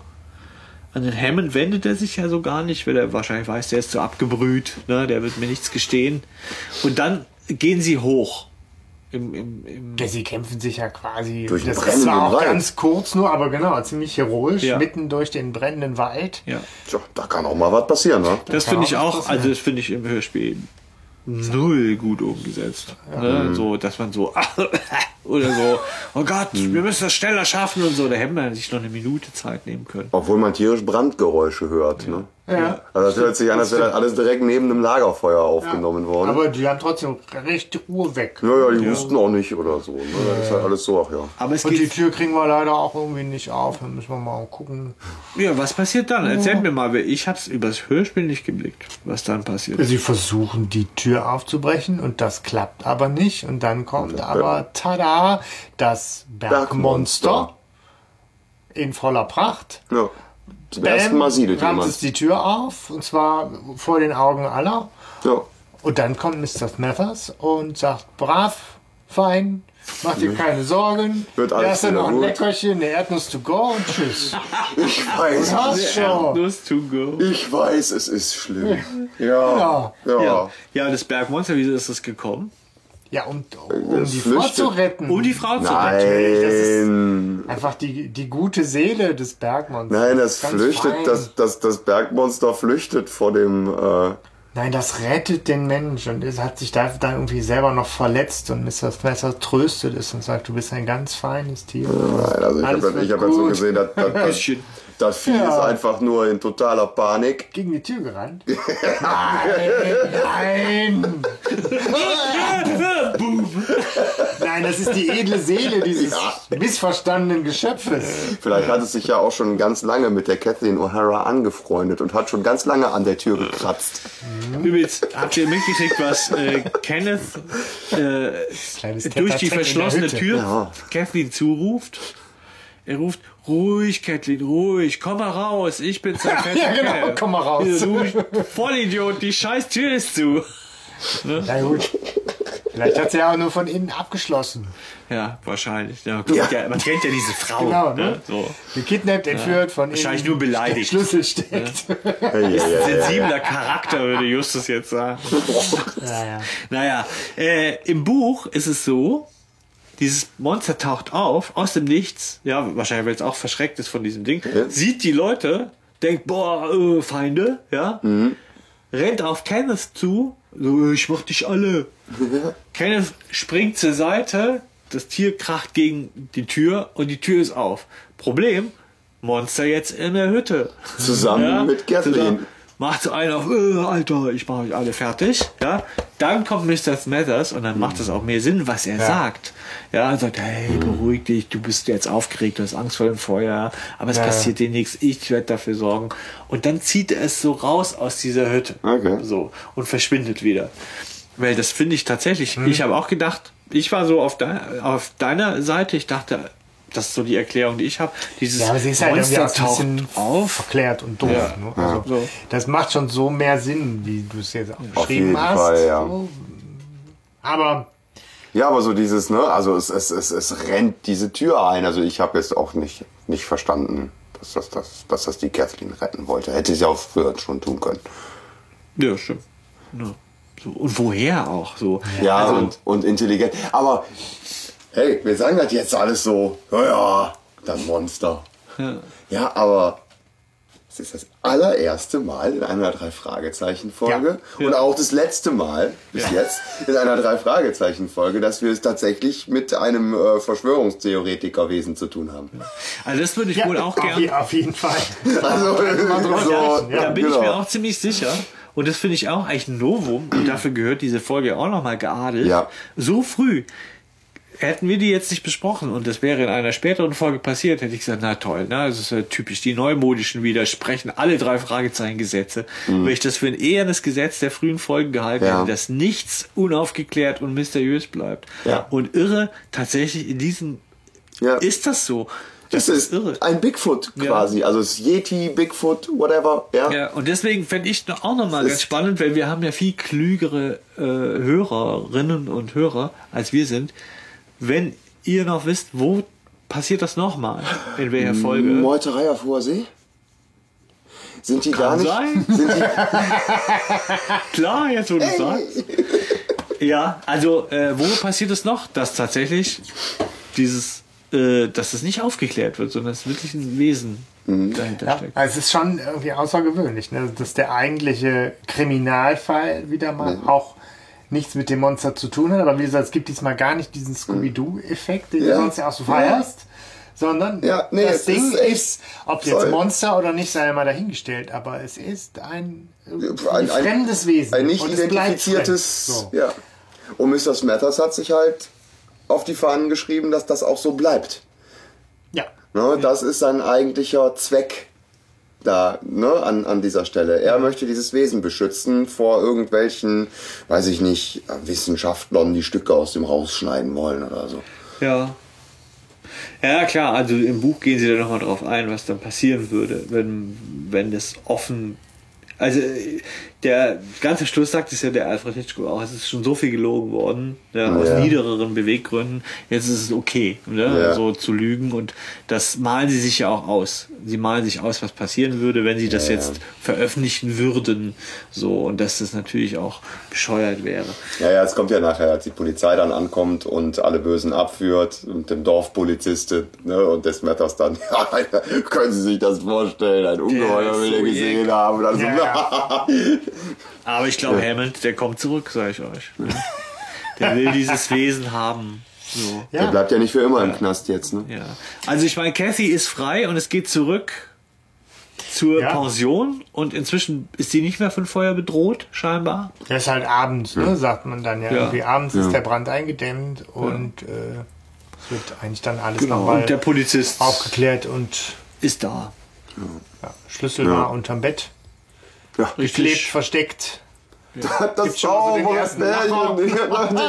An den Hammond wendet er sich ja so gar nicht, weil er wahrscheinlich weiß, der ist so abgebrüht, ne? Der wird mir nichts gestehen. Und dann gehen sie hoch. Im, im, im Ja, sie kämpfen sich ja quasi. Durch den das brennenden zwar auch Wald. ganz kurz nur, aber genau, ziemlich heroisch, Ja. mitten durch den brennenden Wald. ja. Tja, da kann auch mal was passieren, ne? Das kann finde ich auch, passieren. also das finde ich im Hörspiel null gut umgesetzt. Ne? So, dass man so oder so, oh Gott, wir müssen das schneller schaffen und so. Da hätte man sich noch eine Minute Zeit nehmen können. Obwohl man tierisch Brandgeräusche hört, ne? Ja. Also das hört sich an, als wäre das alles direkt neben einem Lagerfeuer aufgenommen worden. Aber die haben trotzdem recht Ruhe weg. ja, ja, die wussten auch nicht oder so. Ne? Das ist halt alles so, ach ja. Aber es Und die Tür kriegen wir leider auch irgendwie nicht auf. Da müssen wir mal gucken. ja, was passiert dann? Erzähl mir mal, weil ich hab's übers Hörspiel nicht geblickt, was dann passiert. Sie versuchen die Tür aufzubrechen und das klappt aber nicht. Und dann kommt aber, tada, das Bergmonster in voller Pracht. ja. Zum ersten Mal siedelt rammt es jemand. die Tür auf und zwar vor den Augen aller. Ja. Und dann kommt Mr. Smathers und sagt, brav, fein, mach dir keine Sorgen. Wird alles Da ist ja wieder noch ein. Leckerchen, eine Erdnuss to go und tschüss. Ich weiß, schon. Erdnuss to go. ich weiß, es ist schlimm. Ja. Ja. Ja. Ja. ja, das Bergmonster, wieso ist das gekommen? Ja, um, um Es die Frau flüchtet. zu retten. Um die Frau zu retten. Natürlich, das ist- Nein. Einfach die, die gute Seele des Bergmonsters. Nein, das Ganz flüchtet, fein. das, das, das Bergmonster flüchtet vor dem, äh, Nein, das rettet den Mensch und es hat sich da dann irgendwie selber noch verletzt und Mr. Spencer tröstet es und sagt, du bist ein ganz feines Tier. Nein, also ich habe hab jetzt so gut. gesehen, dass, dass, das, Vieh Ja. ist einfach nur in totaler Panik. Gegen die Tür gerannt. nein, nein. nein, das ist die edle Seele dieses Ja. missverstandenen Geschöpfes. Vielleicht hat es sich ja auch schon ganz lange mit der Kathleen O'Hara angefreundet und hat schon ganz lange an der Tür gekratzt. Übrigens, habt ihr mitgekriegt, was äh, Kenneth äh, durch die verschlossene. Tür Ja. Kathleen zuruft? Er ruft, ruhig, Kathleen, ruhig, komm mal raus, ich bin's, der fette ja, genau, Kerl." komm mal raus. Du Vollidiot, die scheiß Tür ist zu. Na gut. Vielleicht hat sie ja auch nur von innen abgeschlossen. Ja, wahrscheinlich. Ja, guck, Ja. ja, man kennt ja diese Frau. Genau, ne? ne? So. Gekidnappt, entführt, von Wahrscheinlich innen nur beleidigt. Schlüssel steckt. Ja, ja, ja, ja. Sensibler Charakter, würde Justus jetzt sagen. Ja, ja. Naja, äh, im Buch ist es so, dieses Monster taucht auf, aus dem Nichts, ja, wahrscheinlich, weil es auch verschreckt ist von diesem Ding, sieht die Leute, denkt, boah, äh, Feinde, ja, rennt auf Kenneth zu, so, ich mach dich alle. Kenneth springt zur Seite, das Tier kracht gegen die Tür und die Tür ist auf. Problem, Monster jetzt in der Hütte. Zusammen mit Kathleen. Macht so einen auf, äh, Alter, ich mache euch alle fertig. Ja, dann kommt Mr. Smathers und dann macht es auch mehr Sinn, was er sagt. Ja, er sagt, hey, beruhig dich, du bist jetzt aufgeregt, du hast Angst vor dem Feuer, aber es Ja. passiert dir nichts, ich werde dafür sorgen. Und dann zieht er es so raus aus dieser Hütte. Okay. So, und verschwindet wieder. Weil das finde ich tatsächlich, ich habe auch gedacht, ich war so auf, de auf deiner Seite, ich dachte, das ist so die Erklärung, die ich habe. Dieses Ja, aber sie ist halt Monster auch ein taucht bisschen auf. verklärt und doof. Ja. Ne? Also, So. Das macht schon so mehr Sinn, wie du es jetzt auch Auf beschrieben jeden hast. Fall, ja. So. Aber Ja, aber so dieses, ne, also es, es, es, es rennt diese Tür ein. Also ich habe jetzt auch nicht, nicht verstanden, dass das, dass, dass das die Kathleen retten wollte. Hätte sie auch früher schon tun können. Ja, stimmt. Ja. So. Und woher auch so? Ja, also, und, und intelligent. Aber hey, wir sagen das jetzt alles so, ja, ja, das Monster. Ja. Ja, aber es ist das allererste Mal in einer Drei-Fragezeichen-Folge Ja. und auch das letzte Mal bis jetzt in einer Drei-Fragezeichen-Folge, dass wir es tatsächlich mit einem äh, Verschwörungstheoretikerwesen zu tun haben. also das würde ich ja, wohl auch auf, gern. je- auf jeden Fall. Also, so, Ja, da bin ich genau. mir auch ziemlich sicher. Und das finde ich auch eigentlich ein Novum. Und dafür gehört diese Folge auch nochmal geadelt. Ja. So früh hätten wir die jetzt nicht besprochen und das wäre in einer späteren Folge passiert, hätte ich gesagt, na toll, ne? Das ist ja typisch. Die neumodischen widersprechen alle drei Fragezeichen-Gesetze. Mhm. Wenn ich das für ein ehernes Gesetz der frühen Folgen gehalten Ja. hätte, dass nichts unaufgeklärt und mysteriös bleibt. Ja. Und irre, tatsächlich in diesem Ja. ist das so. Das ist ein Bigfoot quasi. Also es ist Yeti, Bigfoot, whatever. Ja. Ja, und deswegen fände ich auch nochmal Das ganz ist- spannend, weil wir haben ja viel klügere äh, Hörerinnen und Hörer, als wir sind. Wenn ihr noch wisst, wo passiert das nochmal? In welcher Folge? Meuterei auf hoher See? Sind die gar Kann nicht? sein. Sind die, Klar, jetzt wo du sagst. Ja, also äh, wo passiert es noch, dass tatsächlich dieses, äh, dass es nicht aufgeklärt wird, sondern es wirklich ein Wesen dahinter Ja, steckt. also es ist schon irgendwie außergewöhnlich, ne? dass der eigentliche Kriminalfall wieder mal auch nichts mit dem Monster zu tun hat. Aber wie gesagt, es gibt diesmal gar nicht diesen Scooby-Doo-Effekt, den Ja. du sonst ja auch so feierst. Sondern Ja, nee, das Ding ist ist, ob jetzt. Monster oder nicht, sei ja mal dahingestellt, aber es ist ein, ein- ein- fremdes Wesen. ein nicht identifiziertes. So. Ja. Und Mr. Smathers hat sich halt auf die Fahnen geschrieben, dass das auch so bleibt. Ja. Ne, das ist sein eigentlicher Zweck da ne, an, an dieser Stelle. Er möchte dieses Wesen beschützen vor irgendwelchen, weiß ich nicht, Wissenschaftlern, die Stücke aus dem rausschneiden wollen oder so. Ja. Ja, klar, also im Buch gehen sie da nochmal drauf ein, was dann passieren würde, wenn, wenn das offen. Also der ganze Schluss sagt es ja der Alfred Hitchcock auch, es ist schon so viel gelogen worden, ja, aus Ja. niedereren Beweggründen. Jetzt ist es okay, ne, Ja. so zu lügen und das malen sie sich ja auch aus. Sie malen sich aus, was passieren würde, wenn sie das jetzt veröffentlichen würden, so und dass das natürlich auch bescheuert wäre. Ja, ja, es kommt ja nachher, als die Polizei dann ankommt und alle Bösen abführt und dem Dorfpolizisten ne, und des Matters dann, können Sie sich das vorstellen, ein Ungeheuer will er gesehen haben. Und dann so, Ja, Aber ich glaube, Hammond, der kommt zurück, sage ich euch. ne? Der will dieses Wesen haben. So. Der Ja. bleibt ja nicht für immer im Knast jetzt, ne? Ja. Also ich meine, Kathy ist frei und es geht zurück zur Ja. Pension und inzwischen ist sie nicht mehr von Feuer bedroht, scheinbar. Das ist halt abends, ne, sagt man dann ja. Ja. Irgendwie abends Ja. ist der Brand eingedämmt und äh, es wird eigentlich dann alles Genau. nochmal Und der Polizist aufgeklärt und ist da. ja, Schlüssel Ja. war unterm Bett, Ja. geklebt, versteckt. Hat das mal so den saubere ersten Pärchen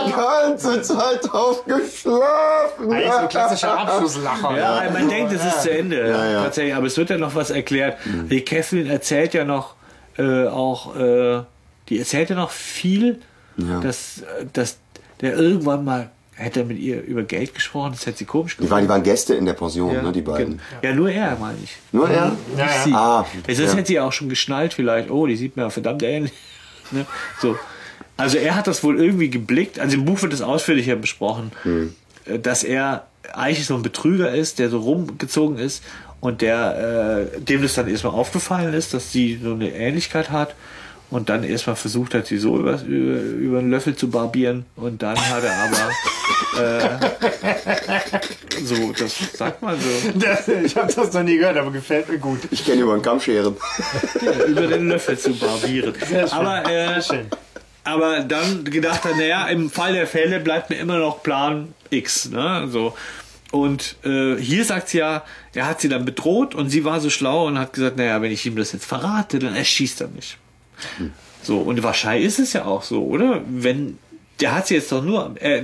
die ganze Zeit drauf geschlafen. Eigentlich ein klassischer Abschlusslacher. Ja, ne? man denkt, es ist zu Ende. Ja, ja. Tatsächlich, aber es wird ja noch was erklärt. Die Kathleen erzählt ja noch äh, auch, äh, die erzählt ja noch viel, Ja. dass, äh, dass der irgendwann mal hätte er mit ihr über Geld gesprochen, das hätte sie komisch Die waren, die waren Gäste in der Pension, ne, die beiden. Ja, nur er, meine ich. Nur er? Ja, Nicht ja. sie. Ah, das ja. hätte sie auch schon geschnallt vielleicht. Oh, die sieht mir verdammt ähnlich. Ne? So. Also er hat das wohl irgendwie geblickt. Also im Buch wird das ausführlicher besprochen, Hm. dass er eigentlich so ein Betrüger ist, der so rumgezogen ist und der äh, dem das dann erstmal aufgefallen ist, dass sie so eine Ähnlichkeit hat und dann erstmal versucht hat, sie so über, über, über einen Löffel zu barbieren und dann hat er aber äh, so, das sagt man so. Das, ich habe das noch nie gehört, aber gefällt mir gut. Ich kenne über den Kammscheren. über den Löffel zu barbieren. Sehr schön. Aber, äh, Sehr schön. aber dann gedacht hat, naja, im Fall der Fälle bleibt mir immer noch Plan X. Ne? So. Und äh, hier sagt sie ja, er hat sie dann bedroht und sie war so schlau und hat gesagt, naja, wenn ich ihm das jetzt verrate, dann erschießt er mich. So, und wahrscheinlich ist es ja auch so, oder? Wenn der hat sie jetzt doch nur. Äh,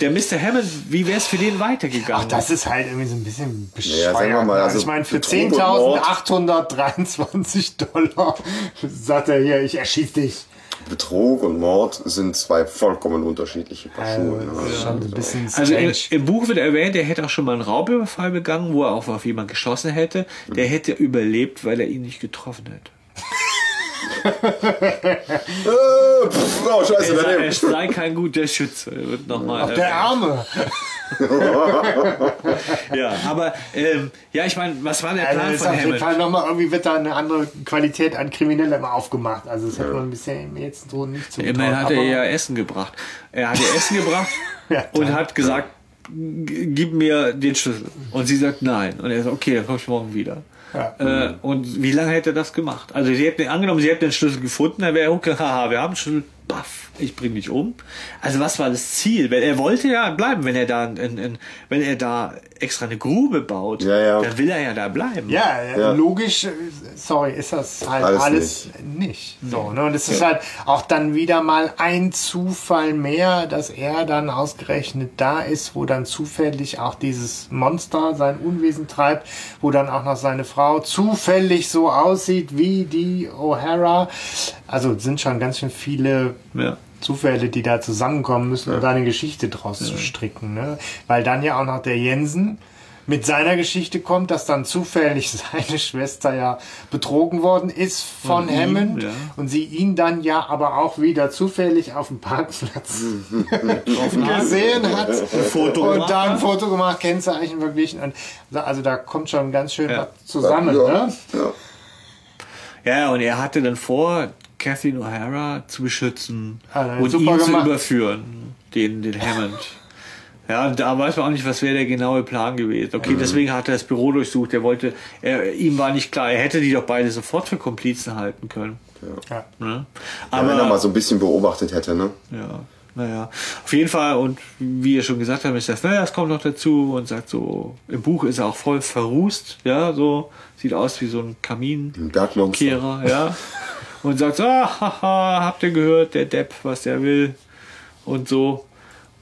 Der Mr. Hammond, wie wäre es für den weitergegangen? Ach, das ist halt irgendwie so ein bisschen bescheuert. mal, ne? also ich meine, für Betrug und Mord. 10.823 Dollar sagt er hier, ich erschieß dich. Betrug und Mord sind zwei vollkommen unterschiedliche Paar Schuhe. Also, ne? ein bisschen Also im, im Buch wird erwähnt, er hätte auch schon mal einen Raubüberfall begangen, wo er auch auf jemanden geschossen hätte. Der hätte überlebt, weil er ihn nicht getroffen hätte. Äh, pff, oh, scheiße, Er, sei- er sei kein guter Schütze. Wird nochmal. Auf der Arme. Ja, aber ähm, ja, ich meine, was war der Also Plan ist von auf jeden Hammond? Fall nochmal, irgendwie wird da eine andere Qualität an Kriminellem aufgemacht. Also das hätte man bisher jetzt so nicht zugetraut. Immerhin hat er ja Essen gebracht. Er hat ihr Essen gebracht Ja, und hat gesagt, "G- gib mir den Schlüssel. Und sie sagt nein. Und er sagt, okay, dann komme ich morgen wieder. Ja. Äh, und wie lange hätte er das gemacht? Also sie hätten angenommen, sie hätten den Schlüssel gefunden, dann wäre okay, haha, wir haben einen Schlüssel, baff, ich bring mich um. Also was war das Ziel? Wenn er wollte ja bleiben, wenn er da, in, in, wenn er da extra eine Grube baut, Ja, ja. dann will er ja da bleiben. Ja, Ja. logisch, äh, sorry, ist das halt Alles alles, nicht. So, ne? Und es ist halt auch dann wieder mal ein Zufall mehr, dass er dann ausgerechnet da ist, wo dann zufällig auch dieses Monster sein Unwesen treibt, wo dann auch noch seine Frau zufällig so aussieht wie die O'Hara. Also es sind schon ganz schön viele Ja. Zufälle, die da zusammenkommen müssen, um da eine Geschichte draus zu stricken. Ne? Weil dann ja auch noch der Jensen mit seiner Geschichte kommt, dass dann zufällig seine Schwester ja betrogen worden ist von Von ihm, Hammond ja. und sie ihn dann ja aber auch wieder zufällig auf dem Parkplatz gesehen hat Foto und gemacht da ein. Foto gemacht, Kennzeichen verglichen. Und also da kommt schon ganz schön Ja. was zusammen. Ja. Ne? Ja. Ja, und er hatte dann vor, Kathleen O'Hara zu beschützen er und ihn zu überführen, den, den Hammond. Ja, und da weiß man auch nicht, was wäre der genaue Plan gewesen. Okay, Mhm. deswegen hat er das Büro durchsucht. Er wollte, er, ihm war nicht klar, er hätte die doch beide sofort für Komplizen halten können. Ja. Ne? Ja, wenn er Aber mal so ein bisschen beobachtet hätte, ne? ja, naja. Auf jeden Fall, und wie ihr schon gesagt habt, Mr. Fellers kommt noch dazu und sagt so, im Buch ist er auch voll verrußt, ja, so, sieht aus wie so ein Kamin. Ein Bergmonster. Kehrer, ja. Und sagt so, ah, haha, habt ihr gehört, der Depp, was der will und so.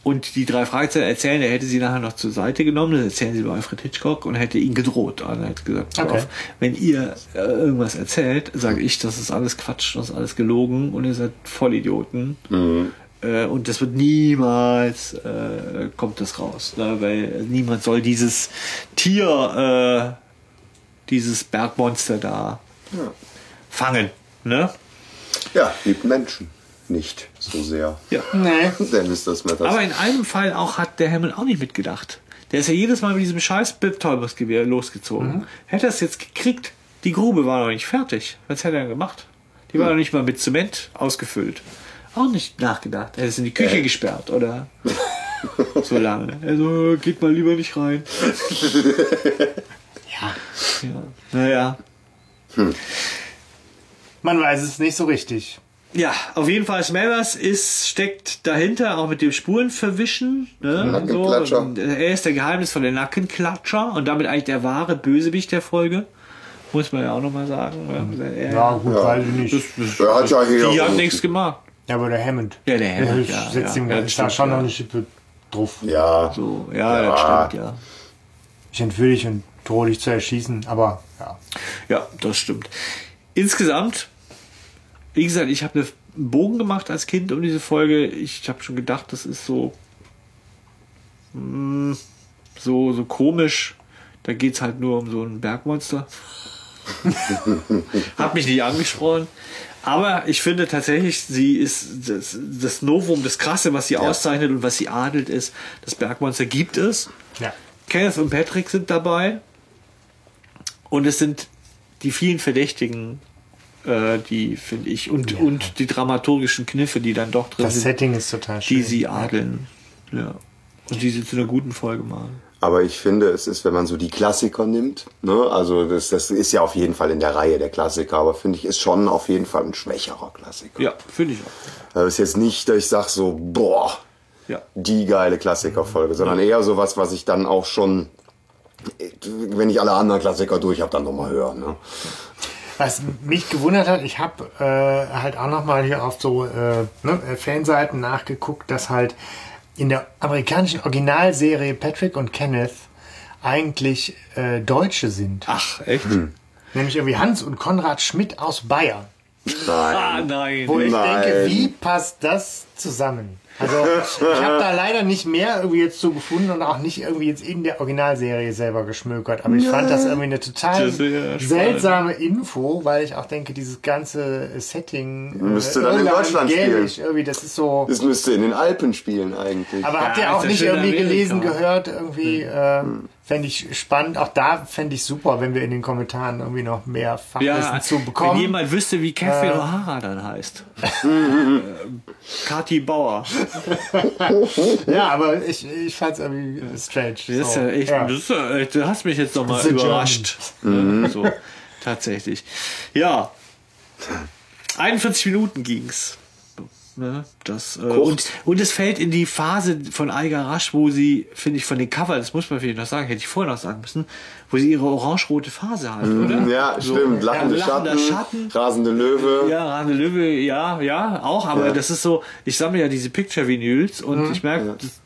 Und die drei Fragezeichen erzählen, er hätte sie nachher noch zur Seite genommen, das erzählen sie bei Alfred Hitchcock und hätte ihn gedroht. Und er hat gesagt, Okay. auf, wenn ihr äh, irgendwas erzählt, sage ich, das ist alles Quatsch, das ist alles gelogen und ihr seid Vollidioten. Äh, und das wird niemals, äh, kommt das raus, ne? weil niemand soll dieses Tier, äh, dieses Bergmonster da Ja. fangen. Ne? Ja, liebt Menschen. Nicht so sehr. Ja. Nee. Der Mr. Smathers. Aber in einem Fall auch hat der Hammond auch nicht mitgedacht. Der ist ja jedes Mal mit diesem scheiß Betäubungsgewehr losgezogen. Hätte er es jetzt gekriegt, die Grube war noch nicht fertig. Was hätte er denn gemacht? Die war noch nicht mal mit Zement ausgefüllt. Auch nicht nachgedacht. Er ist in die Küche Äh. gesperrt oder so lange. Also geht mal lieber nicht rein. Ja. Ja. Naja. Man weiß es nicht so richtig. Ja, auf jeden Fall Smathers ist, steckt dahinter, auch mit dem Spurenverwischen. Ne? Nackenklatscher. Und er ist der geheimnisvolle Nackenklatscher und damit eigentlich der wahre Bösewicht der Folge. Muss man ja auch nochmal sagen. Er, Ja, gut, Ja. weiß ich nicht. das, das, hat ja hier die haben nichts gemacht. Ja, aber der Hammond. Ja, der Hammond, Der ja, setzt ja, ihm ja, da stimmt, schon ja. noch eine Schippe drauf. ja. So, ja, Ja. das stimmt, ja. Ich entführe dich und drohe dich zu erschießen, aber ja. Ja, das stimmt. Insgesamt, wie gesagt, ich habe einen Bogen gemacht als Kind um diese Folge. Ich habe schon gedacht, das ist so mm, so so komisch. Da geht's halt nur um so ein Bergmonster. Hat mich nicht angesprochen. Aber ich finde tatsächlich, sie ist das, das Novum, das Krasse, was sie auszeichnet und was sie adelt, ist, das Bergmonster gibt es. Ja. Kenneth und Patrick sind dabei. Und es sind die vielen Verdächtigen, äh, die finde ich, und, und die dramaturgischen Kniffe, die dann doch drin Das sind, Setting ist total schön. die sie adeln. Ja. Und die sie zu einer guten Folge machen. Aber ich finde, es ist, wenn man so die Klassiker nimmt, ne, also das, das ist ja auf jeden Fall in der Reihe der Klassiker, aber finde ich, ist schon auf jeden Fall ein schwächerer Klassiker. Ja, finde ich auch. Das ist jetzt nicht, dass ich sage so, boah, Ja. die geile Klassikerfolge, sondern eher sowas, was ich dann auch schon, wenn ich alle anderen Klassiker durch habe, dann nochmal höre. Ne? Was mich gewundert hat, ich habe äh, halt auch nochmal hier auf so äh, ne, Fanseiten nachgeguckt, dass halt in der amerikanischen Originalserie Patrick und Kenneth eigentlich äh, Deutsche sind. Ach, echt? Nämlich irgendwie Hans und Konrad Schmidt aus Bayern. Ah, nein. Wo ich Nein. denke, wie passt das zusammen? Also ich habe da leider nicht mehr irgendwie jetzt zu gefunden und auch nicht irgendwie jetzt in der Originalserie selber geschmökert. Aber ich fand das irgendwie eine total seltsame Info, weil ich auch denke, dieses ganze Setting äh, Müsste dann in Irland, Deutschland Gälisch, spielen. irgendwie, das ist so. Das müsste in den Alpen spielen eigentlich. Aber habt Ja, ihr auch nicht irgendwie Amerika. gelesen, gehört, irgendwie, äh, fände ich spannend. Auch da fände ich super, wenn wir in den Kommentaren irgendwie noch mehr Fachwissen Ja, zu wenn bekommen. jemand wüsste, wie Catherine Äh. O'Hara dann heißt. äh, Kati Bauer. Ja, aber ich, ich fand es irgendwie strange. Das So, ja echt, ja. Das ja, echt- du hast mich jetzt nochmal ist ja überrascht. So, tatsächlich. Ja. 41 Minuten ging's. Ne, das, äh, und, und es fällt in die Phase von Eiger Rasch, wo sie, finde ich, von den Cover, das muss man vielleicht noch sagen, hätte ich vorher noch sagen müssen, wo sie ihre orange-rote Phase hat, oder? Mhm. Ja, So. stimmt. Lachende Ja, Schatten, Schatten. rasende Löwe. Ja, Rane Löwe, ja, ja, auch, aber Ja. das ist so, ich sammle ja diese Picture-Vinyls und ich merke, dass,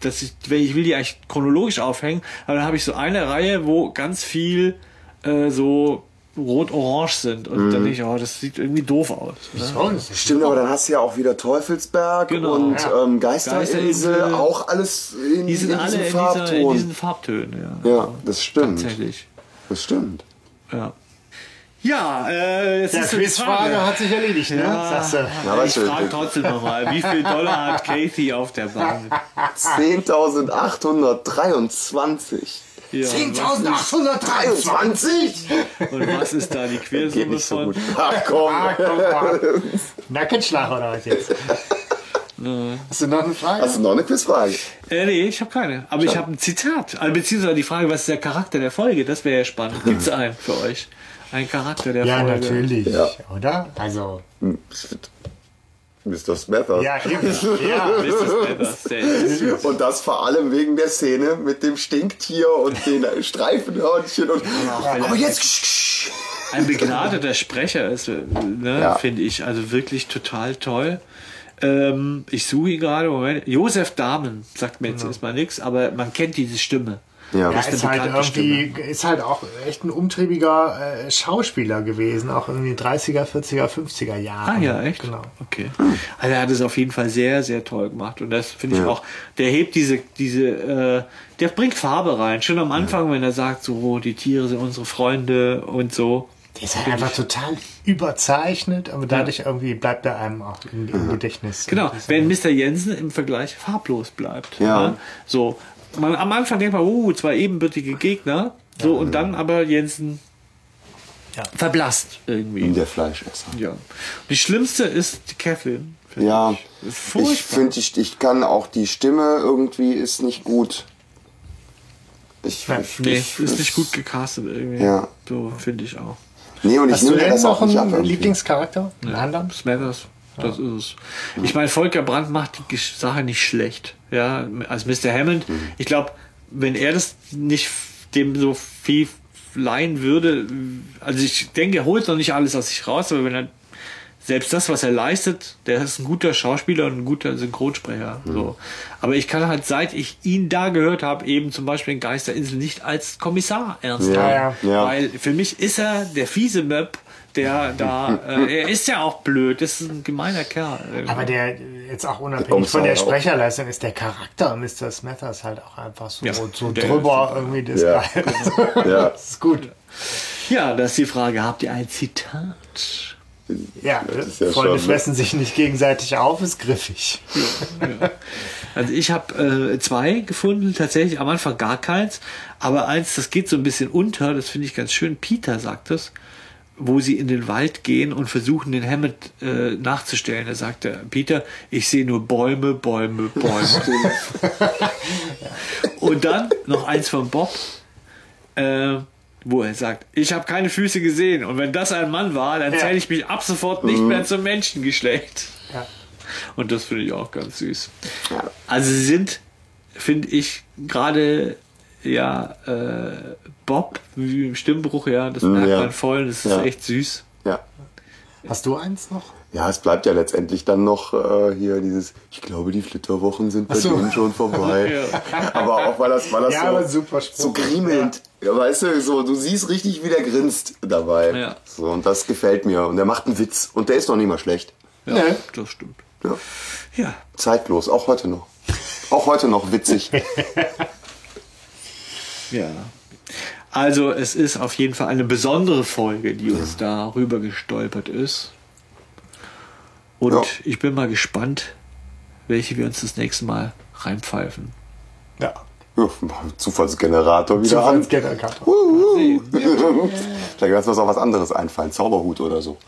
dass ich, wenn ich will die eigentlich chronologisch aufhängen, aber dann habe ich so eine Reihe, wo ganz viel äh, so rot-orange sind und dann denke ich, oh, das sieht irgendwie doof aus. Ne? Stimmt, aber dann hast du ja auch wieder Teufelsberg Genau. und Ja. ähm, Geisterinsel, Geisterinsel. auch alles in, Die sind in alle in, dieser, in diesen Farbtönen, ja. ja, das stimmt. Tatsächlich. Das stimmt. Ja. Ja, äh, jetzt Der ist Quizfrage hat sich erledigt, ne? Ja. Ja, ich frage trotzdem nochmal, wie viel Dollar hat Kathy auf der Bank? 10.823. Ja, 10.823! Und was ist da die Quersumme so von? gut. Ach komm. Ah, komm mal. Nackenschlag oder was jetzt? Hast du noch eine Frage? Hast du noch eine Quizfrage? Äh, nee, ich habe keine. Aber ich habe ein Zitat. Also, beziehungsweise die Frage, was ist der Charakter der Folge? Das wäre ja spannend. Gibt es einen für euch? Ein Charakter der ja, Folge? natürlich. Ja. Oder? Also. Mr. Smathers. Ja, eben. Ja. Und das vor allem wegen der Szene mit dem Stinktier und den Streifenhörnchen und. Aber jetzt. Ein begnadeter Sprecher ist, äh, ne, Ja. finde ich. Also wirklich total toll. Ähm, ich suche ihn gerade. Moment. Josef Dahmen sagt mir jetzt erstmal nichts, aber man kennt diese Stimme. Ja. Ja, ist halt irgendwie, ist halt auch echt ein umtriebiger äh, Schauspieler gewesen, auch irgendwie 30er, 40er, 50er Jahre. Ah ja, echt? Genau. Okay. Also er hat es auf jeden Fall sehr, sehr toll gemacht. Und das finde ich Ja. auch, der hebt diese, diese, äh, der bringt Farbe rein. Schon am Anfang, wenn er sagt, so, die Tiere sind unsere Freunde und so. Der ist halt einfach total überzeichnet, aber dadurch irgendwie bleibt er einem auch im, im Gedächtnis. Genau, wenn Mr. Jensen im Vergleich farblos bleibt. Ja. ne? So, man, am Anfang denkt man, uh, zwei ebenbürtige Gegner. So, und dann aber Jensen Ja. verblasst irgendwie. Der Fleischesser. Ja. Die schlimmste ist die finde Ja, ich. ich finde, ich, ich kann auch die Stimme irgendwie ist nicht gut. Ich, Ja, ich, Nee, ich, ist nicht gut gecastet irgendwie. Ja. So finde ich auch. Nee, und ich Hast du nehme das auch nicht ab. irgendwie. Lieblingscharakter? Einen anderen? Smathers, das ist es. Ich meine, Volker Brandt macht die Sache nicht schlecht. Ja, als Mr. Hammond. Mhm. Ich glaube, wenn er das nicht dem so viel leihen würde, also ich denke, er holt noch nicht alles aus sich raus, aber wenn er selbst das, was er leistet, der ist ein guter Schauspieler und ein guter Synchronsprecher. Mhm. So. Aber ich kann halt, seit ich ihn da gehört habe, eben zum Beispiel in Geisterinsel nicht als Kommissar ernst Ja, nehmen. ja. Weil für mich ist er der fiese Möb, der da, äh, er ist ja auch blöd, das ist ein gemeiner Kerl. Aber der, jetzt auch unabhängig von der. Sprecherleistung, ist der Charakter Mr. Smathers halt auch einfach so, Ja, so drüber irgendwie das Ja. Ja. Das ist gut. Ja, das ist die Frage, habt ihr ein Zitat? Ja, ja Freunde schon, ne? fressen sich nicht gegenseitig auf, ist griffig. Also ich habe äh, zwei gefunden, tatsächlich am Anfang gar keins, aber eins, das geht so ein bisschen unter, das finde ich ganz schön. Peter sagt es, wo sie in den Wald gehen und versuchen, den Hammond äh, nachzustellen. Da sagt er, Peter, ich sehe nur Bäume, Bäume, Bäume. und dann noch eins von Bob, äh, wo er sagt, ich habe keine Füße gesehen und wenn das ein Mann war, dann zähle ich mich ab sofort nicht mehr zum Menschengeschlecht. Ja. Und das finde ich auch ganz süß. Also sie sind, finde ich, gerade ja äh, Bob wie im Stimmbruch, ja, das merkt ja. man voll, das ist Ja. echt süß. Ja. Hast du eins noch? Ja, es bleibt ja letztendlich dann noch äh, hier dieses, ich glaube, die Flitterwochen sind bei so. denen schon vorbei. Aber auch weil das, weil das Ja, so, so griemelnd, ja. weißt du, so, du siehst richtig, wie der grinst dabei. Ja. So, und das gefällt mir. Und der macht einen Witz. Und der ist noch nicht mal schlecht. Ja, Nee. das stimmt. Ja. Ja, Zeitlos, auch heute noch. Auch heute noch witzig. ja. Also es ist auf jeden Fall eine besondere Folge, die uns da rüber gestolpert ist. Und Ja. ich bin mal gespannt, welche wir uns das nächste Mal reinpfeifen. Ja. Zufallsgenerator wieder an. Zufallsgenerator. Sehen. Vielleicht lassen wir uns auch was anderes einfallen. Zauberhut oder so.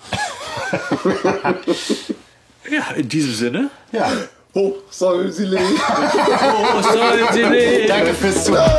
Ja, in diesem Sinne. Ja. Hoch soll sie leben. Oh, soll sie leben. Danke fürs Zuhören.